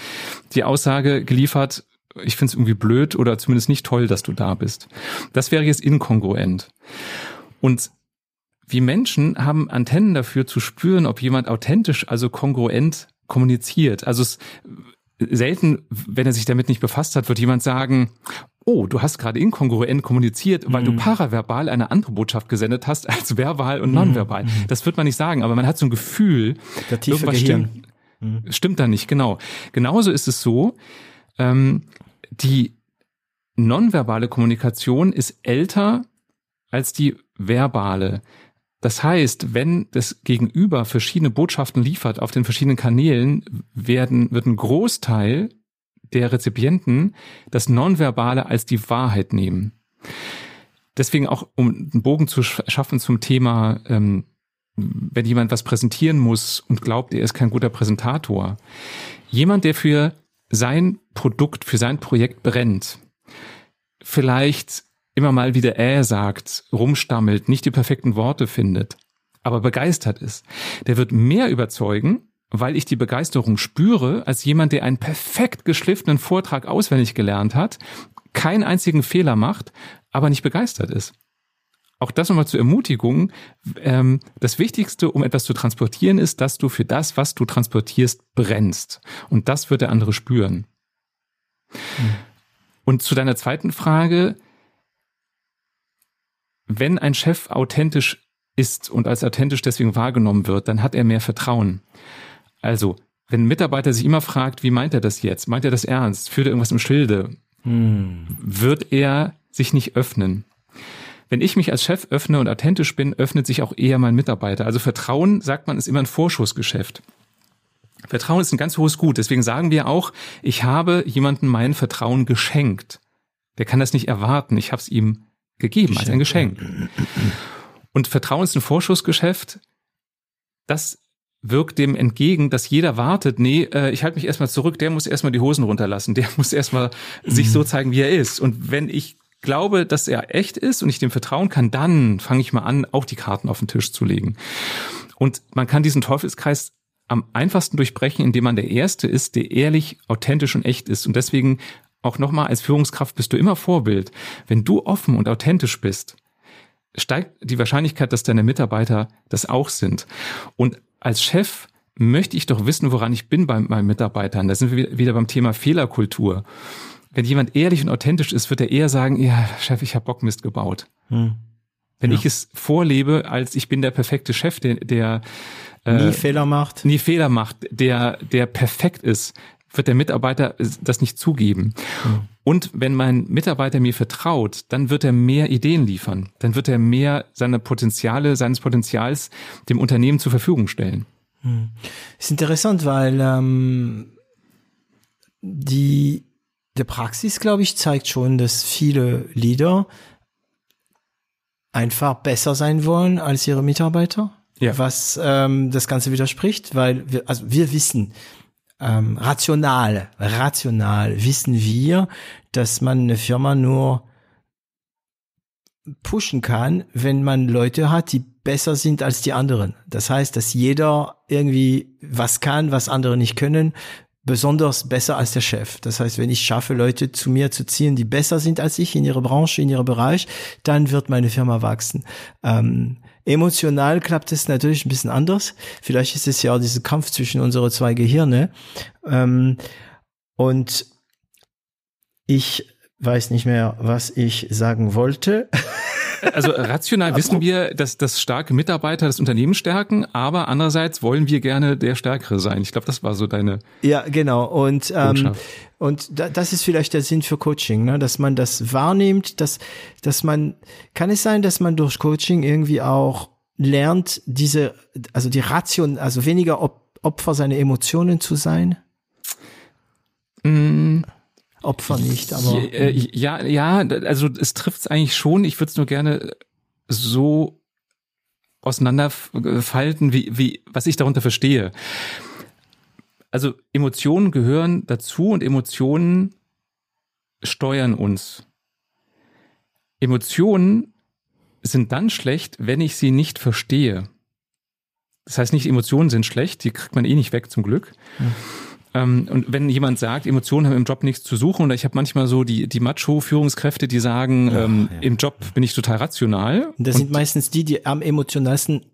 die Aussage geliefert, ich finde es irgendwie blöd oder zumindest nicht toll, dass du da bist. Das wäre jetzt inkongruent. Und wie Menschen haben Antennen dafür zu spüren, ob jemand authentisch, also kongruent kommuniziert. Also es selten, wenn er sich damit nicht befasst hat, wird jemand sagen, oh, du hast gerade inkongruent kommuniziert, weil mhm. du paraverbal eine andere Botschaft gesendet hast als verbal und nonverbal. Mhm. Das wird man nicht sagen, aber man hat so ein Gefühl, Der tiefe irgendwas stimmt, mhm. stimmt da nicht, genau. Genauso ist es so, ähm, die nonverbale Kommunikation ist älter als die verbale. Das heißt, wenn das Gegenüber verschiedene Botschaften liefert auf den verschiedenen Kanälen, werden, wird ein Großteil der Rezipienten das Nonverbale als die Wahrheit nehmen. Deswegen auch, um einen Bogen zu schaffen zum Thema, ähm, wenn jemand was präsentieren muss und glaubt, er ist kein guter Präsentator. Jemand, der für sein Produkt, für sein Projekt brennt, vielleicht immer mal wieder äh sagt, rumstammelt, nicht die perfekten Worte findet, aber begeistert ist, der wird mehr überzeugen, weil ich die Begeisterung spüre, als jemand, der einen perfekt geschliffenen Vortrag auswendig gelernt hat, keinen einzigen Fehler macht, aber nicht begeistert ist. Auch das nochmal zur Ermutigung. Ähm, das Wichtigste, um etwas zu transportieren, ist, dass du für das, was du transportierst, brennst. Und das wird der andere spüren. Mhm. Und zu deiner zweiten Frage, wenn ein Chef authentisch ist und als authentisch deswegen wahrgenommen wird, dann hat er mehr Vertrauen. Also, wenn ein Mitarbeiter sich immer fragt, wie meint er das jetzt? Meint er das ernst? Führt er irgendwas im Schilde? Hm. Wird er sich nicht öffnen? Wenn ich mich als Chef öffne und authentisch bin, öffnet sich auch eher mein Mitarbeiter. Also Vertrauen, sagt man, ist immer ein Vorschussgeschäft. Vertrauen ist ein ganz hohes Gut. Deswegen sagen wir auch, ich habe jemandem mein Vertrauen geschenkt. Der kann das nicht erwarten. Ich habe es ihm gegeben als ein Geschenk. Und Vertrauen ist ein Vorschussgeschäft. Das wirkt dem entgegen, dass jeder wartet, nee, äh, ich halte mich erstmal zurück, der muss erstmal die Hosen runterlassen, der [LAUGHS] muss erstmal mhm. sich so zeigen, wie er ist. Und wenn ich glaube, dass er echt ist und ich dem vertrauen kann, dann fange ich mal an, auch die Karten auf den Tisch zu legen. Und man kann diesen Teufelskreis am einfachsten durchbrechen, indem man der Erste ist, der ehrlich, authentisch und echt ist. Und deswegen auch nochmal, als Führungskraft bist du immer Vorbild. Wenn du offen und authentisch bist, steigt die Wahrscheinlichkeit, dass deine Mitarbeiter das auch sind. Und als Chef möchte ich doch wissen, woran ich bin bei meinen Mitarbeitern. Da sind wir wieder beim Thema Fehlerkultur. Wenn jemand ehrlich und authentisch ist, wird er eher sagen, ja, Chef, ich habe Bockmist gebaut. Hm. Wenn ja. ich es vorlebe, als ich bin der perfekte Chef, der, der nie äh, Fehler macht, nie Fehler macht, der der perfekt ist, wird der Mitarbeiter das nicht zugeben. Mhm. Und wenn mein Mitarbeiter mir vertraut, dann wird er mehr Ideen liefern. Dann wird er mehr seine Potenziale, seines Potenzials dem Unternehmen zur Verfügung stellen. Mhm. Ist interessant, weil ähm, die der Praxis, glaube ich, zeigt schon, dass viele Leader einfach besser sein wollen als ihre Mitarbeiter. Ja. Was ähm, das Ganze widerspricht, weil wir, also wir wissen, ähm, rational, rational wissen wir, dass man eine Firma nur pushen kann, wenn man Leute hat, die besser sind als die anderen. Das heißt, dass jeder irgendwie was kann, was andere nicht können, besonders besser als der Chef. Das heißt, wenn ich schaffe, Leute zu mir zu ziehen, die besser sind als ich in ihrer Branche, in ihrem Bereich, dann wird meine Firma wachsen. Ähm, Emotional klappt es natürlich ein bisschen anders. Vielleicht ist es ja auch dieser Kampf zwischen unsere zwei Gehirne. Ähm, und ich weiß nicht mehr, was ich sagen wollte. [LAUGHS] Also rational wissen wir, dass, dass starke Mitarbeiter das Unternehmen stärken, aber andererseits wollen wir gerne der Stärkere sein. Ich glaube, das war so deine. Ja, genau. Und ähm, und da, das ist vielleicht der Sinn für Coaching, ne? dass man das wahrnimmt, dass dass man kann es sein, dass man durch Coaching irgendwie auch lernt, diese also die Ration, also weniger Opfer seiner Emotionen zu sein. Mm. Opfer nicht, aber. Äh, ja, ja, also es trifft es eigentlich schon. Ich würde es nur gerne so auseinanderfalten, wie, wie, was ich darunter verstehe. Also Emotionen gehören dazu und Emotionen steuern uns. Emotionen sind dann schlecht, wenn ich sie nicht verstehe. Das heißt nicht, Emotionen sind schlecht, die kriegt man eh nicht weg zum Glück. Hm. Ähm, und wenn jemand sagt, Emotionen haben im Job nichts zu suchen, und ich habe manchmal so die, die Macho-Führungskräfte, die sagen, ja, ähm, ja. im Job bin ich total rational. Und das und sind meistens die, die am emotionalsten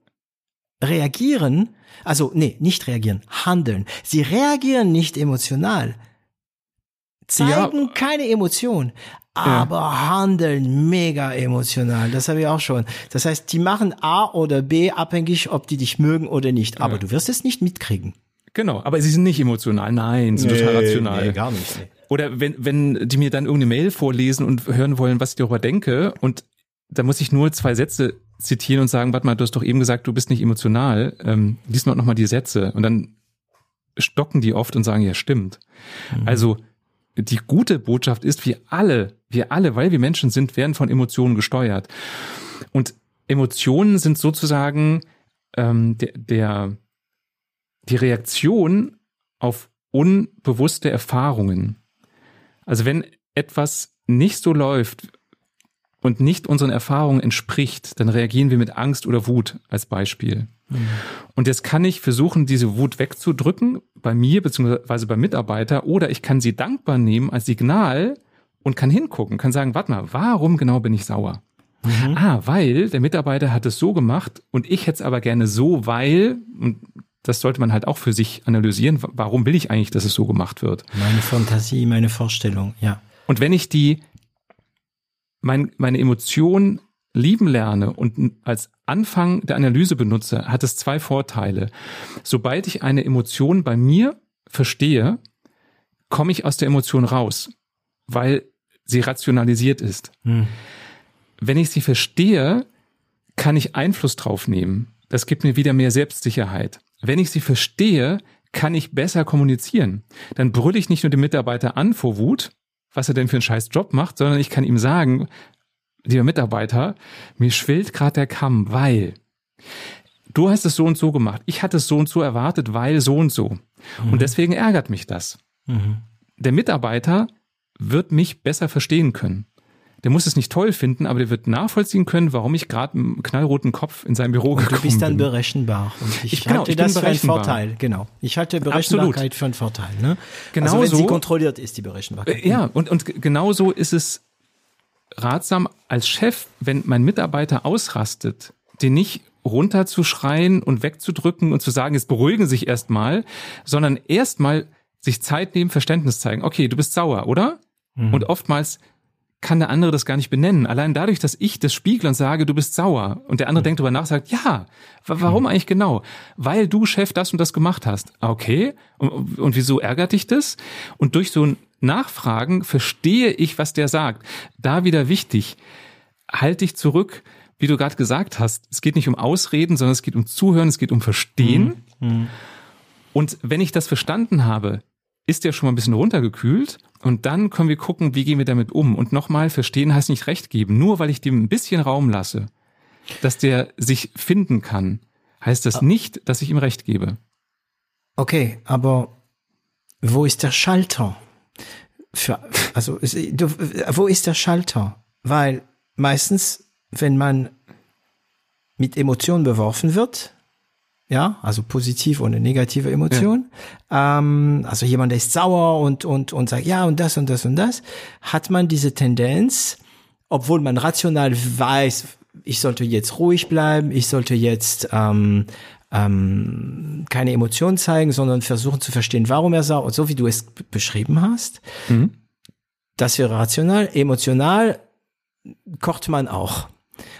reagieren. Also, nee, nicht reagieren, handeln. Sie reagieren nicht emotional. Zeigen ja. keine Emotion aber ja. handeln mega emotional. Das habe ich auch schon. Das heißt, die machen A oder B abhängig, ob die dich mögen oder nicht. Aber ja. du wirst es nicht mitkriegen. Genau, aber sie sind nicht emotional, nein, sie sind nee, total rational. Nee, gar nicht. Nee. Oder wenn, wenn die mir dann irgendeine Mail vorlesen und hören wollen, was ich darüber denke, und da muss ich nur zwei Sätze zitieren und sagen, warte mal, du hast doch eben gesagt, du bist nicht emotional, ähm, lies mal nochmal die Sätze. Und dann stocken die oft und sagen, ja, stimmt. Mhm. Also die gute Botschaft ist, wir alle, wir alle, weil wir Menschen sind, werden von Emotionen gesteuert. Und Emotionen sind sozusagen ähm, der, der die Reaktion auf unbewusste Erfahrungen. Also wenn etwas nicht so läuft und nicht unseren Erfahrungen entspricht, dann reagieren wir mit Angst oder Wut als Beispiel. Mhm. Und jetzt kann ich versuchen, diese Wut wegzudrücken bei mir beziehungsweise beim Mitarbeiter oder ich kann sie dankbar nehmen als Signal und kann hingucken, kann sagen, warte mal, warum genau bin ich sauer? Mhm. Ah, weil der Mitarbeiter hat es so gemacht und ich hätte es aber gerne so, weil, und das sollte man halt auch für sich analysieren. Warum will ich eigentlich, dass es so gemacht wird? Meine Fantasie, meine Vorstellung, ja. Und wenn ich die, mein, meine Emotion lieben lerne und als Anfang der Analyse benutze, hat es zwei Vorteile. Sobald ich eine Emotion bei mir verstehe, komme ich aus der Emotion raus, weil sie rationalisiert ist. Hm. Wenn ich sie verstehe, kann ich Einfluss drauf nehmen. Das gibt mir wieder mehr Selbstsicherheit wenn ich sie verstehe, kann ich besser kommunizieren. Dann brülle ich nicht nur den Mitarbeiter an vor Wut, was er denn für einen scheiß Job macht, sondern ich kann ihm sagen, lieber Mitarbeiter, mir schwillt gerade der Kamm, weil du hast es so und so gemacht. Ich hatte es so und so erwartet, weil so und so. Mhm. Und deswegen ärgert mich das. Mhm. Der Mitarbeiter wird mich besser verstehen können der muss es nicht toll finden, aber der wird nachvollziehen können, warum ich gerade einen knallroten Kopf in sein Büro und gekommen bin. Du bist dann bin. berechenbar. Und ich, ich genau, halte ich das für einen Vorteil. Genau. Ich halte Berechenbarkeit Absolut. für einen Vorteil. Ne? Genau also wenn so, sie kontrolliert ist, die Berechenbarkeit. Äh, ja, und, und genauso ist es ratsam als Chef, wenn mein Mitarbeiter ausrastet, den nicht runterzuschreien und wegzudrücken und zu sagen, jetzt beruhigen sich erstmal, sondern erstmal sich Zeit nehmen, Verständnis zeigen. Okay, du bist sauer, oder? Mhm. Und oftmals kann der andere das gar nicht benennen. Allein dadurch, dass ich das spiegle und sage, du bist sauer und der andere mhm. denkt darüber nach, sagt, ja, warum mhm. eigentlich genau? Weil du Chef das und das gemacht hast. Okay. Und, und wieso ärgert dich das? Und durch so ein Nachfragen verstehe ich, was der sagt. Da wieder wichtig, halt dich zurück, wie du gerade gesagt hast. Es geht nicht um Ausreden, sondern es geht um Zuhören, es geht um Verstehen. Mhm. Und wenn ich das verstanden habe, ist der schon mal ein bisschen runtergekühlt und dann können wir gucken, wie gehen wir damit um. Und nochmal, verstehen heißt nicht recht geben. Nur weil ich dem ein bisschen Raum lasse, dass der sich finden kann, heißt das ah. nicht, dass ich ihm recht gebe. Okay, aber wo ist der Schalter? Für, also, wo ist der Schalter? Weil meistens, wenn man mit Emotionen beworfen wird, ja, also positiv und eine negative Emotion. Ja. Ähm, also jemand, der ist sauer und, und, und sagt, ja, und das und das und das, hat man diese Tendenz, obwohl man rational weiß, ich sollte jetzt ruhig bleiben, ich sollte jetzt ähm, ähm, keine Emotionen zeigen, sondern versuchen zu verstehen, warum er sauer, und so wie du es beschrieben hast. Mhm. Das wäre rational, emotional kocht man auch.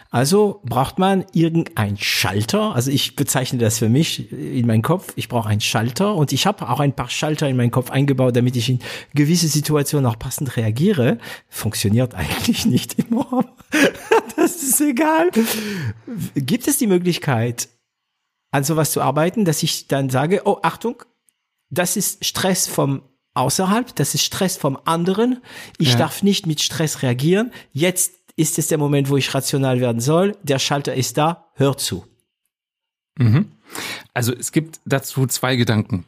Also braucht man irgendein Schalter. Also ich bezeichne das für mich in meinem Kopf. Ich brauche einen Schalter und ich habe auch ein paar Schalter in meinen Kopf eingebaut, damit ich in gewisse Situationen auch passend reagiere. Funktioniert eigentlich [LAUGHS] nicht immer. [LAUGHS] das ist egal. Gibt es die Möglichkeit, an sowas zu arbeiten, dass ich dann sage, oh Achtung, das ist Stress vom außerhalb, das ist Stress vom anderen. Ich ja. darf nicht mit Stress reagieren. Jetzt ist es der Moment, wo ich rational werden soll? Der Schalter ist da, hör zu. Mhm. Also es gibt dazu zwei Gedanken,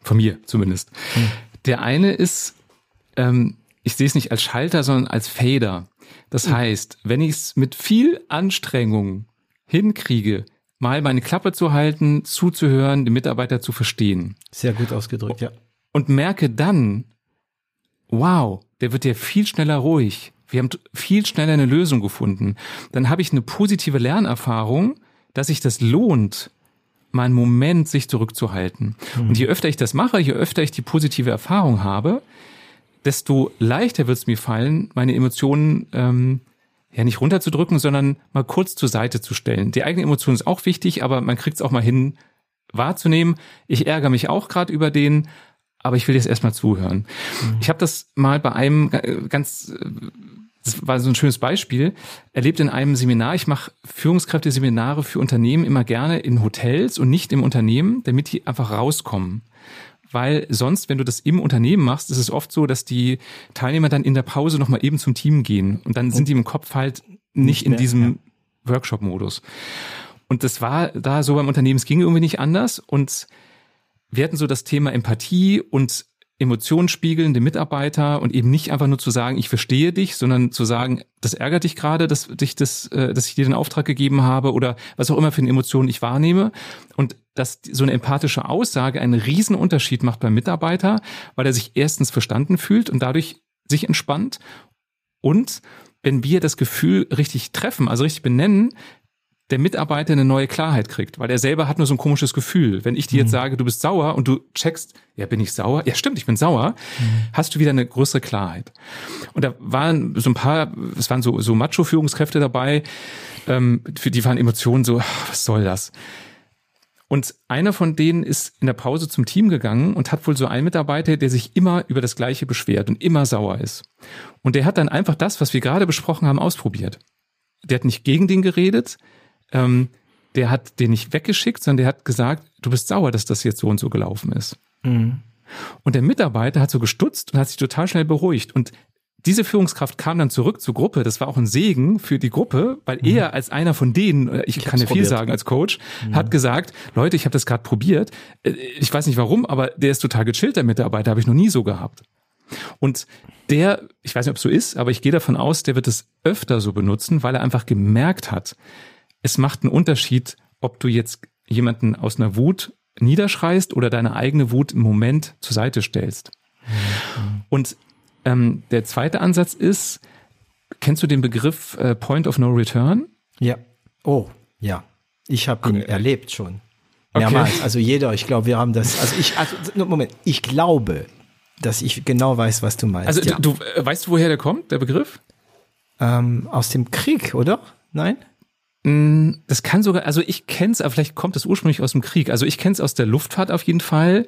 von mir zumindest. Mhm. Der eine ist, ähm, ich sehe es nicht als Schalter, sondern als Fader. Das mhm. heißt, wenn ich es mit viel Anstrengung hinkriege, mal meine Klappe zu halten, zuzuhören, den Mitarbeiter zu verstehen. Sehr gut ausgedrückt, ja. Und merke dann, wow, der wird ja viel schneller ruhig wir haben viel schneller eine Lösung gefunden. Dann habe ich eine positive Lernerfahrung, dass sich das lohnt, mal einen Moment sich zurückzuhalten. Mhm. Und je öfter ich das mache, je öfter ich die positive Erfahrung habe, desto leichter wird es mir fallen, meine Emotionen ähm, ja nicht runterzudrücken, sondern mal kurz zur Seite zu stellen. Die eigene Emotion ist auch wichtig, aber man kriegt es auch mal hin, wahrzunehmen. Ich ärgere mich auch gerade über den, aber ich will jetzt erstmal zuhören. Mhm. Ich habe das mal bei einem ganz das war so ein schönes Beispiel, erlebt in einem Seminar, ich mache Führungskräfte-Seminare für Unternehmen immer gerne in Hotels und nicht im Unternehmen, damit die einfach rauskommen. Weil sonst, wenn du das im Unternehmen machst, ist es oft so, dass die Teilnehmer dann in der Pause nochmal eben zum Team gehen und dann sind die im Kopf halt nicht, in diesem ja. Workshop-Modus. Und das war da so beim Unternehmen, es ging irgendwie nicht anders und wir hatten so das Thema Empathie und Emotionen spiegeln, dem Mitarbeiter und eben nicht einfach nur zu sagen, ich verstehe dich, sondern zu sagen, das ärgert dich gerade, dass dich das, äh, dass ich dir den Auftrag gegeben habe oder was auch immer für eine Emotion ich wahrnehme. Und dass so eine empathische Aussage einen riesen Unterschied macht beim Mitarbeiter, weil er sich erstens verstanden fühlt und dadurch sich entspannt. Und wenn wir das Gefühl richtig treffen, also richtig benennen, der Mitarbeiter eine neue Klarheit kriegt, weil er selber hat nur so ein komisches Gefühl. Wenn ich dir jetzt mhm. sage, du bist sauer und du checkst, ja, bin ich sauer? Ja, stimmt, ich bin sauer, mhm. hast du wieder eine größere Klarheit. Und da waren so ein paar, es waren so, so Macho-Führungskräfte dabei, ähm, für die waren Emotionen so, was soll das? Und einer von denen ist in der Pause zum Team gegangen und hat wohl so einen Mitarbeiter, der sich immer über das Gleiche beschwert und immer sauer ist. Und der hat dann einfach das, was wir gerade besprochen haben, ausprobiert. Der hat nicht gegen den geredet, ähm, der hat den nicht weggeschickt, sondern der hat gesagt, du bist sauer, dass das jetzt so und so gelaufen ist. Mhm. Und der Mitarbeiter hat so gestutzt und hat sich total schnell beruhigt. Und diese Führungskraft kam dann zurück zur Gruppe. Das war auch ein Segen für die Gruppe, weil mhm. er als einer von denen, äh, ich, ich kann ja viel sagen als Coach, mhm. hat gesagt, Leute, ich habe das gerade probiert. Äh, ich weiß nicht warum, aber der ist total gechillt, der Mitarbeiter, habe ich noch nie so gehabt. Und der, ich weiß nicht, ob es so ist, aber ich gehe davon aus, der wird es öfter so benutzen, weil er einfach gemerkt hat, es macht einen Unterschied, ob du jetzt jemanden aus einer Wut niederschreist oder deine eigene Wut im Moment zur Seite stellst. Mhm. Und ähm, der zweite Ansatz ist, kennst du den Begriff äh, Point of No Return? Ja. Oh, ja. Ich habe ihn okay. erlebt schon. Mehrmals. Okay. Also jeder, ich glaube, wir haben das. Also ich, also, Moment, ich glaube, dass ich genau weiß, was du meinst. Also ja. du, du äh, weißt du, woher der kommt, der Begriff? Ähm, aus dem Krieg, oder? Nein? Mm, das kann sogar, also ich kenne es, aber vielleicht kommt es ursprünglich aus dem Krieg. Also ich kenne es aus der Luftfahrt auf jeden Fall,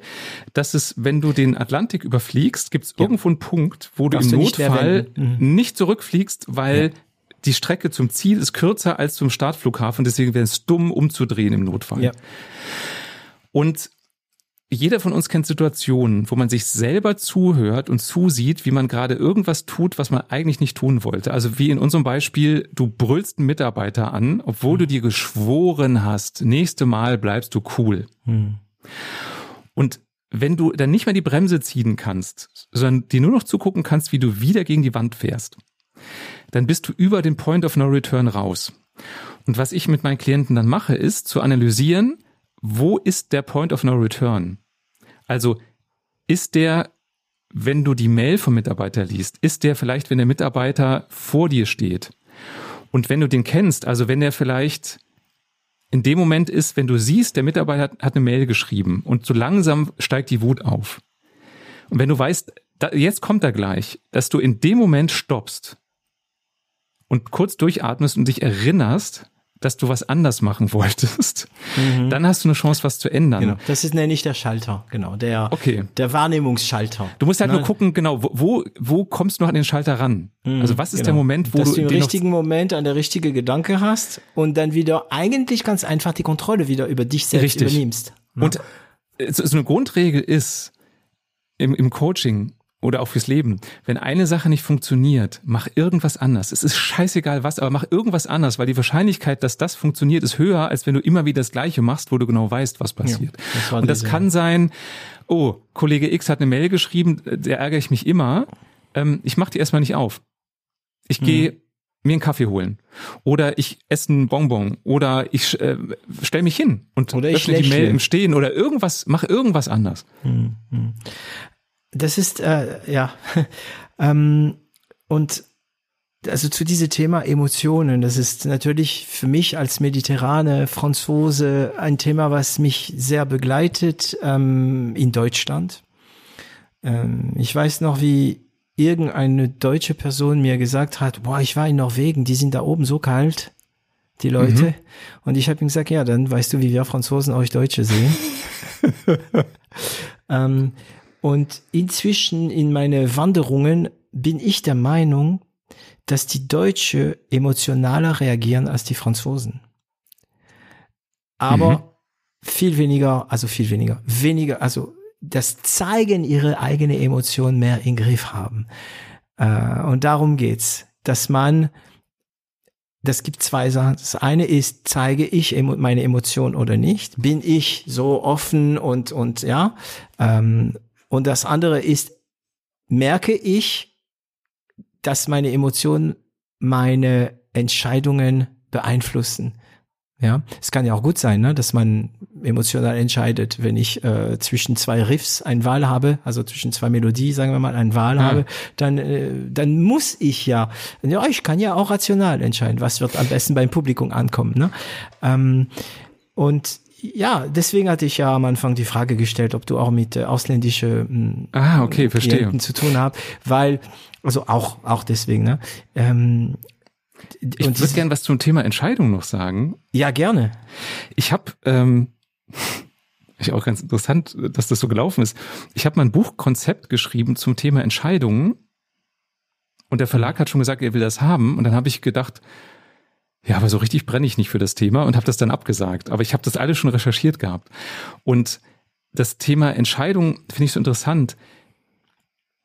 dass es, wenn du den Atlantik überfliegst, gibt es ja. irgendwo einen Punkt, wo Darfst du im Notfall nicht, mhm. nicht, zurückfliegst, weil ja. die Strecke zum Ziel ist kürzer als zum Startflughafen. Deswegen wäre es dumm, umzudrehen im Notfall. Ja. Und jeder von uns kennt Situationen, wo man sich selber zuhört und zusieht, wie man gerade irgendwas tut, was man eigentlich nicht tun wollte. Also wie in unserem Beispiel, du brüllst einen Mitarbeiter an, obwohl du dir geschworen hast, nächste Mal bleibst du cool. Hm. Und wenn du dann nicht mehr die Bremse ziehen kannst, sondern dir nur noch zugucken kannst, wie du wieder gegen die Wand fährst, dann bist du über den Point of No Return raus. Und was ich mit meinen Klienten dann mache, ist zu analysieren, wo ist der Point of No Return? Also ist der, wenn du die Mail vom Mitarbeiter liest, ist der vielleicht, wenn der Mitarbeiter vor dir steht Und wenn du den kennst, also wenn der vielleicht in dem Moment ist, wenn du siehst, der Mitarbeiter hat, hat eine Mail geschrieben und so langsam steigt die Wut auf. Und wenn du weißt, da, jetzt kommt er gleich, dass du in dem Moment stoppst und kurz durchatmest und dich erinnerst, dass du was anders machen wolltest, mhm. dann hast du eine Chance, was zu ändern. Genau. Das ist nämlich der Schalter, genau, der, okay. der Wahrnehmungsschalter. Du musst halt Nein. nur gucken, genau, wo, wo kommst du noch an den Schalter ran? Mhm, also was ist genau. der Moment, wo Dass du, du im richtigen Moment an der richtige Gedanke hast und dann wieder eigentlich ganz einfach die Kontrolle wieder über dich selbst Richtig. übernimmst. Ja. Und so eine Grundregel ist im, im Coaching, oder auch fürs Leben. Wenn eine Sache nicht funktioniert, mach irgendwas anders. Es ist scheißegal was, aber mach irgendwas anders, weil die Wahrscheinlichkeit, dass das funktioniert, ist höher, als wenn du immer wieder das Gleiche machst, wo du genau weißt, was passiert. Ja, das Und das kann sein, oh, Kollege X hat eine Mail geschrieben, der ärgere ich mich immer. Ähm, ich mach die erstmal nicht auf. Ich gehe mir einen Kaffee holen oder ich esse einen Bonbon oder ich äh, stell mich hin und oder öffne die Mail im Stehen oder irgendwas, mach irgendwas anders. Hm, hm das ist, äh, ja, [LAUGHS] ähm, und also zu diesem Thema Emotionen, das ist natürlich für mich als mediterrane Franzose ein Thema, was mich sehr begleitet ähm, in Deutschland. Ähm, ich weiß noch, wie irgendeine deutsche Person mir gesagt hat, boah, ich war in Norwegen, die sind da oben so kalt, die Leute. Mhm. Und ich habe ihm gesagt, ja, dann weißt du, wie wir Franzosen euch Deutsche sehen. [LAUGHS] ähm, und inzwischen in meine Wanderungen bin ich der Meinung, dass die Deutsche emotionaler reagieren als die Franzosen. Aber mhm. viel weniger, also viel weniger, weniger, also das Zeigen ihre eigene Emotion mehr in Griff haben. Äh, und darum geht's, dass man das gibt zwei Sachen. Das eine ist, zeige ich meine Emotion oder nicht? Bin ich so offen und, und ja, ähm, und das andere ist, merke ich, dass meine Emotionen meine Entscheidungen beeinflussen. Ja, es kann ja auch gut sein, ne, dass man emotional entscheidet, wenn ich äh, zwischen zwei Riffs ein Wahl habe, also zwischen zwei Melodie, sagen wir mal, ein Wahl ja. habe, dann äh, dann muss ich ja, ja, ich kann ja auch rational entscheiden, was wird am besten beim Publikum ankommen. Ne? Ähm, und ja, deswegen hatte ich ja am Anfang die Frage gestellt, ob du auch mit äh, ausländischen ah, okay, verstehe. Klienten zu tun hast, weil, also auch, auch deswegen, ne? Ähm, ich würde gerne was zum Thema Entscheidung noch sagen. Ja, gerne. Ich habe, ähm, [LAUGHS] ich auch ganz interessant, dass das so gelaufen ist. Ich habe mal ein Buchkonzept geschrieben zum Thema Entscheidungen und der Verlag hat schon gesagt, er will das haben und dann habe ich gedacht, ja, aber so richtig brenne ich nicht für das Thema und habe das dann abgesagt. Aber ich habe das alles schon recherchiert gehabt. Und das Thema Entscheidung finde ich so interessant,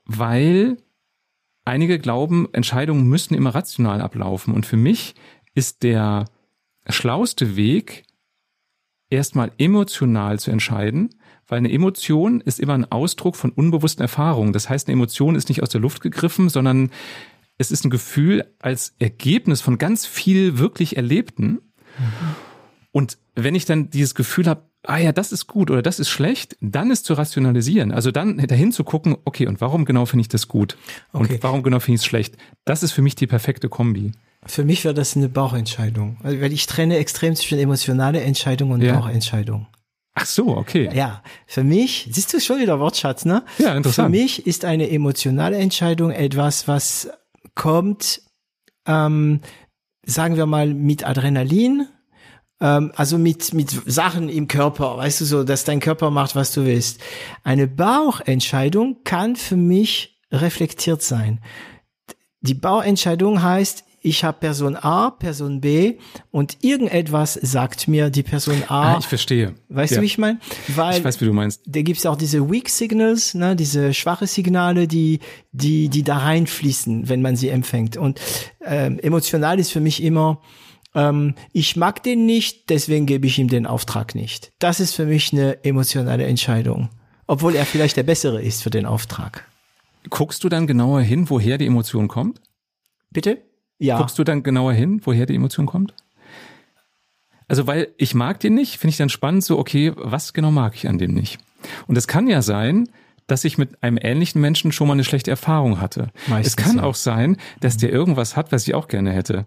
weil einige glauben, Entscheidungen müssen immer rational ablaufen. Und für mich ist der schlauste Weg, erstmal emotional zu entscheiden, weil eine Emotion ist immer ein Ausdruck von unbewussten Erfahrungen. Das heißt, eine Emotion ist nicht aus der Luft gegriffen, sondern es ist ein Gefühl als Ergebnis von ganz viel wirklich Erlebten. Mhm. Und wenn ich dann dieses Gefühl habe, ah ja, das ist gut oder das ist schlecht, dann ist zu rationalisieren. Also dann dahin zu gucken, okay, und warum genau finde ich das gut? Okay. Und warum genau finde ich es schlecht? Das ist für mich die perfekte Kombi. Für mich wäre das eine Bauchentscheidung. Weil ich trenne extrem zwischen emotionale Entscheidung und ja. Bauchentscheidung. Ach so, okay. Ja, für mich, siehst du schon wieder Wortschatz, ne? Ja, interessant. Für mich ist eine emotionale Entscheidung etwas, was kommt, ähm, sagen wir mal, mit Adrenalin, ähm, also mit, mit Sachen im Körper, weißt du so, dass dein Körper macht, was du willst. Eine Bauchentscheidung kann für mich reflektiert sein. Die Bauchentscheidung heißt, ich habe Person A, Person B und irgendetwas sagt mir die Person A. Ah, ich verstehe. Weißt ja. du, wie ich meine? Weil ich weiß, wie du meinst. Da gibt's auch diese Weak Signals, ne, diese schwache Signale, die die die da reinfließen, wenn man sie empfängt. Und ähm, emotional ist für mich immer ähm, ich mag den nicht, deswegen gebe ich ihm den Auftrag nicht. Das ist für mich eine emotionale Entscheidung, obwohl er vielleicht der bessere ist für den Auftrag. Guckst du dann genauer hin, woher die Emotion kommt? Bitte? Ja. Guckst du dann genauer hin, woher die Emotion kommt? Also, weil ich mag den nicht, finde ich dann spannend, so, okay, was genau mag ich an dem nicht? Und es kann ja sein, dass ich mit einem ähnlichen Menschen schon mal eine schlechte Erfahrung hatte. Meistens, es kann ja. auch sein, dass der irgendwas hat, was ich auch gerne hätte.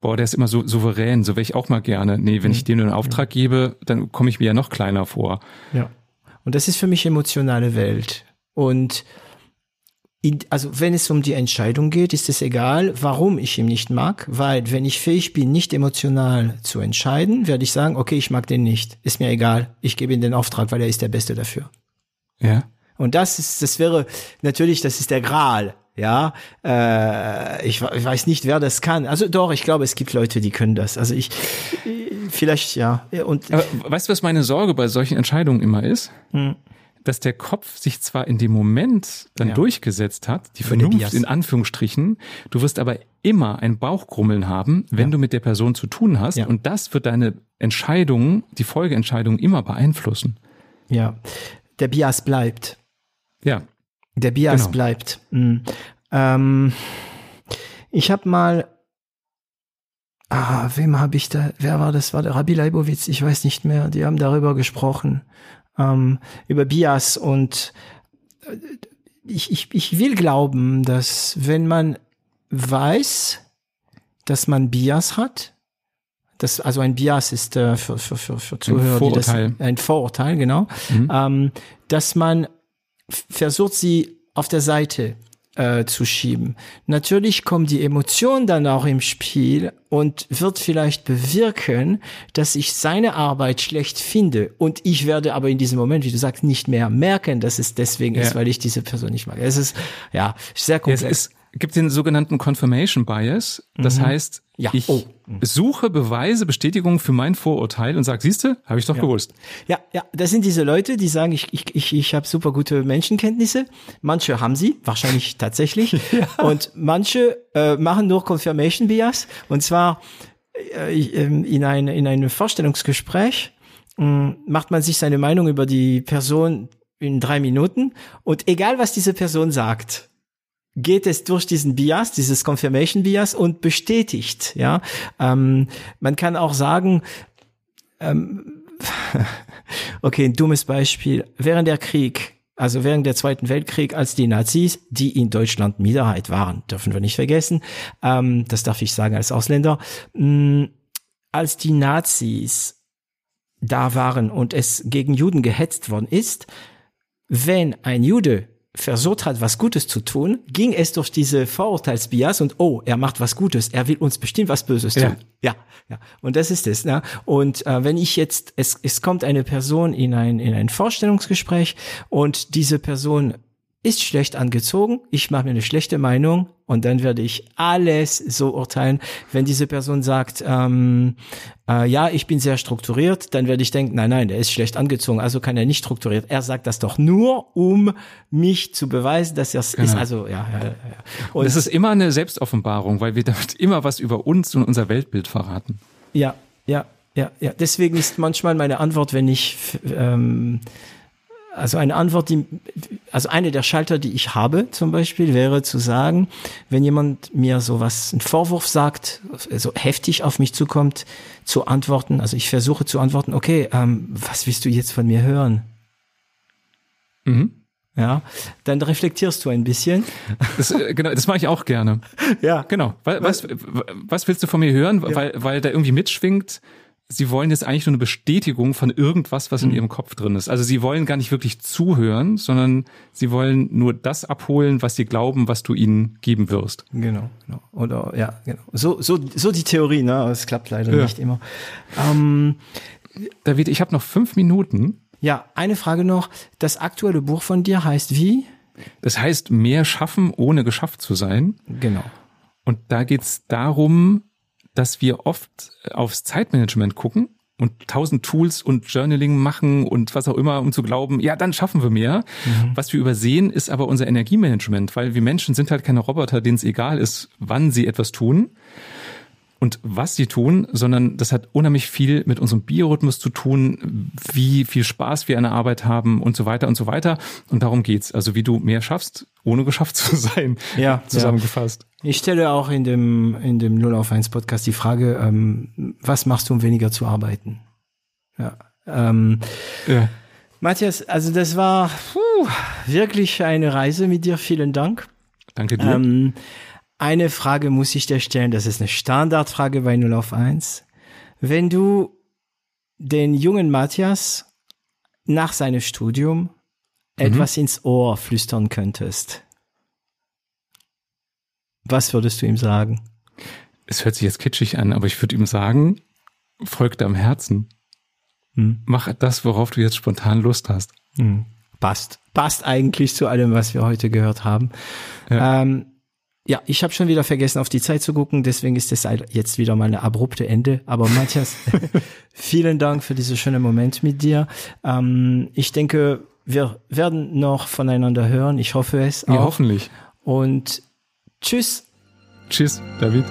boah, der ist immer so souverän, so wäre ich auch mal gerne. Nee, wenn ich dem einen Auftrag gebe, dann komme ich mir ja noch kleiner vor. Ja. Und das ist für mich emotionale Welt. Und also wenn es um die Entscheidung geht, ist es egal, warum ich ihn nicht mag, weil wenn ich fähig bin, nicht emotional zu entscheiden, werde ich sagen, okay, ich mag den nicht. Ist mir egal. Ich gebe ihm den Auftrag, weil er ist der Beste dafür. Ja. Und das ist, das wäre natürlich, das ist der Gral. Ja, äh, ich, ich weiß nicht, wer das kann. Also doch, ich glaube, es gibt Leute, die können das. Also ich, vielleicht ja. Und Aber weißt du, was meine Sorge bei solchen Entscheidungen immer ist? Hm. Dass der Kopf sich zwar in dem Moment dann Ja. durchgesetzt hat, die Vernunft in Anführungsstrichen, du wirst aber immer ein Bauchgrummeln haben, wenn Ja. du mit der Person zu tun hast Ja. und das wird deine Entscheidungen, die Folgeentscheidungen immer beeinflussen. ja, der Bias bleibt. Ja, Der Bias Genau. bleibt. Mhm. Ähm, ich habe mal, ah, wem habe ich da, wer war das? War der Rabbi Leibowitz? Ich weiß nicht mehr. Die haben darüber gesprochen, ähm, über Bias und äh, ich, ich, ich will glauben, dass wenn man weiß, dass man Bias hat, das, also ein Bias ist äh, für, für, für, für Zuhörer, die Vorurteil. das, ein Vorurteil, genau, ähm, dass man versucht, sie auf der Seite äh, zu schieben. Natürlich kommt die Emotion dann auch im Spiel und wird vielleicht bewirken, dass ich seine Arbeit schlecht finde und ich werde aber in diesem Moment, wie du sagst, nicht mehr merken, dass es deswegen ist, Ja. weil ich diese Person nicht mag. Es ist ja sehr es komplex. ist, gibt den sogenannten Confirmation Bias. Das heißt, Mhm. Ja. ich Oh. suche Beweise, Bestätigungen für mein Vorurteil und sage, siehste, habe ich doch gewusst. Ja, ja, das sind diese Leute, die sagen, ich, ich, ich, ich habe super gute Menschenkenntnisse. Manche haben sie, wahrscheinlich [LAUGHS] tatsächlich. Und manche äh, machen nur Confirmation Bias. Und zwar äh, ähm, in, ein, in einem Vorstellungsgespräch mh, macht man sich seine Meinung über die Person in drei Minuten. Und egal, was diese Person sagt, geht es durch diesen Bias, dieses Confirmation Bias und bestätigt. Ja, ähm, man kann auch sagen, [LAUGHS] Okay, ein dummes Beispiel. Während der Krieg, also während der Zweiten Weltkrieg, als die Nazis, die in Deutschland Minderheit waren, dürfen wir nicht vergessen, ähm, das darf ich sagen als Ausländer, mh, als die Nazis da waren und es gegen Juden gehetzt worden ist, wenn ein Jude versucht hat, was Gutes zu tun, ging es durch diese Vorurteilsbias und oh, er macht was Gutes, er will uns bestimmt was Böses tun. Ja. Ja, ja. Und das ist es. Ne? Und äh, wenn ich jetzt, es, es kommt eine Person in ein, in ein Vorstellungsgespräch und diese Person ist schlecht angezogen, ich mache mir eine schlechte Meinung und dann werde ich alles so urteilen. Wenn diese Person sagt, ähm, äh, ja, ich bin sehr strukturiert, dann werde ich denken, nein, nein, der ist schlecht angezogen, also kann er nicht strukturiert. Er sagt das doch nur, um mich zu beweisen, dass er es ist. Also ja, ja, ja. Und es ist immer eine Selbstoffenbarung, weil wir damit immer was über uns und unser Weltbild verraten. Ja, ja, ja, ja. Deswegen ist manchmal meine Antwort, wenn ich, ähm, also eine Antwort, die, also eine der Schalter, die ich habe, zum Beispiel, wäre zu sagen, wenn jemand mir sowas, einen Vorwurf sagt, so heftig auf mich zukommt, zu antworten, also ich versuche zu antworten, okay, ähm, was willst du jetzt von mir hören? Mhm. Ja, dann reflektierst du ein bisschen. Das, äh, genau, das mache ich auch gerne. [LAUGHS] Ja, Genau. Wa- Was, was willst du von mir hören? Weil, weil da irgendwie mitschwingt, sie wollen jetzt eigentlich nur eine Bestätigung von irgendwas, was in ihrem Kopf drin ist. Also sie wollen gar nicht wirklich zuhören, sondern sie wollen nur das abholen, was sie glauben, was du ihnen geben wirst. Genau, genau. Oder ja, genau. So, so, so die Theorie, ne? Aber Es klappt leider Ja. nicht immer. Ähm, David, ich habe noch fünf Minuten. Ja, eine Frage noch. Das aktuelle Buch von dir heißt wie? Das heißt, mehr schaffen, ohne geschafft zu sein. Genau. Und da geht's darum, dass wir oft aufs Zeitmanagement gucken und tausend Tools und Journaling machen und was auch immer, um zu glauben, ja, dann schaffen wir mehr. Was wir übersehen, ist aber unser Energiemanagement, weil wir Menschen sind halt keine Roboter, denen es egal ist, wann sie etwas tun und was sie tun, sondern das hat unheimlich viel mit unserem Biorhythmus zu tun, wie viel Spaß wir an der Arbeit haben und so weiter und so weiter. Und darum geht's. Also wie du mehr schaffst, ohne geschafft [LAUGHS] zu sein. Ja, zusammengefasst. Ich stelle auch in dem, in dem 0 auf 1 Podcast die Frage, ähm, was machst du, um weniger zu arbeiten? Ja. Ähm, Ja. Matthias, also das war puh, wirklich eine Reise mit dir. Vielen Dank. Danke dir. Ähm, eine Frage muss ich dir stellen, das ist eine Standardfrage bei 0 auf 1. Wenn du den jungen Matthias nach seinem Studium mhm. etwas ins Ohr flüstern könntest, was würdest du ihm sagen? Es hört sich jetzt kitschig an, aber ich würde ihm sagen, folg deinem Herzen. Hm. Mach das, worauf du jetzt spontan Lust hast. Hm. Passt. Passt eigentlich zu allem, was wir heute gehört haben. Ja, ähm, ja ich habe schon wieder vergessen, auf die Zeit zu gucken, deswegen ist es jetzt wieder mal eine abrupte Ende. Aber Matthias, [LAUGHS] vielen Dank für diesen schönen Moment mit dir. Ähm, ich denke, wir werden noch voneinander hören. Ich hoffe es. Auch. Ja, hoffentlich. Und tschüss. Tschüss, David.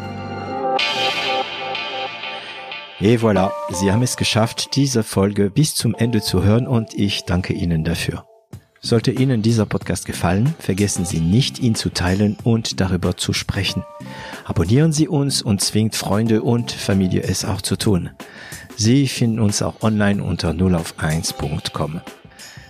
Et voilà, Sie haben es geschafft, diese Folge bis zum Ende zu hören und ich danke Ihnen dafür. Sollte Ihnen dieser Podcast gefallen, vergessen Sie nicht, ihn zu teilen und darüber zu sprechen. Abonnieren Sie uns und zwingt Freunde und Familie es auch zu tun. Sie finden uns auch online unter 0auf1.com.